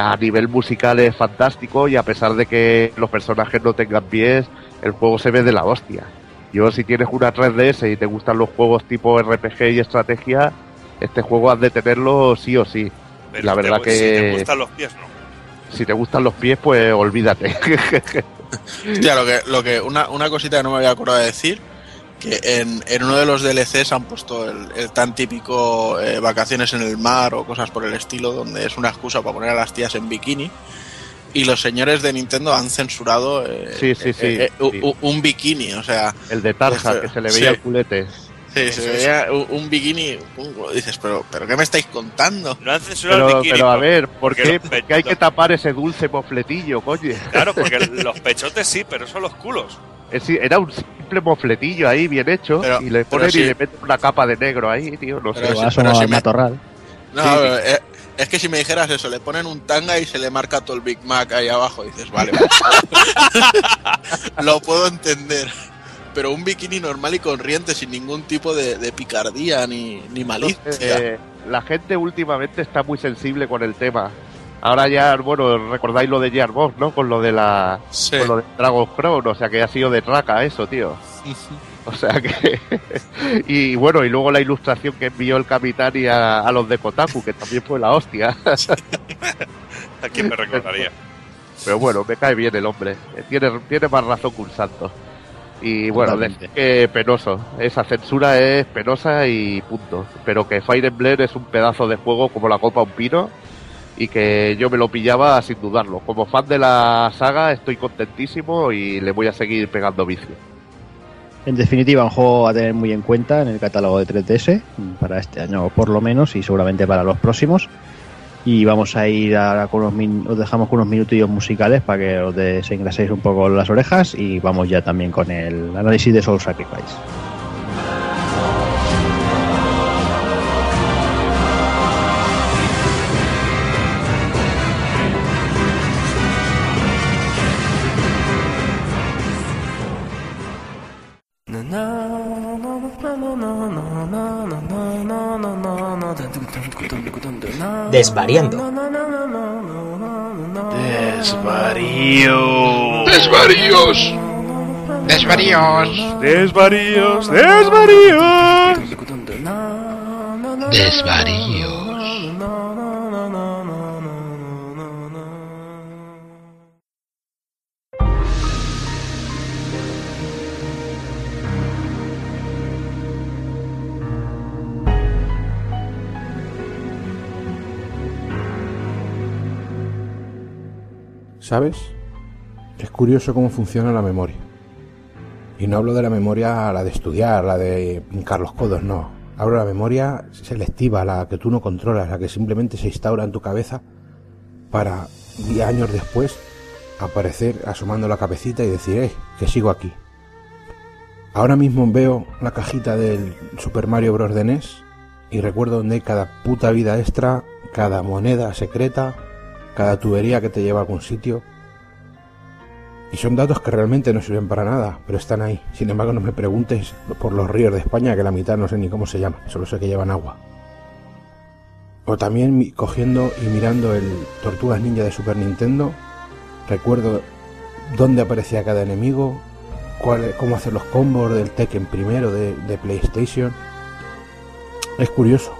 A nivel musical es fantástico y a pesar de que los personajes no tengan pies, el juego se ve de la hostia. Yo si tienes una 3DS y te gustan los juegos tipo RPG y estrategia, este juego has de tenerlo sí o sí. Pero la te verdad que- Si te gustan los pies, no. Si te gustan los pies, pues olvídate. *laughs* Hostia, lo que, lo que, una, una cosita que no me había acordado de decir, que en, en uno de los DLCs han puesto el, el tan típico eh, vacaciones en el mar o cosas por el estilo, donde es una excusa para poner a las tías en bikini. Y los señores de Nintendo han censurado eh, Sí, sí, sí, eh, eh, sí. u- un bikini, o sea, el de Tarja, que se le veía Sí. el culete. sí, se veía un, un bikini, un- dices, pero, pero ¿qué me estáis contando? No han censurado Pero, el bikini. pero a ver, ¿por porque qué, los por qué hay que tapar ese dulce mofletillo, coño? Claro, porque *laughs* los pechotes sí, pero son los culos. Era un simple mofletillo ahí, bien hecho, Pero- y le ponen sí. y le meten una capa de negro ahí, tío, no Pero sé. pero si me- matorral. No, Sí, pero, eh, es que si me dijeras eso, le ponen un tanga y se le marca todo el Big Mac ahí abajo, dices, vale, vale. *laughs* lo puedo entender. Pero un bikini normal y corriente, sin ningún tipo de, de picardía ni, ni malicia. Eh, la gente últimamente está muy sensible con el tema. Ahora ya, bueno, recordáis lo de Gearbox, ¿no? Con lo de la Sí. con lo de Dragon Crown, o sea que ha sido de traca eso, tío. O sea que. *laughs* y bueno, y luego la ilustración que envió el capitán y a, a los de Kotaku, que también fue la hostia. *laughs* ¿A quién me recordaría? Pero bueno, me cae bien el hombre. Tiene, tiene más razón que un santo. Y bueno, decir que penoso. Esa censura es penosa y punto. Pero que Fire Emblem es un pedazo de juego como la copa a un pino. Y que yo me lo pillaba sin dudarlo. Como fan de la saga estoy contentísimo y le voy a seguir pegando vicio. En definitiva, un juego a tener muy en cuenta en el catálogo de 3DS, para este año por lo menos, y seguramente para los próximos. Y vamos a ir ahora con unos os dejamos con unos minutillos musicales para que os desengraséis un poco las orejas y vamos ya también con el análisis de Soul Sacrifice. Desvariando. Desvarío. ¡Desvaríos! ¡Desvaríos! Desvaríos, desvaríos. ¡Desvaríos! ¿Sabes? Es curioso cómo funciona la memoria. Y no hablo de la memoria, la de estudiar, la de pincar los codos, no. Hablo de la memoria selectiva, la que tú no controlas, la que simplemente se instaura en tu cabeza para, diez años después, aparecer asomando la cabecita y decir, eh, que sigo aquí. Ahora mismo veo la cajita del Super Mario Bros. de NES y recuerdo donde hay cada puta vida extra, cada moneda secreta, cada tubería que te lleva a algún sitio. Y son datos que realmente no sirven para nada, pero están ahí. Sin embargo, no me preguntes por los ríos de España, que la mitad no sé ni cómo se llaman, solo sé que llevan agua. O también cogiendo y mirando el Tortugas Ninja de Super Nintendo, recuerdo dónde aparecía cada enemigo, cuál, cómo hacer los combos del Tekken primero de, de PlayStation. Es curioso.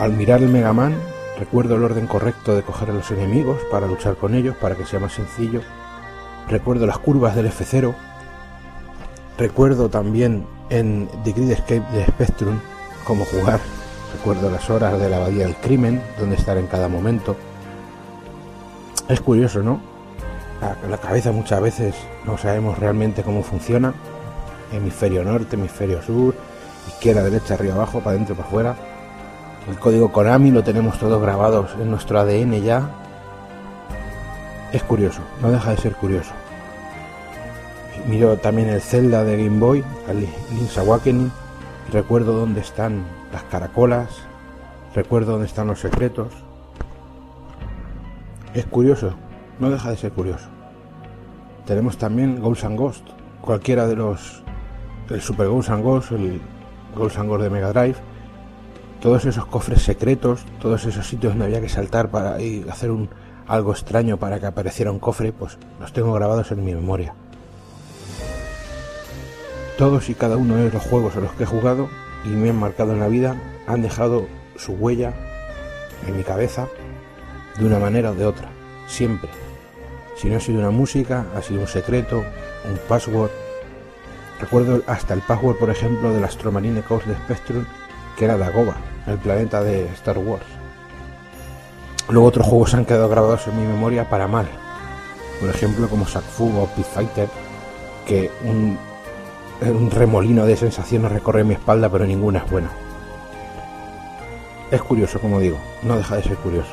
Al mirar el Mega Man, recuerdo el orden correcto de coger a los enemigos para luchar con ellos, para que sea más sencillo. Recuerdo las curvas del F0. Recuerdo también en The Grid Escape de Spectrum cómo jugar. Recuerdo las horas de la abadía del crimen, dónde estar en cada momento. Es curioso, ¿no? La, cabeza muchas veces no sabemos realmente cómo funciona. Hemisferio norte, hemisferio sur, izquierda, derecha, arriba, abajo, para adentro, para afuera. El código Konami lo tenemos todos grabados en nuestro ADN ya. Es curioso, no deja de ser curioso. Miro también el Zelda de Game Boy, Link's Awakening, recuerdo dónde están las caracolas, recuerdo dónde están los secretos. Es curioso, no deja de ser curioso. Tenemos también Ghosts and Ghost, cualquiera de los el Super Ghosts and Ghost, el Ghosts and Ghost de Mega Drive, todos esos cofres secretos, todos esos sitios donde había que saltar para a hacer un algo extraño para que apareciera un cofre, pues los tengo grabados en mi memoria. Todos y cada uno de los juegos a los que he jugado y me han marcado en la vida han dejado su huella en mi cabeza de una manera o de otra, siempre. Si no ha sido una música, ha sido un secreto, un password. Recuerdo hasta el password, por ejemplo, del Astromarine Corps de Spectrum, que era Dagoba, el planeta de Star Wars. Luego otros juegos han quedado grabados en mi memoria para mal. Por ejemplo, como Sakfu o Pit Fighter, que un, un remolino de sensaciones recorre mi espalda, pero ninguna es buena. Es curioso, como digo, no deja de ser curioso.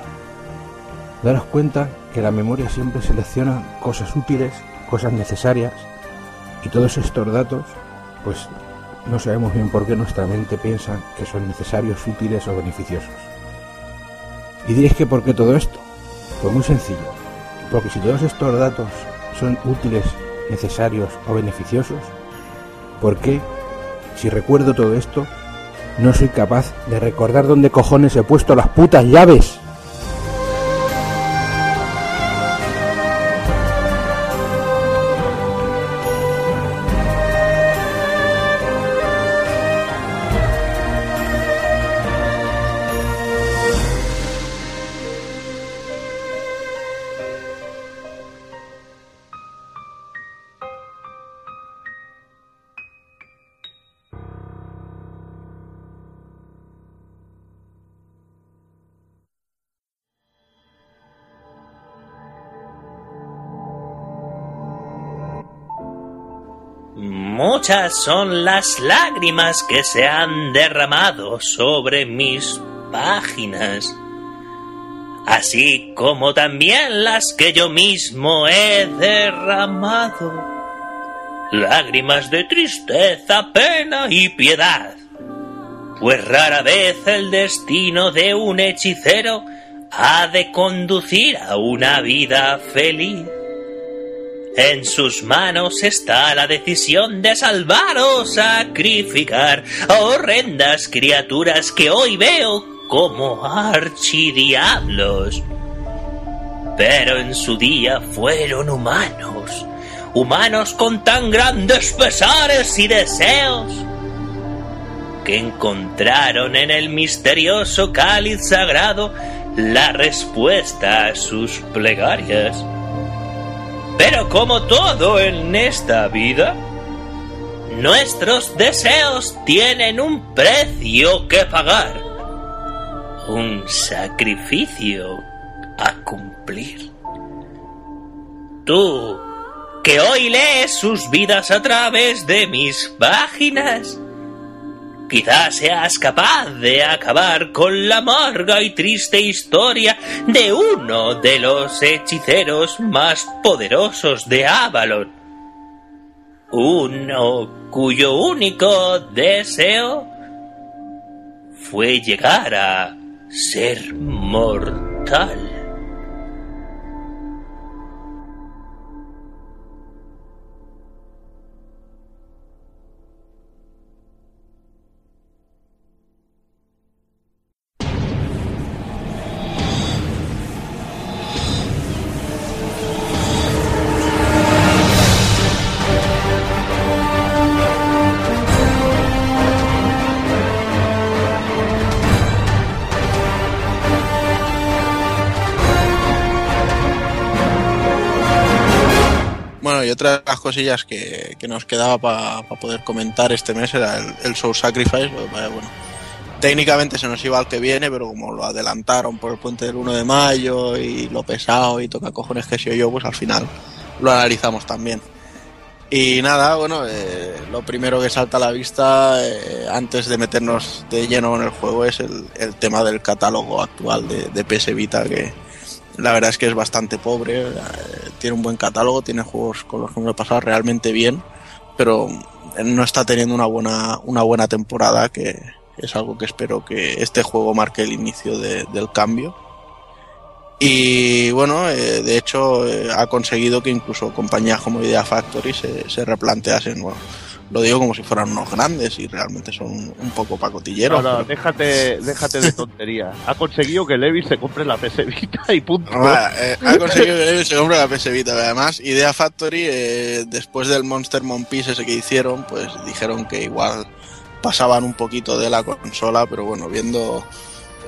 Daros cuenta que la memoria siempre selecciona cosas útiles, cosas necesarias, y todos estos datos, pues no sabemos bien por qué nuestra mente piensa que son necesarios, útiles o beneficiosos. Y diréis que por qué todo esto? Pues muy sencillo, porque si todos estos datos son útiles, necesarios o beneficiosos, ¿por qué, si recuerdo todo esto, no soy capaz de recordar dónde cojones he puesto las putas llaves? Muchas son las lágrimas que se han derramado sobre mis páginas, así como también las que yo mismo he derramado. Lágrimas de tristeza, pena y piedad, pues rara vez el destino de un hechicero ha de conducir a una vida feliz. En sus manos está la decisión de salvar o sacrificar a horrendas criaturas que hoy veo como archidiablos. Pero en su día fueron humanos, humanos con tan grandes pesares y deseos, que encontraron en el misterioso cáliz sagrado la respuesta a sus plegarias. Pero como todo en esta vida, nuestros deseos tienen un precio que pagar, un sacrificio a cumplir. Tú, que hoy lees sus vidas a través de mis páginas, Quizás seas capaz de acabar con la amarga y triste historia de uno de los hechiceros más poderosos de Avalon. Uno cuyo único deseo fue llegar a ser mortal. Bueno, y otra de las cosillas que, que nos quedaba para poder comentar este mes era el, Soul Sacrifice. Bueno, técnicamente se nos iba al que viene, pero como lo adelantaron por el puente del 1 de mayo y lo pesado y toca cojones que soy yo, pues al final lo analizamos también. Y nada, bueno, eh, lo primero que salta a la vista eh, antes de meternos de lleno en el juego es el, el tema del catálogo actual de, de PS Vita, que la verdad es que es bastante pobre. eh, tiene un buen catálogo, tiene juegos con los que me he pasado realmente bien, pero no está teniendo una buena, una buena temporada, que es algo que espero que este juego marque el inicio de- del cambio. Y bueno, eh, de hecho eh, ha conseguido que incluso compañías como Idea Factory se, se replanteasen, lo digo como si fueran unos grandes y realmente son un poco pacotilleros. No, no, pero- déjate, déjate de tonterías. Ha conseguido que Levi se compre la PS Vita y punto. *laughs* Eh, ha conseguido que Levi se compre la PS Vita. Además, Idea Factory, eh, después del Monster Monpiece ese que hicieron, pues dijeron que igual pasaban un poquito de la consola, pero bueno, viendo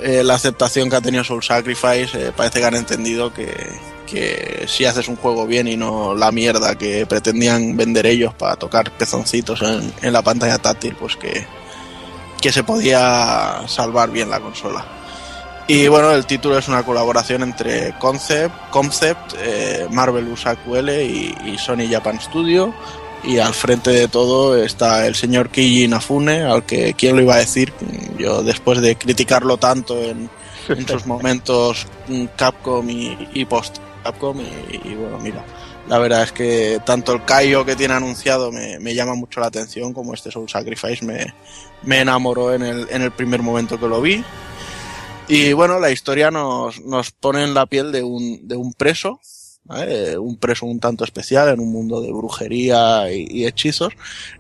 eh, la aceptación que ha tenido Soul Sacrifice, eh, parece que han entendido que, que si haces un juego bien y no la mierda que pretendían vender ellos para tocar pezoncitos en, en la pantalla táctil, pues que, que se podía salvar bien la consola. Y bueno, el título es una colaboración entre Concept, Concept eh, Marvelous AQL y, y Sony Japan Studio. Y al frente de todo está el señor Keiji Inafune, al que, ¿quién lo iba a decir? Yo después de criticarlo tanto en, en sus *laughs* momentos mm, Capcom y, y post Capcom, y, bueno, mira, la verdad es que tanto el Kaio que tiene anunciado me, me llama mucho la atención, como este Soul Sacrifice me, me enamoró en el, en el primer momento que lo vi. Y bueno, la historia nos, nos pone en la piel de un, de un preso, ¿vale? un preso un tanto especial en un mundo de brujería y, y hechizos,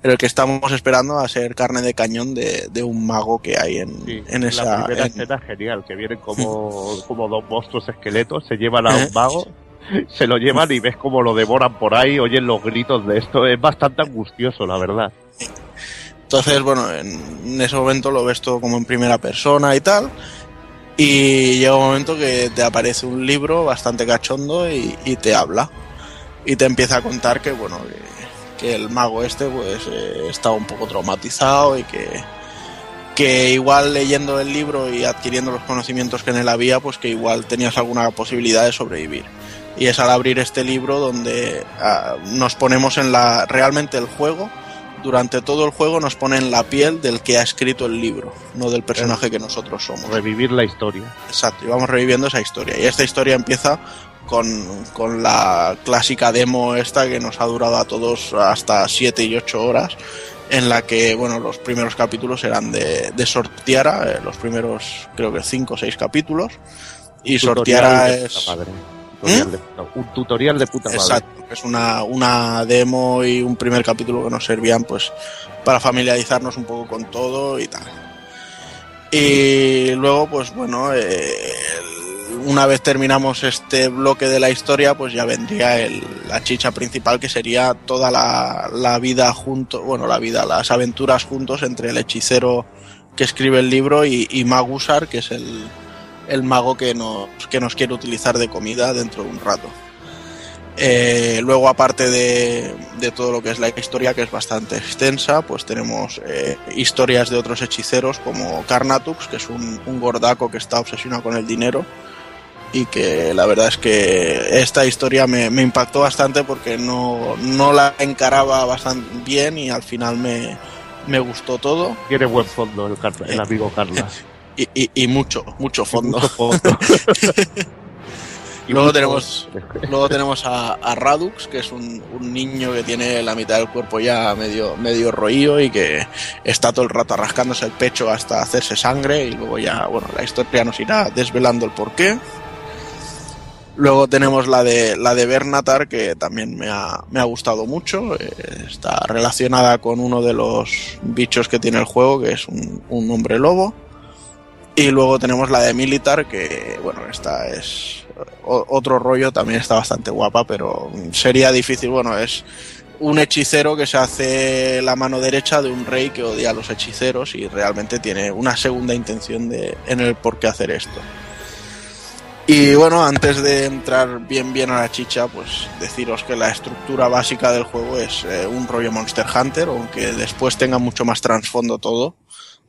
en el que estamos esperando a ser carne de cañón de, de un mago que hay en, en la esa... primera en- escena es genial, que vienen como, *laughs* como dos monstruos esqueletos, se llevan a ¿Eh? un mago, *laughs* se lo llevan y ves cómo lo devoran por ahí, oyen los gritos de esto, es bastante angustioso, la verdad. Entonces, bueno, en, en ese momento lo ves todo como en primera persona y tal. Y llega un momento que te aparece un libro bastante cachondo y, y te habla. Y te empieza a contar que, bueno, que, que el mago este pues eh, estaba un poco traumatizado y que, que igual leyendo el libro y adquiriendo los conocimientos que en él había, pues que igual tenías alguna posibilidad de sobrevivir. Y es al abrir este libro donde ah, nos ponemos en la realmente el juego durante todo el juego nos pone en la piel del que ha escrito el libro, no del personaje que nosotros somos. Revivir la historia. Exacto, y vamos reviviendo esa historia. Y esta historia empieza con, con la clásica demo esta que nos ha durado a todos hasta 7 y 8 horas, en la que, bueno, los primeros capítulos eran de, de Sortiara, eh, los primeros creo que 5 o 6 capítulos, y Sortiara Tutorial es... de puta- un tutorial de puta madre. Exacto, que es una, una demo y un primer capítulo que nos servían pues para familiarizarnos un poco con todo y tal. Y luego, pues bueno, eh, una vez terminamos este bloque de la historia, pues ya vendría el- la chicha principal que sería toda la, la vida junto, bueno, la vida, las aventuras juntos entre el hechicero que escribe el libro y, y Magusar, que es el, el mago que nos, que nos quiere utilizar de comida dentro de un rato. Eh, luego, aparte de, de todo lo que es la historia, que es bastante extensa, pues tenemos eh, historias de otros hechiceros como Carnatux, que es un, un gordaco que está obsesionado con el dinero. Y que la verdad es que esta historia me, me impactó bastante porque no, no la encaraba bastante bien y al final me, me gustó todo. Tiene buen fondo el, el amigo Carla. *laughs* Y, y- y mucho, mucho fondo. Mucho fondo. *laughs* Y luego mucho- tenemos, luego tenemos a, a Radux, que es un, un niño que tiene la mitad del cuerpo ya medio, medio roído y que está todo el rato rascándose el pecho hasta hacerse sangre y luego ya, bueno, la historia nos irá desvelando el porqué. Luego tenemos la de la de Bernatar, que también me ha, me ha gustado mucho. eh, está relacionada con uno de los bichos que tiene el juego, que es un, un hombre lobo. Y luego tenemos la de Militar, que bueno, esta es otro rollo, también está bastante guapa, pero sería difícil, bueno, es un hechicero que se hace la mano derecha de un rey que odia a los hechiceros y realmente tiene una segunda intención de, en el por qué hacer esto. Y bueno, antes de entrar bien bien a la chicha, pues deciros que la estructura básica del juego es eh, un rollo Monster Hunter, aunque después tenga mucho más trasfondo todo,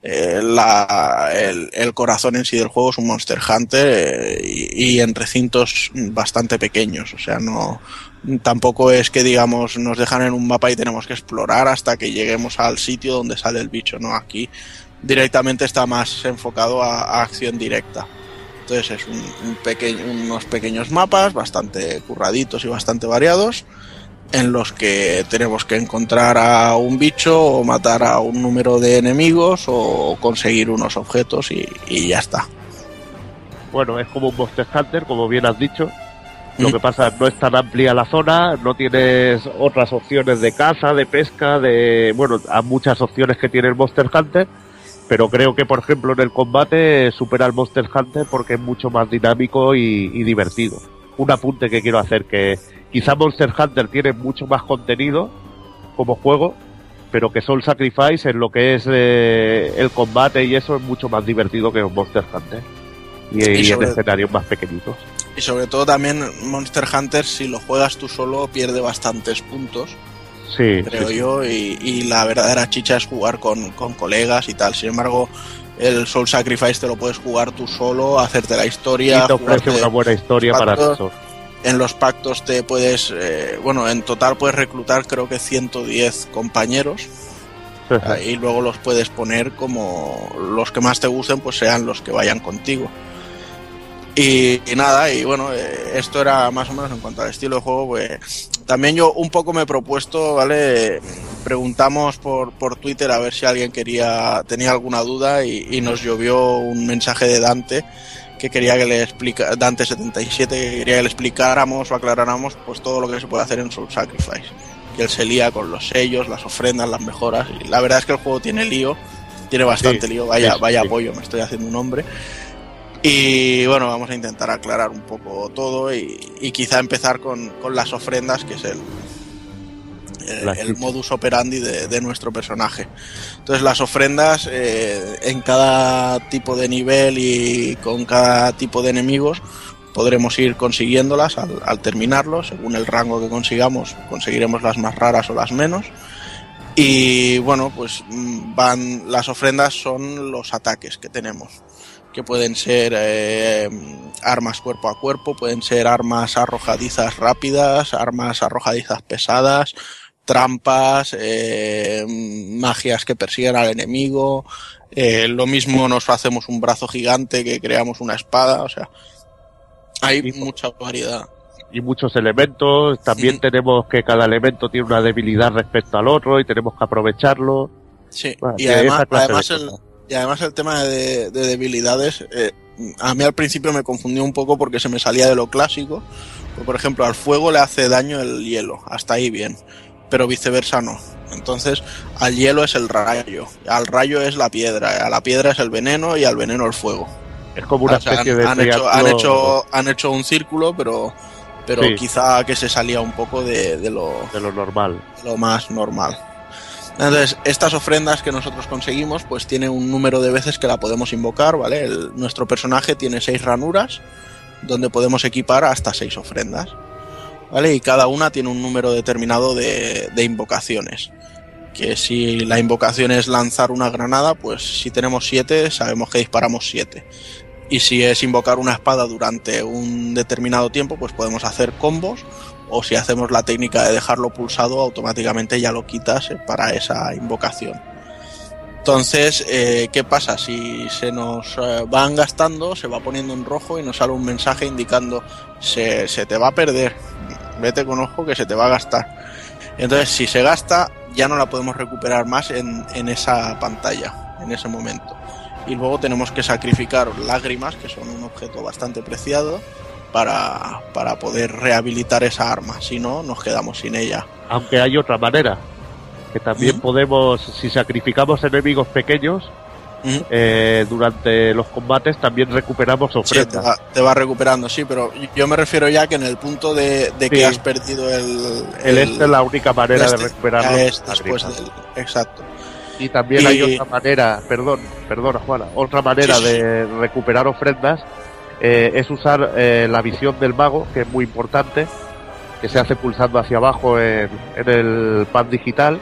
eh, el, corazón en sí del juego es un Monster Hunter eh, y, en recintos bastante pequeños. O sea, no tampoco es que digamos nos dejan en un mapa y tenemos que explorar hasta que lleguemos al sitio donde sale el bicho. No, aquí directamente está más enfocado a, acción directa. Entonces es un, un unos pequeños mapas bastante curraditos y bastante variados en los que tenemos que encontrar a un bicho o matar a un número de enemigos o conseguir unos objetos y, y ya está. Bueno, es como un Monster Hunter, como bien has dicho. Lo Mm. que pasa no es tan amplia la zona, no tienes otras opciones de caza, de pesca, de bueno, hay muchas opciones que tiene el Monster Hunter, pero creo que por ejemplo en el combate supera al Monster Hunter porque es mucho más dinámico y, y divertido. Un apunte que quiero hacer que quizá Monster Hunter tiene mucho más contenido como juego, pero que Soul Sacrifice en lo que es eh, el combate y eso es mucho más divertido que Monster Hunter. Y, Y y sobre- en escenarios más pequeñitos. Y sobre todo también Monster Hunter, si lo juegas tú solo, pierde bastantes puntos, Sí, creo sí, sí. yo, y, y la verdadera chicha es jugar con, con colegas y tal. Sin embargo, el Soul Sacrifice te lo puedes jugar tú solo, hacerte la historia. Y te ofrece una buena historia para pactos. En los pactos te puedes, eh, bueno, en total puedes reclutar creo que 110 compañeros y luego los puedes poner como los que más te gusten, pues sean los que vayan contigo. Y, y nada, y bueno, eh, esto era más o menos en cuanto al estilo de juego, pues también yo un poco me he propuesto, ¿vale? Preguntamos por, por Twitter a ver si alguien quería, tenía alguna duda y, y nos llovió un mensaje de Dante que quería que le explica Dante77 que quería que le explicáramos o aclaráramos pues todo lo que se puede hacer en Soul Sacrifice. Que él se lía con los sellos, las ofrendas, las mejoras. Y la verdad es que el juego tiene lío, tiene bastante Sí, lío, vaya, sí, vaya sí. apoyo, me estoy haciendo un hombre. Y bueno, vamos a intentar aclarar un poco todo y, y quizá empezar con, con las ofrendas, que es el, el, La el modus operandi de, de nuestro personaje. Entonces las ofrendas eh, en cada tipo de nivel y con cada tipo de enemigos podremos ir consiguiéndolas al, al terminarlo, según el rango que consigamos, conseguiremos las más raras o las menos. Y bueno, pues mm, van las ofrendas son los ataques que tenemos, que pueden ser eh, armas cuerpo a cuerpo, pueden ser armas arrojadizas rápidas, armas arrojadizas pesadas, trampas, eh, magias que persiguen al enemigo. eh, lo mismo nos hacemos un brazo gigante que creamos una espada, o sea, hay mucha variedad. y muchos elementos. También tenemos que cada elemento tiene una debilidad respecto al otro y tenemos que aprovecharlo. Sí, Bueno, y además, el, cosas. y además el tema de, de debilidades, eh, a mí al principio me confundió un poco porque se me salía de lo clásico. Pues, Por ejemplo, al fuego le hace daño el hielo, hasta ahí bien, pero viceversa no. Entonces, al hielo es el rayo, al rayo es la piedra, a la piedra es el veneno y al veneno el fuego. Es como una O sea, especie han, de han hecho, han, hecho, han hecho un círculo, pero, pero Sí. quizá que se salía un poco de, de lo, de lo normal. lo más normal. Entonces, estas ofrendas que nosotros conseguimos, pues tiene un número de veces que la podemos invocar, ¿vale? El- nuestro personaje tiene seis ranuras, donde podemos equipar hasta seis ofrendas, Y cada una tiene un número determinado de, invocaciones. Que si la invocación es lanzar una granada, pues si tenemos siete, sabemos que disparamos siete. Y si es invocar una espada durante un determinado tiempo, pues podemos hacer combos o si hacemos la técnica de dejarlo pulsado, automáticamente ya lo quitas eh, para esa invocación. Entonces, eh, ¿qué pasa? Si se nos eh, van gastando, se va poniendo en rojo y nos sale un mensaje indicando se te va a perder, vete con ojo que se te va a gastar. Entonces, si se gasta, ya no la podemos recuperar más en, en esa pantalla, en ese momento. Y luego tenemos que sacrificar lágrimas, que son un objeto bastante preciado, para, para poder rehabilitar esa arma. Si no, nos quedamos sin ella. Aunque hay otra manera, que también podemos, si sacrificamos enemigos pequeños, eh, durante los combates también recuperamos Sí, te, ofrendas. va, te va recuperando, sí, pero yo me refiero ya que en el punto de, de que has perdido el... El este es la única manera de este, recuperarlo. es después del- Exacto. Y también Y- hay otra manera, perdón, perdona Juana, otra manera Sí, de recuperar ofrendas eh, es usar eh, la visión del mago, que es muy importante, que se hace pulsando hacia abajo en, en el pad digital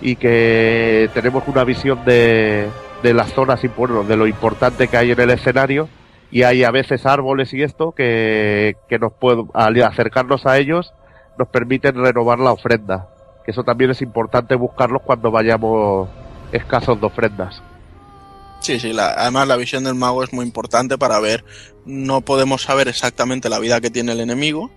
y que tenemos una visión de, de las zonas, imp- bueno, de lo importante que hay en el escenario y hay a veces árboles y esto que, que nos puedo, al acercarnos a ellos nos permiten renovar la ofrenda. Que eso también es importante buscarlos cuando vayamos escasos de ofrendas. Sí, sí, la- además la visión del mago es muy importante para ver, no podemos saber exactamente la vida que tiene el enemigo,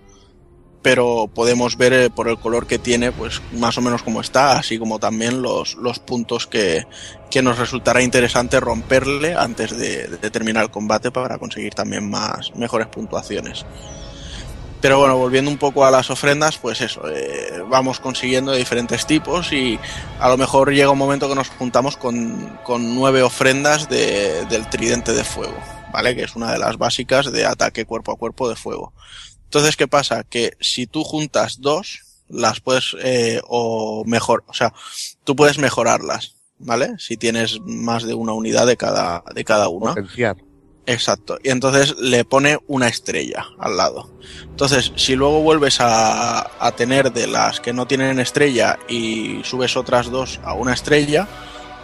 pero podemos ver eh, por el color que tiene, pues más o menos cómo está, así como también los, los puntos que, que nos resultará interesante romperle antes de, terminar el combate para conseguir también más, mejores puntuaciones. Pero bueno, volviendo un poco a las ofrendas, pues eso, eh, vamos consiguiendo de diferentes tipos y a lo mejor llega un momento que nos juntamos con, con nueve ofrendas de- del tridente de fuego, ¿vale? Que es una de las básicas de ataque cuerpo a cuerpo de fuego. Entonces, ¿qué pasa? Que si tú juntas dos, las puedes, eh, o mejor, o sea, tú puedes mejorarlas, ¿vale? Si tienes más de una unidad de cada, de cada una. Potenciar. Exacto. Y entonces le pone una estrella al lado. Entonces, si luego vuelves a, a tener de las que no tienen estrella y subes otras dos a una estrella,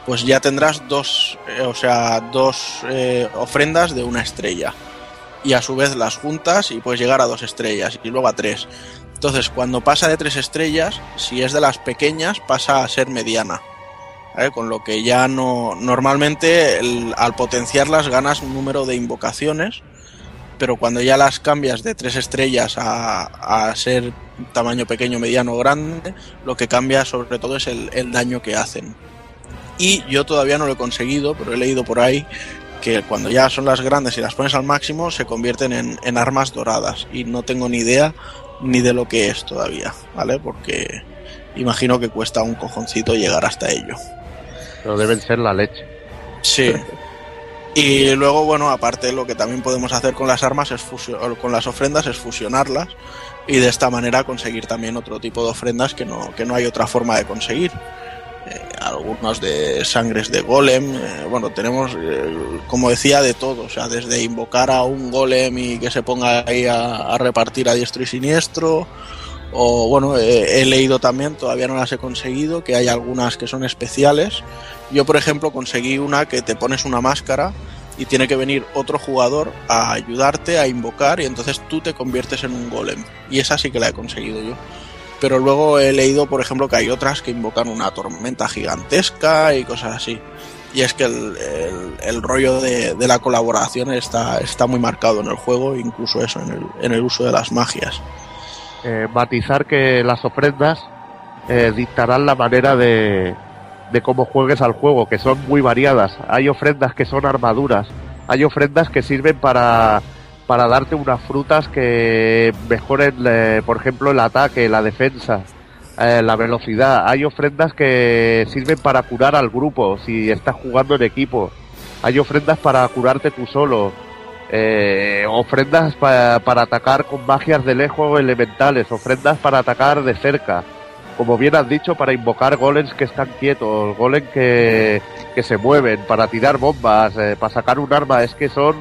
pues ya tendrás dos, eh, o sea, dos eh, ofrendas de una estrella. Y a su vez las juntas y puedes llegar a dos estrellas y luego a tres. Entonces, cuando pasa de tres estrellas, si es de las pequeñas, pasa a ser mediana. Con lo que ya no. Normalmente, al potenciarlas, ganas un número de invocaciones. Pero cuando ya las cambias de tres estrellas a, a ser tamaño pequeño, mediano o grande, lo que cambia sobre todo es el, el daño que hacen. Y yo todavía no lo he conseguido, pero he leído por ahí que cuando ya son las grandes y las pones al máximo, se convierten en, en armas doradas. Y no tengo ni idea ni de lo que es todavía, ¿vale? Porque imagino que cuesta un cojoncito llegar hasta ello. Pero deben ser la leche. Sí. Y luego, bueno, aparte lo que también podemos hacer con las armas es con las ofrendas es fusionarlas y de esta manera conseguir también otro tipo de ofrendas que no, que no hay otra forma de conseguir. Eh, algunos de sangres de golem, eh, bueno, tenemos, eh, como decía, de todo, o sea, desde invocar a un golem y que se ponga ahí a, repartir a diestro y siniestro, o bueno, he leído también, todavía no las he conseguido, que hay algunas que son especiales. Yo, por ejemplo, conseguí una que te pones una máscara y tiene que venir otro jugador a ayudarte a invocar y entonces tú te conviertes en un golem. Y esa sí que la he conseguido yo. Pero luego he leído, por ejemplo, que hay otras que invocan una tormenta gigantesca y cosas así. Y es que el, el- rollo de, de la colaboración está, está muy marcado en el juego, incluso eso, en el, en el uso de las magias. eh, matizar que las ofrendas eh, dictarán la manera de, de cómo juegues al juego, que son muy variadas. Hay ofrendas que son armaduras, hay ofrendas que sirven para, para darte unas frutas que mejoren, eh, por ejemplo, el ataque, la defensa, eh, la velocidad. Hay ofrendas que sirven para curar al grupo si estás jugando en equipo. Hay ofrendas para curarte tú solo. Eh, ofrendas pa- para atacar con magias de lejos elementales, ofrendas para atacar de cerca. Como bien has dicho, para invocar golems que están quietos, golems que, que se mueven, para tirar bombas, eh, para sacar un arma. Es que son,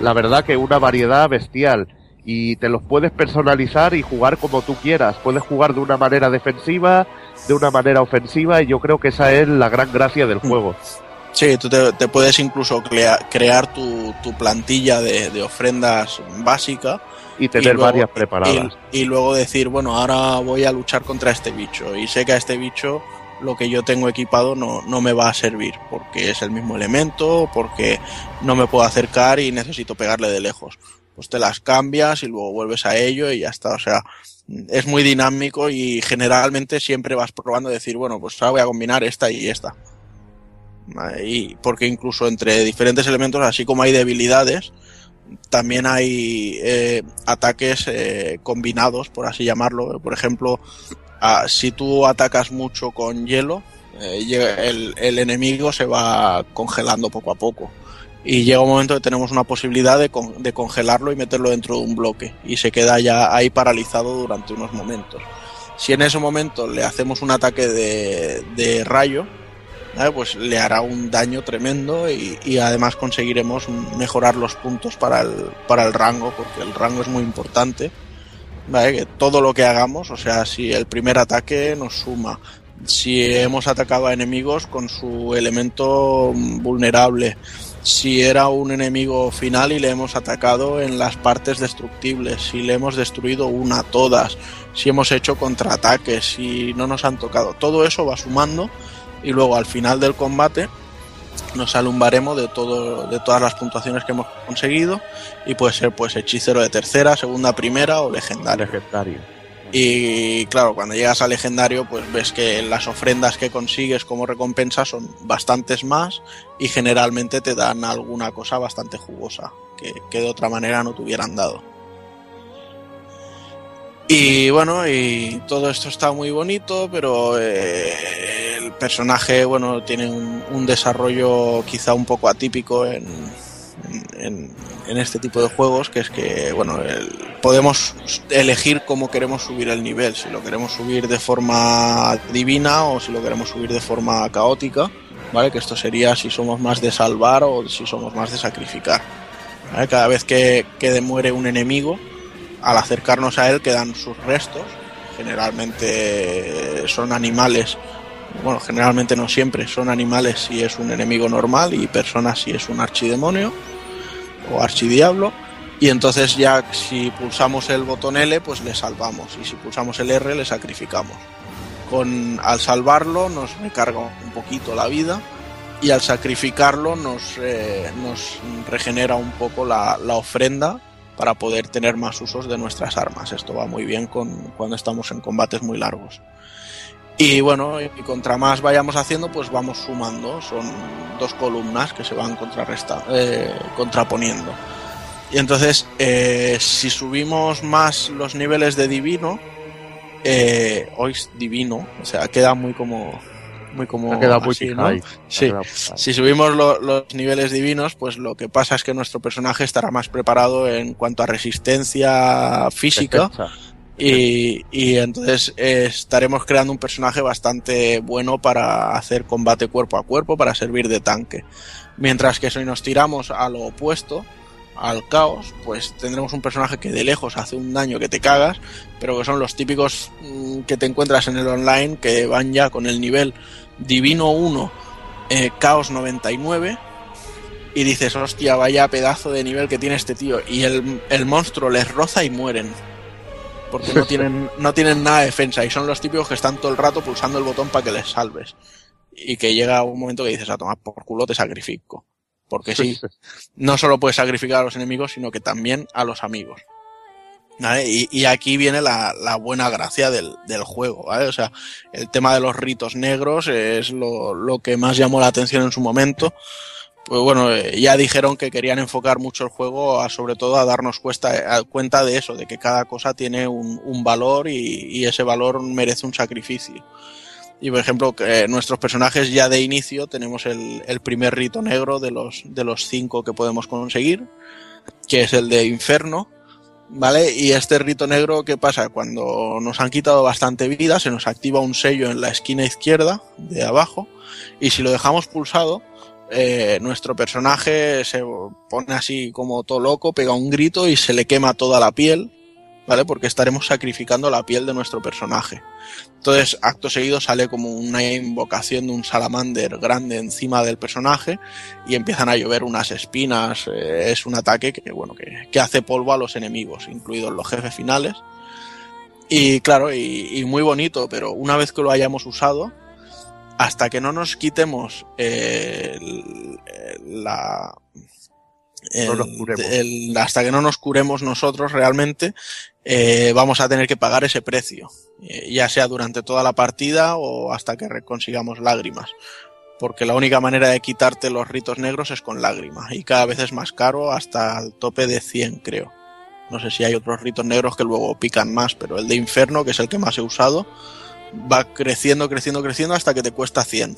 la verdad, que una variedad bestial. Y te los puedes personalizar y jugar como tú quieras. Puedes jugar de una manera defensiva, de una manera ofensiva, y yo creo que esa es la gran gracia del juego. Sí, tú te, te puedes incluso crea- crear tu, tu plantilla de, de ofrendas básica. Y tener luego- varias preparadas. Y, y luego decir, bueno, ahora voy a luchar contra este bicho. Y sé que a este bicho lo que yo tengo equipado no, no me va a servir. Porque es el mismo elemento, porque no me puedo acercar y necesito pegarle de lejos. Pues te las cambias y luego vuelves a ello y ya está. O sea, es muy dinámico y generalmente siempre vas probando decir, bueno, pues ahora voy a combinar esta y esta. Y porque incluso entre diferentes elementos, así como hay debilidades, también hay eh, ataques eh, combinados, por así llamarlo. Por ejemplo, ah, si tú atacas mucho con hielo, eh, el, el enemigo se va congelando poco a poco. Y llega un momento que tenemos una posibilidad de, con- de congelarlo y meterlo dentro de un bloque. Y se queda ya ahí paralizado durante unos momentos. Si en ese momento le hacemos un ataque de, rayo, pues le hará un daño tremendo y, y además conseguiremos mejorar los puntos para el, para el rango, porque el rango es muy importante. ¿Vale? Que todo lo que hagamos, o sea, si el primer ataque nos suma si hemos atacado a enemigos con su elemento vulnerable, si era un enemigo final y le hemos atacado en las partes destructibles, si le hemos destruido una, todas, si hemos hecho contraataques, si no nos han tocado. Todo eso va sumando y luego al final del combate nos baremo de todo de todas las puntuaciones que hemos conseguido y puede ser pues hechicero de tercera, segunda, primera o legendario. Legendario. Y claro, cuando llegas a legendario, pues ves que las ofrendas que consigues como recompensa son bastantes más y generalmente te dan alguna cosa bastante jugosa que, que de otra manera no te hubieran dado. Y bueno, y todo esto está muy bonito, pero eh, el personaje, bueno, tiene un, un desarrollo quizá un poco atípico en, en, en este tipo de juegos, que es que, bueno, el- podemos elegir cómo queremos subir el nivel, si lo queremos subir de forma divina o si lo queremos subir de forma caótica, ¿vale? Que esto sería si somos más de salvar o si somos más de sacrificar. ¿vale? Cada vez que, que muere un enemigo, al acercarnos a él quedan sus restos, generalmente son animales, bueno, generalmente no siempre, son animales si es un enemigo normal y personas si es un archidemonio o archidiablo. Y entonces ya si pulsamos el botón L, pues le salvamos. Y si pulsamos el R, le sacrificamos. Con, al salvarlo nos recarga un poquito la vida y al sacrificarlo nos, eh, nos regenera un poco la, la ofrenda para poder tener más usos de nuestras armas. Esto va muy bien con, cuando estamos en combates muy largos. Y bueno, y contra más vayamos haciendo, pues vamos sumando. Son dos columnas que se van eh, contraponiendo. Y entonces, eh, si subimos más los niveles de divino, eh, hoy es divino, o sea, queda muy como. Muy como. Ha quedado muy así, ¿no? pijay. Ha Sí. quedado. Si subimos lo- los niveles divinos, pues lo que pasa es que nuestro personaje estará más preparado en cuanto a resistencia física. Defensa. Y, y entonces eh, estaremos creando un personaje bastante bueno para hacer combate cuerpo a cuerpo, para servir de tanque. Mientras que si nos tiramos a lo opuesto, al caos, pues tendremos un personaje que de lejos hace un daño que te cagas, pero que son los típicos mm, que te encuentras en el online que van ya con el nivel Divino 1, eh, Caos 99, y dices, hostia, vaya pedazo de nivel que tiene este tío, y el, el monstruo les roza y mueren. Porque no tienen, *laughs* no tienen nada de defensa, y son los típicos que están todo el rato pulsando el botón para que les salves. Y que llega un momento que dices, a tomar por culo te sacrifico. Porque sí, no solo puedes sacrificar a los enemigos, sino que también a los amigos. ¿Vale? Y, y aquí viene la, la buena gracia del, del juego, ¿vale? O sea, el tema de los ritos negros es lo, lo que más llamó la atención en su momento. Pues bueno, eh, ya dijeron que querían enfocar mucho el juego a, sobre todo a darnos cuesta, a cuenta de eso, de que cada cosa tiene un, un valor y, y ese valor merece un sacrificio. Y por ejemplo, que nuestros personajes ya de inicio tenemos el, el primer rito negro de los, de los cinco que podemos conseguir, que es el de Inferno, ¿vale? Y este rito negro, ¿qué pasa? Cuando nos han quitado bastante vida, se nos activa un sello en la esquina izquierda de abajo, y si lo dejamos pulsado, eh, nuestro personaje se pone así como todo loco, pega un grito y se le quema toda la piel, ¿vale? Porque estaremos sacrificando la piel de nuestro personaje. Entonces, acto seguido sale como una invocación de un salamander grande encima del personaje y empiezan a llover unas espinas. Eh, es un ataque que, bueno, que, que, hace polvo a los enemigos, incluidos los jefes finales. Y claro, y, muy bonito, pero una vez que lo hayamos usado, hasta que no nos quitemos eh, el, el, la, el, no el, hasta que no nos curemos nosotros realmente, eh, vamos a tener que pagar ese precio, eh, ya sea durante toda la partida o hasta que consigamos lágrimas. Porque la única manera de quitarte los ritos negros es con lágrimas y cada vez es más caro hasta el tope de 100 creo. No sé si hay otros ritos negros que luego pican más, pero el de Inferno, que es el que más he usado, va creciendo, creciendo, creciendo hasta que te cuesta 100.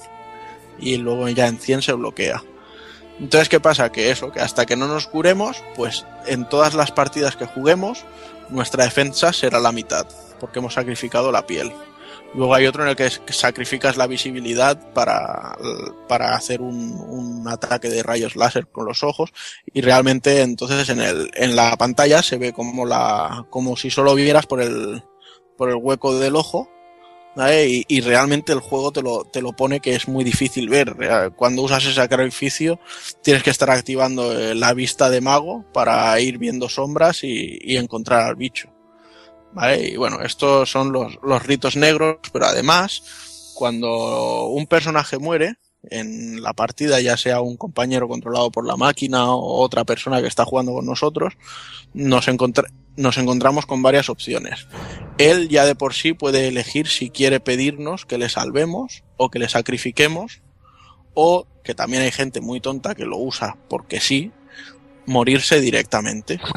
Y luego ya en 100 se bloquea. Entonces, ¿qué pasa? Que eso, que hasta que no nos curemos, pues en todas las partidas que juguemos, nuestra defensa será la mitad, porque hemos sacrificado la piel. Luego hay otro en el que sacrificas la visibilidad para, para hacer un, un, ataque de rayos láser con los ojos y realmente entonces en, el, en la pantalla se ve como, la, como si solo vieras por el, por el hueco del ojo ¿vale? Y, realmente el juego te lo, te lo pone que es muy difícil ver. Cuando usas ese sacrificio tienes que estar activando eh, la vista de mago para ir viendo sombras y, y encontrar al bicho. ¿Vale? Y bueno, estos son los, los ritos negros, pero además, cuando un personaje muere en la partida, ya sea un compañero controlado por la máquina o otra persona que está jugando con nosotros, nos, encontra- nos encontramos con varias opciones. Él ya de por sí puede elegir si quiere pedirnos que le salvemos o que le sacrifiquemos, o que también hay gente muy tonta que lo usa porque sí, morirse directamente. *laughs*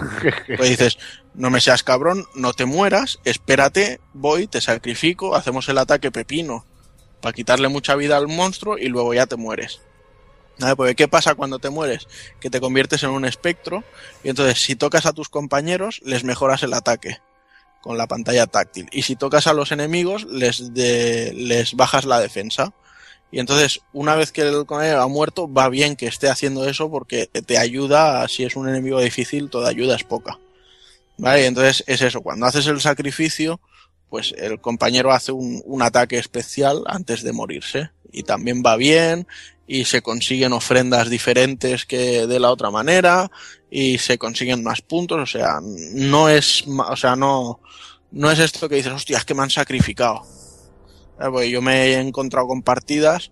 Pues dices, no me seas cabrón, no te mueras, espérate, voy, te sacrifico, hacemos el ataque pepino para quitarle mucha vida al monstruo y luego ya te mueres. ¿Vale? ¿qué pasa cuando te mueres? Que te conviertes en un espectro y entonces si tocas a tus compañeros les mejoras el ataque con la pantalla táctil y si tocas a los enemigos les, de- les bajas la defensa. Y entonces, una vez que el compañero ha muerto, va bien que esté haciendo eso porque te ayuda, si es un enemigo difícil, toda ayuda es poca. ¿Vale? Entonces es eso, cuando haces el sacrificio, pues el compañero hace un, un ataque especial antes de morirse. Y también va bien, y se consiguen ofrendas diferentes que de la otra manera, y se consiguen más puntos, o sea, no es, o sea, no, no es esto que dices, hostia, es que me han sacrificado. Eh, Porque yo me he encontrado con partidas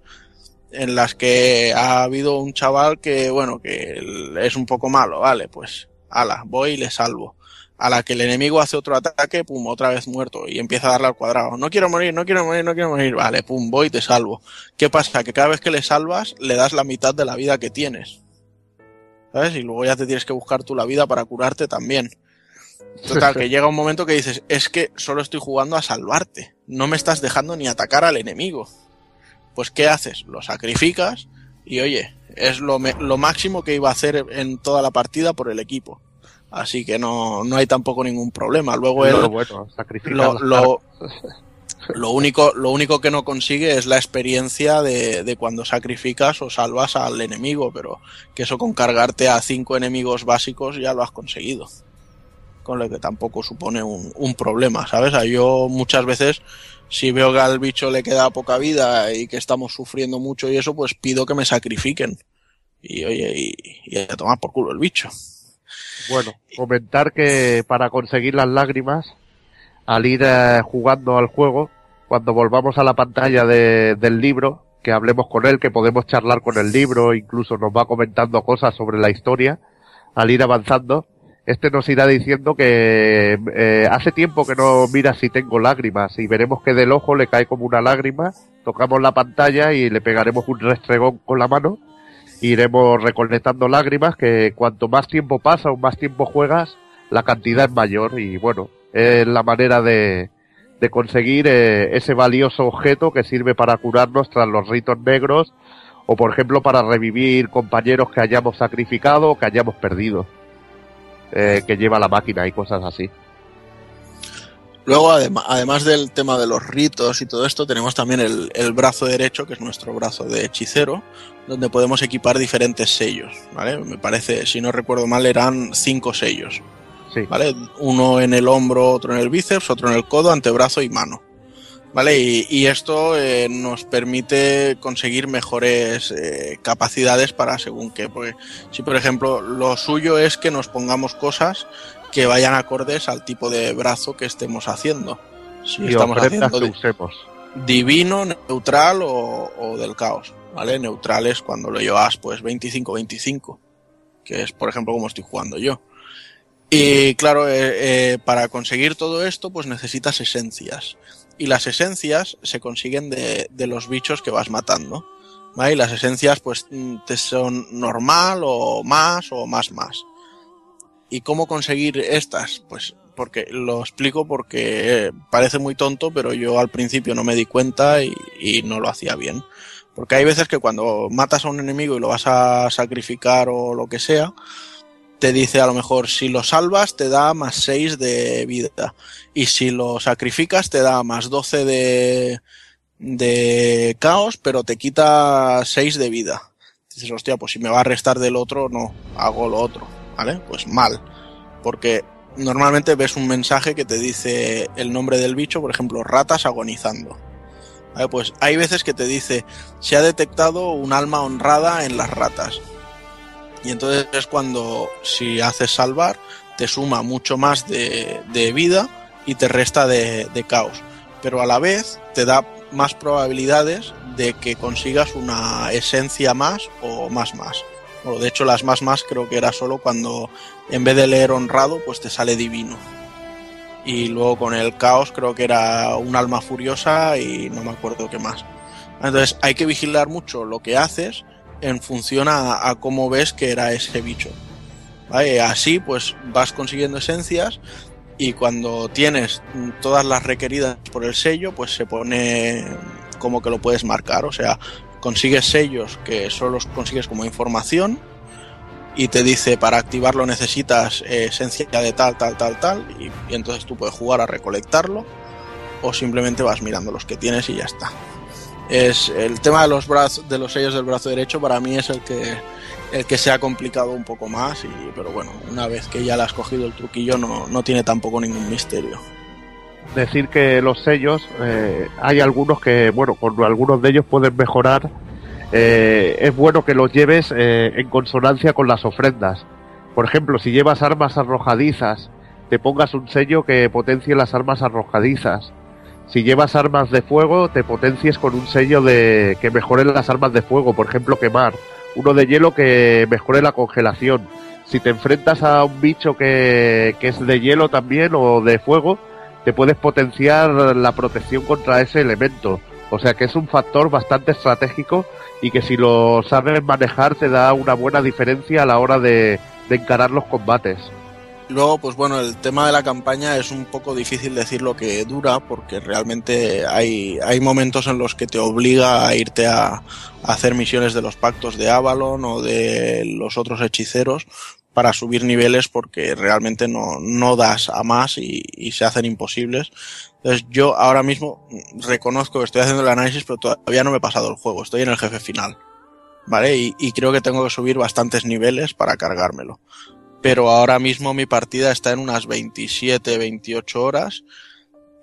en las que ha habido un chaval que, bueno, que es un poco malo, vale, pues, ala, voy y le salvo. A la que el enemigo hace otro ataque, pum, otra vez muerto y empieza a darle al cuadrado. No quiero morir, no quiero morir, no quiero morir. Vale, pum, voy y te salvo. ¿Qué pasa? Que cada vez que le salvas, le das la mitad de la vida que tienes. ¿Sabes? Y luego ya te tienes que buscar tú la vida para curarte también. Total, que *laughs* llega un momento que dices, es que solo estoy jugando a salvarte. No me estás dejando ni atacar al enemigo. Pues, ¿qué haces? Lo sacrificas y, oye, es lo, lo máximo que iba a hacer en toda la partida por el equipo. Así que no, no hay tampoco ningún problema. Luego él, Lo bueno, sacrificar lo, las lo, *laughs* lo único, lo único que no consigue es la experiencia de, de cuando sacrificas o salvas al enemigo, pero que eso con cargarte a cinco enemigos básicos ya lo has conseguido. Con lo que tampoco supone un, un problema, ¿sabes? Yo muchas veces, si veo que al bicho le queda poca vida y que estamos sufriendo mucho y eso, pues pido que me sacrifiquen. Y oye, y, y a tomar por culo el bicho. Bueno, comentar que para conseguir las lágrimas, al ir eh, jugando al juego, cuando volvamos a la pantalla de- del libro, que hablemos con él, que podemos charlar con el libro, incluso nos va comentando cosas sobre la historia, al ir avanzando, este nos irá diciendo que eh, hace tiempo que no mira si tengo lágrimas y veremos que del ojo le cae como una lágrima, tocamos la pantalla y le pegaremos un restregón con la mano iremos recolectando lágrimas que cuanto más tiempo pasa o más tiempo juegas, la cantidad es mayor y bueno, es la manera de, de conseguir eh, ese valioso objeto que sirve para curarnos tras los ritos negros o por ejemplo para revivir compañeros que hayamos sacrificado o que hayamos perdido, eh, que lleva la máquina y cosas así. Luego, además del tema de los ritos y todo esto, tenemos también el, el brazo derecho, que es nuestro brazo de hechicero, donde podemos equipar diferentes sellos, ¿vale? Me parece, si no recuerdo mal, eran cinco sellos, ¿vale? Uno en el hombro, otro en el bíceps, otro en el codo, antebrazo y mano, ¿vale? Y, y esto eh, nos permite conseguir mejores eh, capacidades para según qué, porque si por ejemplo lo suyo es que nos pongamos cosas que vayan acordes al tipo de brazo que estemos haciendo. Si y estamos haciendo que usemos. divino, neutral o, o del caos, ¿vale? Neutral es cuando lo llevas pues 25-25, que es por ejemplo como estoy jugando yo. Y claro, eh, eh, para conseguir todo esto pues necesitas esencias. Y las esencias se consiguen de, de los bichos que vas matando. ¿vale? Y las esencias pues mm, te son normal o más o más más. ¿Y cómo conseguir estas? Pues porque lo explico porque parece muy tonto, pero yo al principio no me di cuenta y, y no lo hacía bien. Porque hay veces que cuando matas a un enemigo y lo vas a sacrificar o lo que sea, te dice a lo mejor si lo salvas te da más 6 de vida y si lo sacrificas te da más 12 de, de caos, pero te quita 6 de vida. Dices, hostia, pues si me va a restar del otro, no, hago lo otro, ¿vale? Pues mal, porque normalmente ves un mensaje que te dice el nombre del bicho, por ejemplo, ratas agonizando. Pues hay veces que te dice, se ha detectado un alma honrada en las ratas. Y entonces es cuando, si haces salvar, te suma mucho más de, de vida y te resta de, de caos. Pero a la vez te da más probabilidades de que consigas una esencia más o más más. Bueno, de hecho, las más más creo que era solo cuando en vez de leer honrado, pues te sale divino. Y luego con el caos creo que era un alma furiosa y no me acuerdo qué más. Entonces hay que vigilar mucho lo que haces en función a, cómo ves que era ese bicho. Así pues vas consiguiendo esencias y cuando tienes todas las requeridas por el sello, pues se pone como que lo puedes marcar. O sea, consigues sellos que solo los consigues como información y te dice para activarlo necesitas eh, esencia de tal, tal, tal, tal y, entonces tú puedes jugar a recolectarlo o simplemente vas mirando los que tienes y ya está. Es el tema de los brazos, de los sellos del brazo derecho para mí es el que el que se ha complicado un poco más y pero bueno una vez que ya le has cogido el truquillo no, no tiene tampoco ningún misterio decir que los sellos eh, hay algunos que bueno con algunos de ellos pueden mejorar eh, es bueno que los lleves eh, en consonancia con las ofrendas. Por ejemplo si llevas armas arrojadizas te pongas un sello que potencie las armas arrojadizas. Si llevas armas de fuego te potencies con un sello de que mejore las armas de fuego por ejemplo quemar. Uno de hielo que mejore la congelación. Si te enfrentas a un bicho que, que, es de hielo también o de fuego, te puedes potenciar la protección contra ese elemento. O sea que es un factor bastante estratégico y que si lo sabes manejar te da una buena diferencia a la hora de, de encarar los combates. Luego, pues bueno, el tema de la campaña es un poco difícil decir lo que dura, porque realmente hay, hay momentos en los que te obliga a irte a, a, hacer misiones de los pactos de Avalon o de los otros hechiceros para subir niveles porque realmente no, no das a más y, y se hacen imposibles. Entonces yo ahora mismo reconozco que estoy haciendo el análisis, pero todavía no me he pasado el juego, estoy en el jefe final. ¿Vale? Y, y creo que tengo que subir bastantes niveles para cargármelo pero ahora mismo mi partida está en unas 27, 28 horas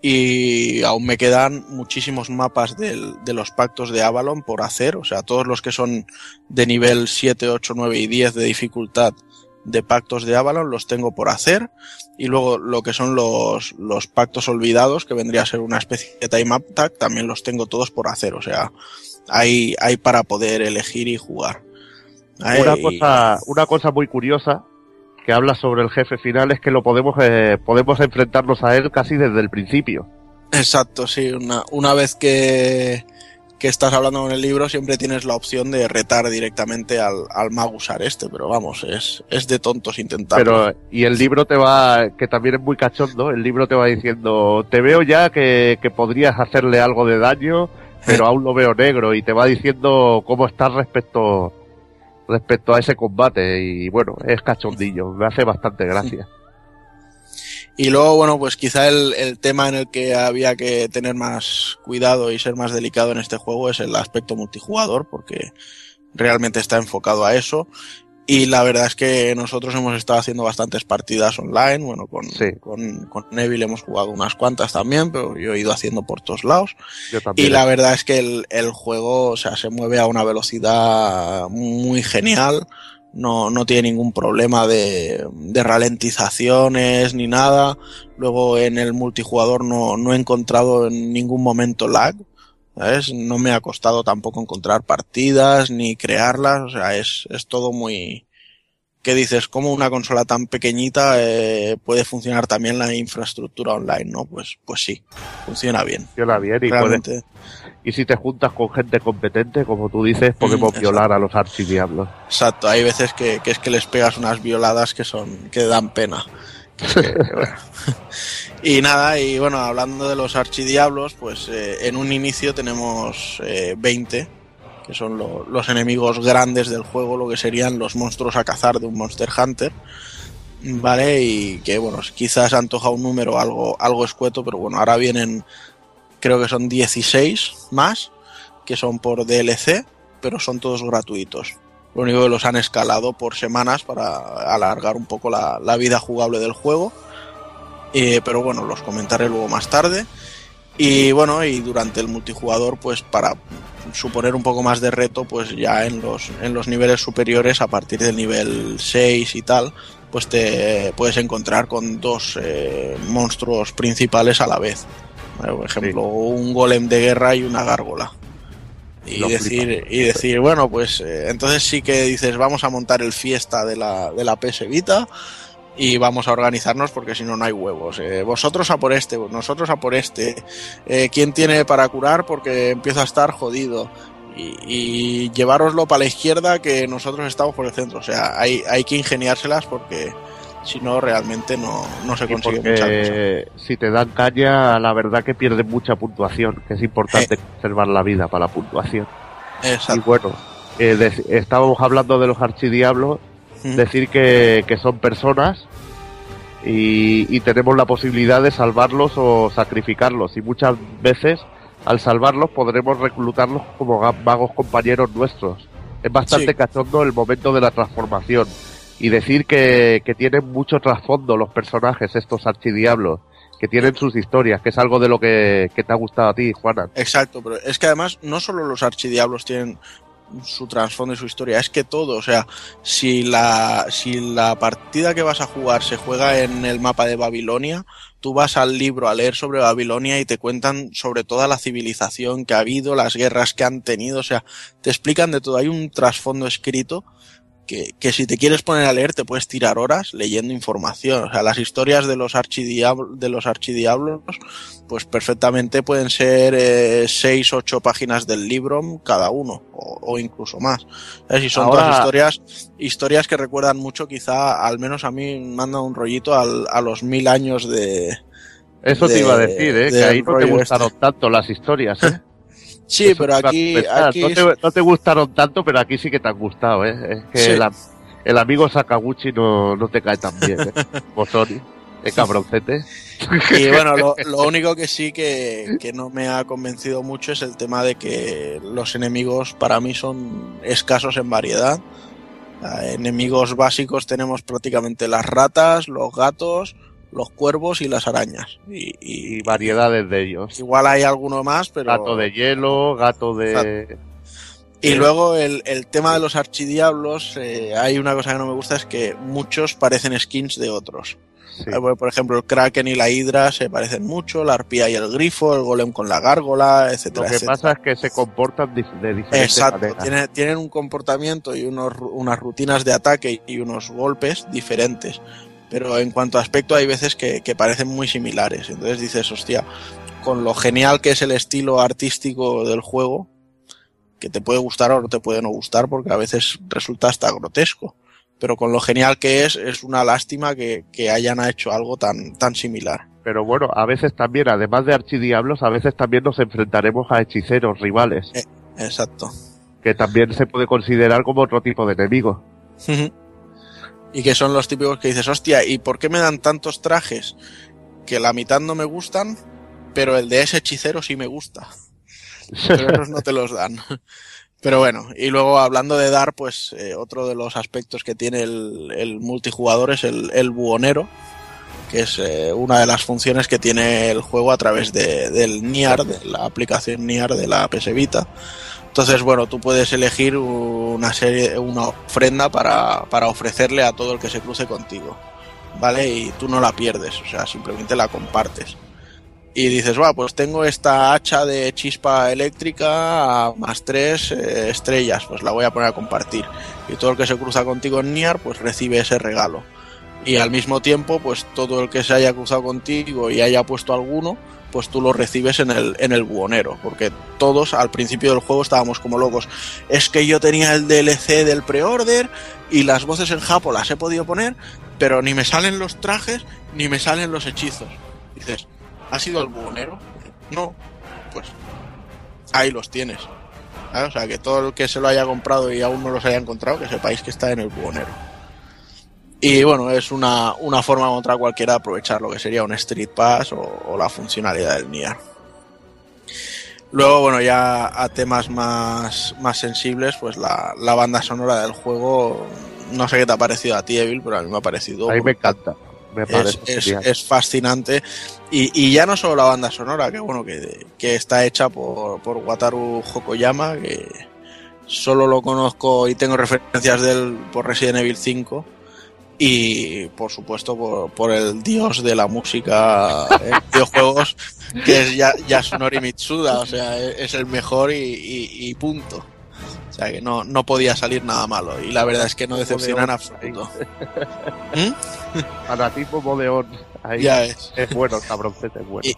y aún me quedan muchísimos mapas del, de los pactos de Avalon por hacer, o sea, todos los que son de nivel 7, 8, 9 y 10 de dificultad de pactos de Avalon los tengo por hacer y luego lo que son los, los pactos olvidados que vendría a ser una especie de time up tag también los tengo todos por hacer, o sea, hay, hay para poder elegir y jugar. Una, cosa, una cosa muy curiosa que habla sobre el jefe final es que lo podemos eh, podemos enfrentarnos a él casi desde el principio. Exacto, sí. Una, una vez que, que estás hablando con el libro, siempre tienes la opción de retar directamente al, al mago usar este, pero vamos, es, es de tontos intentarlo. Pero, y el libro te va, que también es muy cachondo, el libro te va diciendo, te veo ya que, que podrías hacerle algo de daño, pero aún lo veo negro, y te va diciendo cómo estás respecto respecto a ese combate y bueno, es cachondillo, me hace bastante gracia. Y luego, bueno, pues quizá el, el, tema en el que había que tener más cuidado y ser más delicado en este juego es el aspecto multijugador, porque realmente está enfocado a eso. Y la verdad es que nosotros hemos estado haciendo bastantes partidas online. Bueno, con, sí. con, con, Neville hemos jugado unas cuantas también, pero yo he ido haciendo por todos lados. Y la verdad es que el, el, juego, o sea, se mueve a una velocidad muy genial. No, no tiene ningún problema de, de ralentizaciones ni nada. Luego en el multijugador no, no he encontrado en ningún momento lag. ¿sabes? No me ha costado tampoco encontrar partidas ni crearlas, o sea, es, es todo muy... ¿Qué dices? ¿Cómo una consola tan pequeñita eh, puede funcionar también la infraestructura online? ¿No? Pues, pues sí, funciona bien. Funciona bien y, puede, y si te juntas con gente competente, como tú dices, podemos mm, violar a los archidiablos. Exacto, hay veces que, que, es que les pegas unas violadas que son que dan pena. Que, *laughs* bueno. Y nada, y bueno, hablando de los archidiablos, pues eh, en un inicio tenemos eh, 20, que son lo, los enemigos grandes del juego, lo que serían los monstruos a cazar de un Monster Hunter. ¿Vale? Y que bueno, quizás antoja un número algo, algo escueto, pero bueno, ahora vienen, creo que son 16 más, que son por DLC, pero son todos gratuitos. Lo único que los han escalado por semanas para alargar un poco la, la vida jugable del juego. Eh, pero bueno, los comentaré luego más tarde. Y bueno, y durante el multijugador, pues para suponer un poco más de reto, pues ya en los, en los niveles superiores, a partir del nivel 6 y tal, pues te puedes encontrar con dos eh, monstruos principales a la vez. Por ejemplo, un golem de guerra y una gárgola. Y Lo decir, flipa. y decir, bueno, pues eh, entonces sí que dices, vamos a montar el fiesta de la, de la PS Vita y vamos a organizarnos porque si no, no hay huevos. Eh, vosotros a por este, nosotros a por este. Eh, ¿Quién tiene para curar? Porque empieza a estar jodido. Y, y llevároslo para la izquierda que nosotros estamos por el centro. O sea, hay, hay que ingeniárselas porque si no, realmente no, no se consigue mucha cosa. si te dan caña, la verdad que pierdes mucha puntuación, que es importante conservar la vida para la puntuación. Exacto. Y bueno, eh, de- estábamos hablando de los archidiablos, Ujú. decir que, que son personas y, y tenemos la posibilidad de salvarlos o sacrificarlos. Y muchas veces, al salvarlos, podremos reclutarlos como vagos compañeros nuestros. Es bastante Sí. cachondo el momento de la transformación. Y decir que, que tienen mucho trasfondo los personajes, estos archidiablos, que tienen sus historias, que es algo de lo que, que te ha gustado a ti, Juana. Exacto, pero es que además no solo los archidiablos tienen su trasfondo y su historia, es que todo, o sea, si la, si la partida que vas a jugar se juega en el mapa de Babilonia, tú vas al libro a leer sobre Babilonia y te cuentan sobre toda la civilización que ha habido, las guerras que han tenido, o sea, te explican de todo, hay un trasfondo escrito que, que si te quieres poner a leer te puedes tirar horas leyendo información. O sea, las historias de los, archidiablos, de los archidiablos, pues perfectamente pueden ser eh, seis, ocho páginas del libro cada uno, o, o incluso más. ¿Sabes? Y son Ahora- todas historias, historias que recuerdan mucho, quizá, al menos a mí, manda un rollito al- a los mil años de... Eso te iba a decir, ¿eh? que ahí no te rollo gustaron este. tanto las historias, ¿eh? Sí, Eso pero aquí, aquí no, te, no te gustaron tanto, pero aquí sí que te han gustado, ¿eh? Es que Sí. el, am- el amigo Sakaguchi no, no te cae tan bien, ¿eh? *laughs* Bosoni, es cabroncete. Y *laughs* bueno, lo, lo único que sí que, que no me ha convencido mucho es el tema de que los enemigos para mí son escasos en variedad. Ah, Enemigos básicos tenemos prácticamente las ratas, los gatos, los cuervos y las arañas. Y, y- Y variedades de ellos. igual hay alguno más, pero... Gato de hielo, gato de... Y luego el, el tema de los archidiablos, eh, hay una cosa que no me gusta, es que muchos parecen skins de otros. Sí. Eh, Por ejemplo, el Kraken y la Hidra se parecen mucho, la arpía y el grifo, el golem con la gárgola, Lo etcétera, que etcétera. pasa es que se comportan de diferentes Exacto, maneras. tiene- tienen un comportamiento y unos, unas rutinas de ataque y unos golpes diferentes. Pero en cuanto a aspecto hay veces que, que parecen muy similares. Entonces dices, hostia, con lo genial que es el estilo artístico del juego, que te puede gustar o no te puede no gustar, porque a veces resulta hasta grotesco. Pero con lo genial que es, es una lástima que, que hayan hecho algo tan, tan similar. Pero bueno, a veces también, además de archidiablos, a veces también nos enfrentaremos a hechiceros rivales, Eh, exacto. que también se puede considerar como otro tipo de enemigo. Y que son los típicos que dices, hostia, ¿y por qué me dan tantos trajes que la mitad no me gustan, pero el de ese hechicero sí me gusta? Pero no te los dan. *laughs* Pero bueno, y luego hablando de dar, pues eh, otro de los aspectos que tiene el, el multijugador es el, el buhonero, que es eh, una de las funciones que tiene el juego a través de, del NIAR, de la aplicación NIAR de la PS Vita. Entonces, bueno, tú puedes elegir una serie, una ofrenda para, para ofrecerle a todo el que se cruce contigo, ¿vale? Y tú no la pierdes, o sea, simplemente la compartes. Y dices, va, pues tengo esta hacha de chispa eléctrica más tres eh, estrellas, pues la voy a poner a compartir. Y todo el que se cruza contigo en Niar, pues recibe ese regalo. Y al mismo tiempo, pues todo el que se haya cruzado contigo y haya puesto alguno, pues tú lo recibes en el, en el buhonero. Porque todos al principio del juego estábamos como locos. Es que yo tenía el DLC del pre-order y las voces en Japo las he podido poner, pero ni me salen los trajes ni me salen los hechizos. Dices, ¿ha sido el buhonero? No, pues ahí los tienes. O sea, que todo el que se lo haya comprado y aún no los haya encontrado, que sepáis que está en el buhonero. Y bueno, es una, una forma contra cualquiera de aprovechar lo que sería un Street Pass o, o la funcionalidad del Nier. Luego, bueno, ya a temas más, más sensibles, pues la, la banda sonora del juego, no sé qué te ha parecido a ti, Evil, pero a mí me ha parecido A mí me encanta. Me es, es- es fascinante. Y, y ya no solo la banda sonora, que bueno, que, que está hecha por, por Wataru Hokoyama, que solo lo conozco y tengo referencias de él por Resident Evil 5. Y por supuesto por, por el dios de la música en videojuegos, que es ya- Yasunori Mitsuda, o sea, es, es el mejor y, y- y punto. O sea que no, no podía salir nada malo. Y la verdad es que no decepciona en absoluto. *laughs* Fanatismo modeón. Ahí. Ya es. Es bueno, cabroncete es bueno. Y,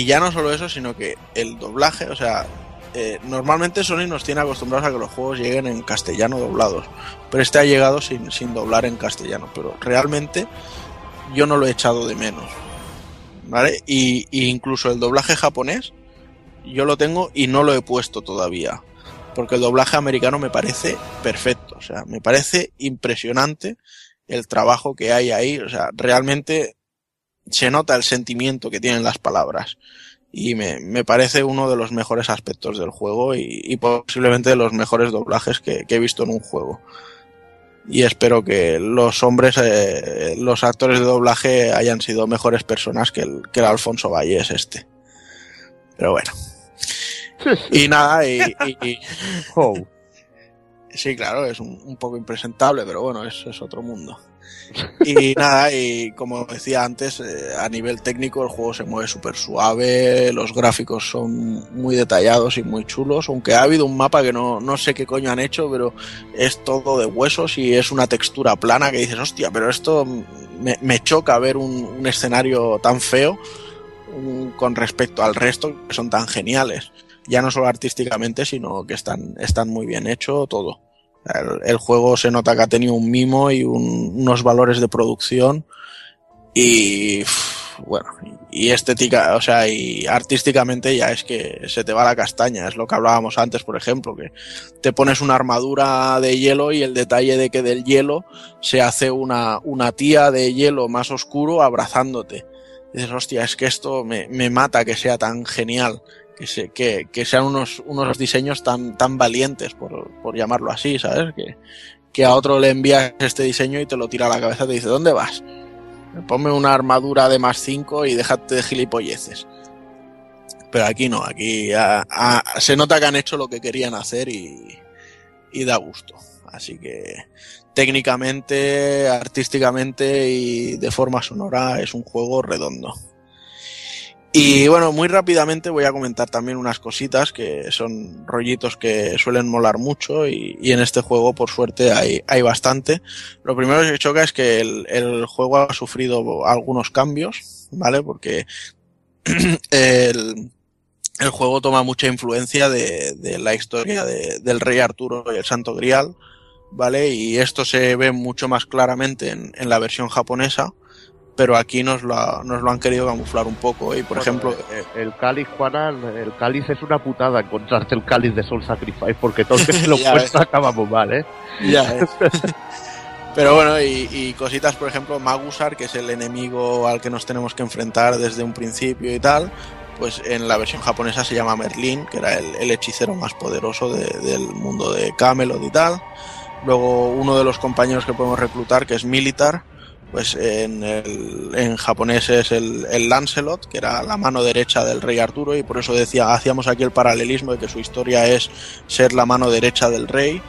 y ya no solo eso, sino que el doblaje, o sea, eh, normalmente Sony nos tiene acostumbrados a que los juegos lleguen en castellano doblados, pero este ha llegado sin, sin doblar en castellano, pero realmente yo no lo he echado de menos, ¿vale? Y, y incluso el doblaje japonés, yo lo tengo y no lo he puesto todavía, porque el doblaje americano me parece perfecto, o sea, me parece impresionante el trabajo que hay ahí, o sea, realmente se nota el sentimiento que tienen las palabras. Y me, me parece uno de los mejores aspectos del juego y, y posiblemente de los mejores doblajes que, que he visto en un juego. Y espero que los hombres, eh, los actores de doblaje hayan sido mejores personas que el, que el Alfonso Vallés este. Pero bueno. Y nada, y, y- y- *laughs* Sí, claro, es un, un poco impresentable, pero bueno, eso es otro mundo. Y nada, y como decía antes, eh, a nivel técnico el juego se mueve súper suave, los gráficos son muy detallados y muy chulos, aunque ha habido un mapa que no, no sé qué coño han hecho, pero es todo de huesos y es una textura plana que dices, hostia, pero esto me, me choca ver un, escenario tan feo mm, con respecto al resto que son tan geniales. Ya no solo artísticamente, sino que están, están muy bien hecho todo. El, juego se nota que ha tenido un mimo y un- unos valores de producción y bueno, y estética, o sea, y artísticamente ya es que se te va la castaña, es lo que hablábamos antes, por ejemplo, que te pones una armadura de hielo y el detalle de que del hielo se hace una, una tía de hielo más oscuro abrazándote. Y dices, hostia, es que esto me, me mata que sea tan genial, que, se, que, que sean unos, unos diseños tan, tan valientes, por, por llamarlo así, ¿sabes? Que, que a otro le envías este diseño y te lo tira a la cabeza y te dice, ¿dónde vas? Ponme una armadura de más 5 y déjate de gilipolleces. Pero aquí no, aquí ah, se nota que han hecho lo que querían hacer y, y da gusto. Así que técnicamente, artísticamente y de forma sonora es un juego redondo. Y bueno, muy rápidamente voy a comentar también unas cositas que son rollitos que suelen molar mucho y, en este juego por suerte hay, hay bastante. Lo primero que choca es que el, el juego ha sufrido algunos cambios, ¿vale? Porque *clears throat* el, el juego toma mucha influencia de, de la historia de- del rey Arturo y el Santo Grial, ¿vale? Y esto se ve mucho más claramente en, en la versión japonesa, pero aquí nos lo, ha- nos lo han querido camuflar un poco. Y por Bueno, ejemplo, el, el cáliz, Juana, el cáliz es una putada encontrarte el cáliz de Soul Sacrifice, porque todo el que se *laughs* lo Ya cuesta ves. acaba muy mal, ¿eh? Ya, *laughs* eh. Pero bueno, y, y cositas, por ejemplo, Magusar, que es el enemigo al que nos tenemos que enfrentar desde un principio y tal, pues en la versión japonesa se llama Merlin, que era el, el hechicero más poderoso de- del mundo de Camelot y tal. Luego uno de los compañeros que podemos reclutar, que es Militar, pues en, el, en japonés es el, el Lancelot, que era la mano derecha del rey Arturo, y por eso decía, hacíamos aquí el paralelismo de que su historia es ser la mano derecha del rey,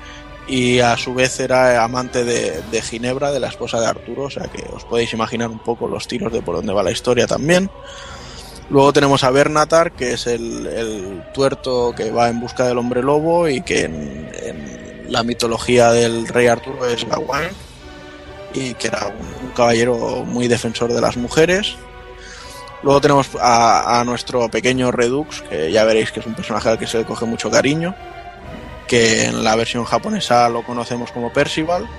y a su vez era amante de, de Ginebra, de la esposa de Arturo, o sea que os podéis imaginar un poco los tiros de por dónde va la historia también. Luego tenemos a Bernatar, que es el, el tuerto que va en busca del hombre lobo y que en, la mitología del rey Arturo es Gawain y que era un, caballero muy defensor de las mujeres. Luego tenemos a, nuestro pequeño Redux, que ya veréis que es un personaje al que se le coge mucho cariño, que en la versión japonesa lo conocemos como Percival,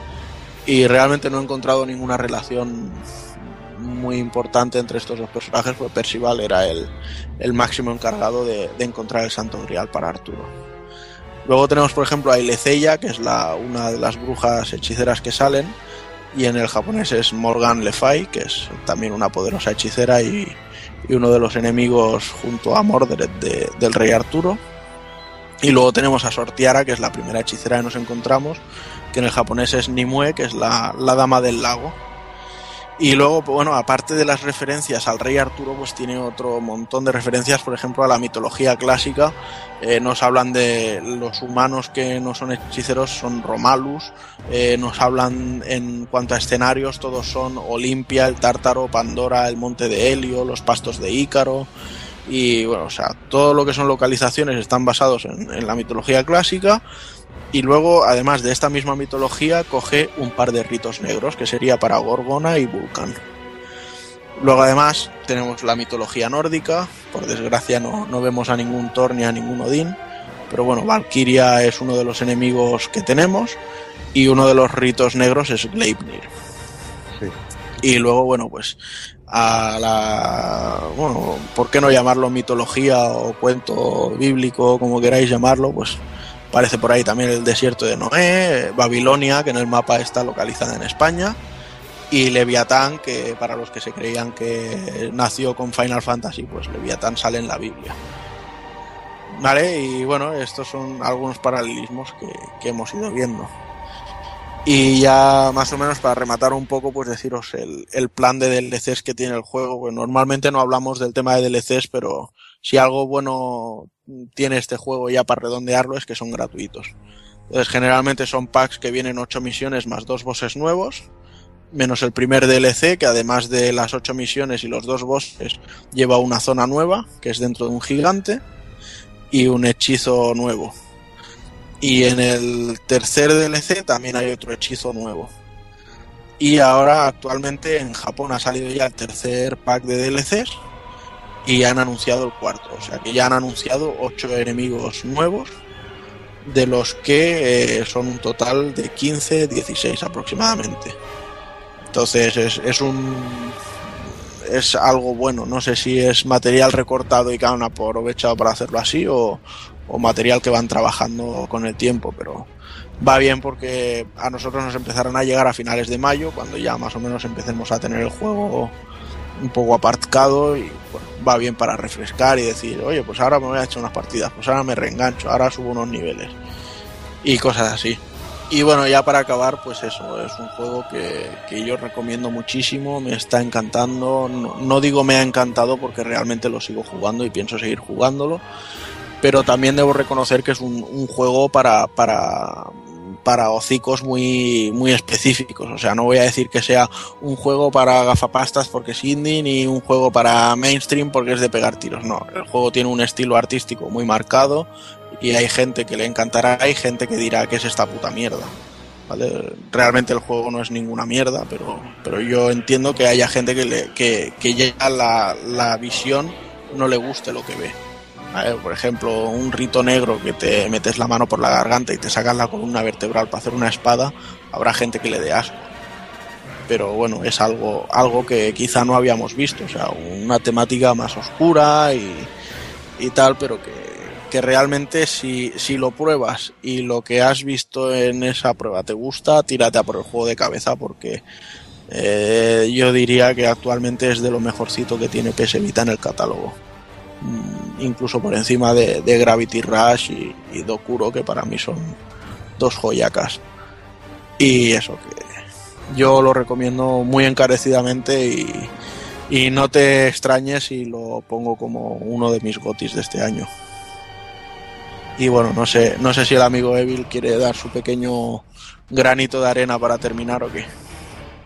y realmente no he encontrado ninguna relación muy importante entre estos dos personajes, porque Percival era el, el máximo encargado de, encontrar el Santo Grial para Arturo. Luego tenemos, por ejemplo, a Ilezeia, que es la, una de las brujas hechiceras que salen, y en el japonés es Morgan Le Fay, que es también una poderosa hechicera y, y uno de los enemigos junto a Mordred de- del rey Arturo. Y luego tenemos a Sortiara, que es la primera hechicera que nos encontramos, que en el japonés es Nimue, que es la, la dama del lago. Y luego, pues, bueno, aparte de las referencias al rey Arturo, pues tiene otro montón de referencias, por ejemplo, a la mitología clásica. Eh, nos hablan de los humanos que no son hechiceros, son Romalus. Eh, nos hablan en cuanto a escenarios, todos son Olimpia, el Tártaro, Pandora, el Monte de Helio, los pastos de Ícaro. Y bueno, o sea, todo lo que son localizaciones están basados en, en la mitología clásica. Y luego, además de esta misma mitología, coge un par de ritos negros, que sería para Gorgona y Vulcan. Luego, además, tenemos la mitología nórdica. Por desgracia, no, no vemos a ningún Thor ni a ningún Odín. Pero bueno, Valkyria es uno de los enemigos que tenemos. Y uno de los ritos negros es Gleipnir. Y luego, bueno, pues a la. Bueno, ¿por qué no llamarlo mitología o cuento bíblico, como queráis llamarlo? Pues Aparece por ahí también el desierto de Noé, Babilonia, que en el mapa está localizada en España, y Leviatán, que para los que se creían que nació con Final Fantasy, pues Leviatán sale en la Biblia. Vale, y bueno, estos son algunos paralelismos que, que hemos ido viendo. Y ya más o menos para rematar un poco, pues deciros el, el plan de DLCs que tiene el juego. Pues normalmente no hablamos del tema de DLCs, pero si algo bueno tiene este juego ya para redondearlo es que son gratuitos. Entonces generalmente son packs que vienen 8 misiones más dos bosses nuevos, menos el primer DLC que además de las 8 misiones y los dos bosses lleva una zona nueva, que es dentro de un gigante, y un hechizo nuevo. Y en el tercer DLC también hay otro hechizo nuevo. Y ahora actualmente en Japón ha salido ya el tercer pack de DLCs y han anunciado el cuarto. O sea que ya han anunciado ocho enemigos nuevos, de los que eh, son un total de 15, 16 aproximadamente. Entonces es, es un es algo bueno. No sé si es material recortado y que han aprovechado para hacerlo así o, o material que van trabajando con el tiempo, pero va bien porque a nosotros nos empezarán a llegar a finales de mayo, cuando ya más o menos empecemos a tener el juego un poco aparcado y va bien para refrescar y decir, oye, pues ahora me voy a echar unas partidas, pues ahora me reengancho, ahora subo unos niveles y cosas así. Y bueno, ya para acabar, pues eso, es un juego que, que yo recomiendo muchísimo, me está encantando, no, no, digo me ha encantado porque realmente lo sigo jugando y pienso seguir jugándolo, pero también debo reconocer que es un, un juego para, para, para hocicos muy, muy específicos. O sea, no voy a decir que sea un juego para gafapastas porque es indie, ni un juego para mainstream porque es de pegar tiros. No, el juego tiene un estilo artístico muy marcado y hay gente que le encantará, hay gente que dirá que es esta puta mierda. Realmente el juego no es ninguna mierda, pero, pero yo entiendo que haya gente que, le, que, que ya la, la visión no le guste lo que ve. Por ejemplo, un rito negro que te metes la mano por la garganta y te sacas la columna vertebral para hacer una espada, habrá gente que le dé asco. Pero bueno, es algo, algo que quizá no habíamos visto, o sea, una temática más oscura y, y tal, pero que, que realmente si, si lo pruebas y lo que has visto en esa prueba te gusta, tírate a por el juego de cabeza porque eh, yo diría que actualmente es de lo mejorcito que tiene PS Vita en el catálogo incluso por encima de, de Gravity Rush y, y, Dokuro, que para mí son dos joyacas. Y eso, que yo lo recomiendo muy encarecidamente y, y no te extrañes si lo pongo como uno de mis gotis de este año. Y bueno, no sé, no sé si el amigo Evil quiere dar su pequeño granito de arena para terminar o qué.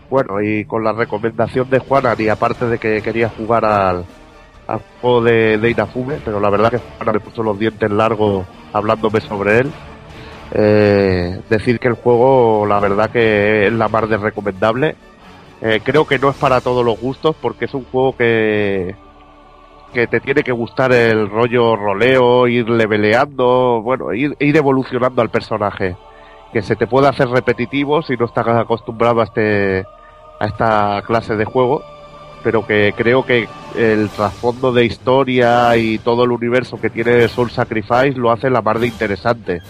Bueno, y con la recomendación de Juana, y aparte de que quería jugar al, al juego de, de Inafume, pero la verdad que Juana me puso los dientes largos hablándome sobre él. Eh, decir que el juego, la verdad que es la más de recomendable. Eh, creo que no es para todos los gustos porque es un juego que que te tiene que gustar el rollo roleo, ir leveleando, bueno, ir, ir evolucionando al personaje. Que se te puede hacer repetitivo si no estás acostumbrado a este a esta clase de juego pero que creo que el trasfondo de historia y todo el universo que tiene Soul Sacrifice lo hace la más de interesante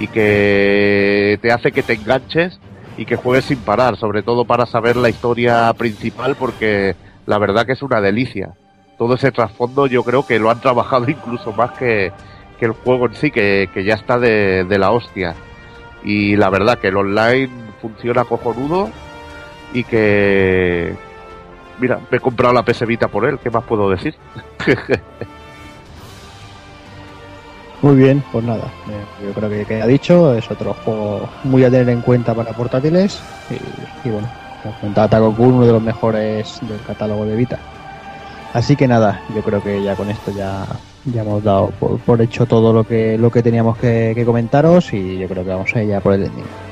y que te hace que te enganches y que juegues sin parar, sobre todo para saber la historia principal porque la verdad que es una delicia. Todo ese trasfondo yo creo que lo han trabajado *laughs* incluso más que, que el juego en sí, que, que ya está de, de la hostia. Y la verdad que el online funciona cojonudo y que, mira, me he comprado la PS Vita por él, ¿qué más puedo decir? *laughs* Muy bien, pues nada, eh, yo creo que queda dicho, es otro juego muy a tener en cuenta para portátiles y, y bueno, comentaba Taco uno de los mejores del catálogo de Vita. Así que nada, yo creo que ya con esto ya, ya hemos dado por, por hecho todo lo que, lo que teníamos que, que comentaros y yo creo que vamos a ir ya por el ending.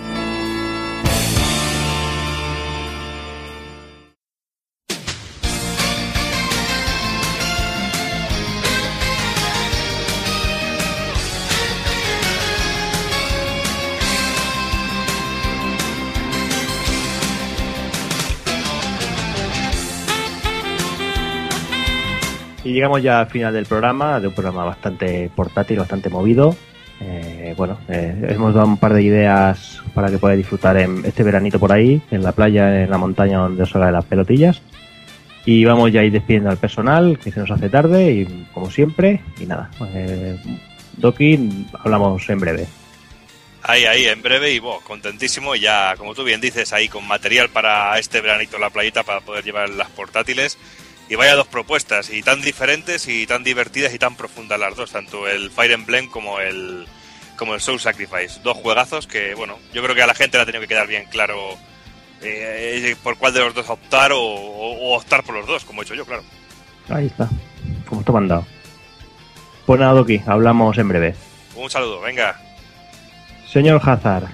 Llegamos ya al final del programa, de un programa bastante portátil, bastante movido. Eh, bueno, eh, hemos dado un par de ideas para que podáis disfrutar en este veranito por ahí, en la playa, en la montaña donde os haga las pelotillas. Y vamos ya a ir despidiendo al personal, que se nos hace tarde, y como siempre, y nada. Eh, Doki, hablamos en breve. Ahí, ahí, en breve y vos, contentísimo. Ya, como tú bien dices, ahí con material para este veranito en la playita para poder llevar las portátiles. Y vaya dos propuestas, y tan diferentes y tan divertidas y tan profundas las dos, tanto el Fire Emblem como el, como el Soul Sacrifice. Dos juegazos que, bueno, yo creo que a la gente le ha tenido que quedar bien claro eh, por cuál de los dos optar o, o optar por los dos, como he hecho yo, claro. Ahí está, como está mandado. Pues nada, Doki, hablamos en breve. Un saludo, venga. Señor Hazard,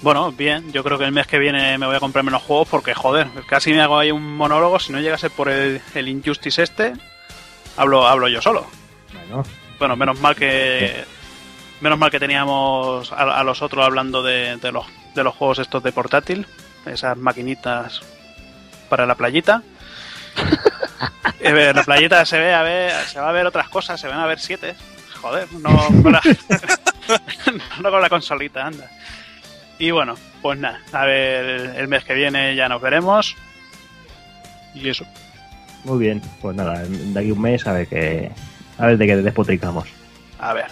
Bueno, bien, yo creo que el mes que viene me voy a comprar menos juegos porque, joder, casi me hago ahí un monólogo. Si no llegase por el, el Injustice este, hablo, hablo yo solo. bueno, Bueno, menos mal que. Menos mal que teníamos a, a los otros hablando de, de los, de los juegos estos de portátil, esas maquinitas para la playita. *laughs* Eh, la playita se ve a ver, se va a ver otras cosas, se van a ver siete. Joder, no con la, *laughs* *laughs* no con la consolita, anda. Y bueno, pues nada, a ver, el mes que viene ya nos veremos. Y eso. muy bien, pues nada, de aquí a un mes a ver, que, a ver de qué despotricamos. A ver.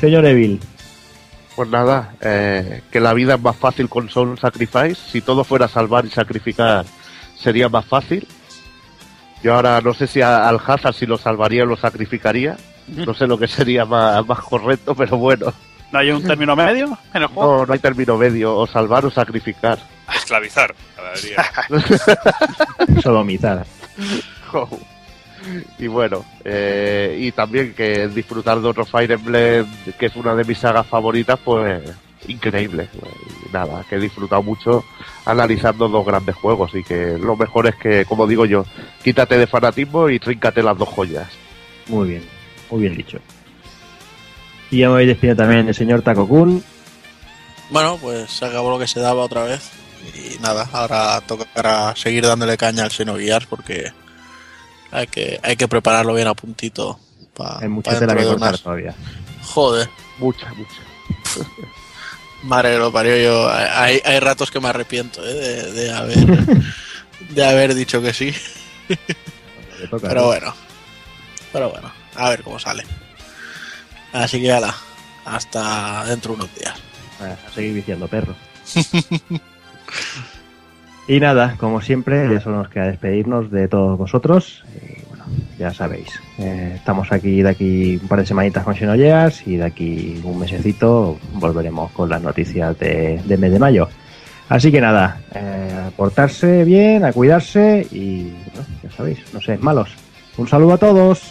Señor Evil, Pues nada, eh, que la vida es más fácil con Soul Sacrifice. Si todo fuera salvar y sacrificar, sería más fácil. Yo ahora no sé si a- al Hazard si lo salvaría o lo sacrificaría. No sé lo que sería más, más correcto, pero bueno. ¿No hay un *laughs* término medio en el juego? No, no hay término medio, o salvar o sacrificar. *laughs* Esclavizar. *laughs* sodomizar. Y bueno, eh, y también que disfrutar de otro Fire Emblem, que es una de mis sagas favoritas, pues increíble. Nada, que he disfrutado mucho analizando dos grandes juegos y que lo mejor es que, como digo yo, quítate de fanatismo y tríncate las dos joyas. Muy bien, muy bien dicho. Y ya me voy despidiendo también el señor Takokun. Bueno, pues se acabó lo que se daba otra vez. Y nada, ahora tocará seguir dándole caña al Xenogears porque hay que, hay que prepararlo bien a puntito. Pa, Hay mucha tela que cortar todavía. Joder, Mucha, mucha. *laughs* madre lo parió yo. Hay, hay ratos que me arrepiento ¿eh? de, de haber, *laughs* de haber dicho que sí. Toca, Pero ¿no? bueno, pero bueno, a ver cómo sale. Así que ala, hasta dentro de unos días. A seguir viciando perro. *laughs* y nada, como siempre, solo nos queda despedirnos de todos vosotros. Y bueno, ya sabéis, eh, estamos aquí de aquí un par de semanitas con Xenogears y de aquí un mesecito volveremos con las noticias de, mes de mayo. Así que nada, eh, a portarse bien, a cuidarse y bueno, ya sabéis, no seáis malos. Un saludo a todos.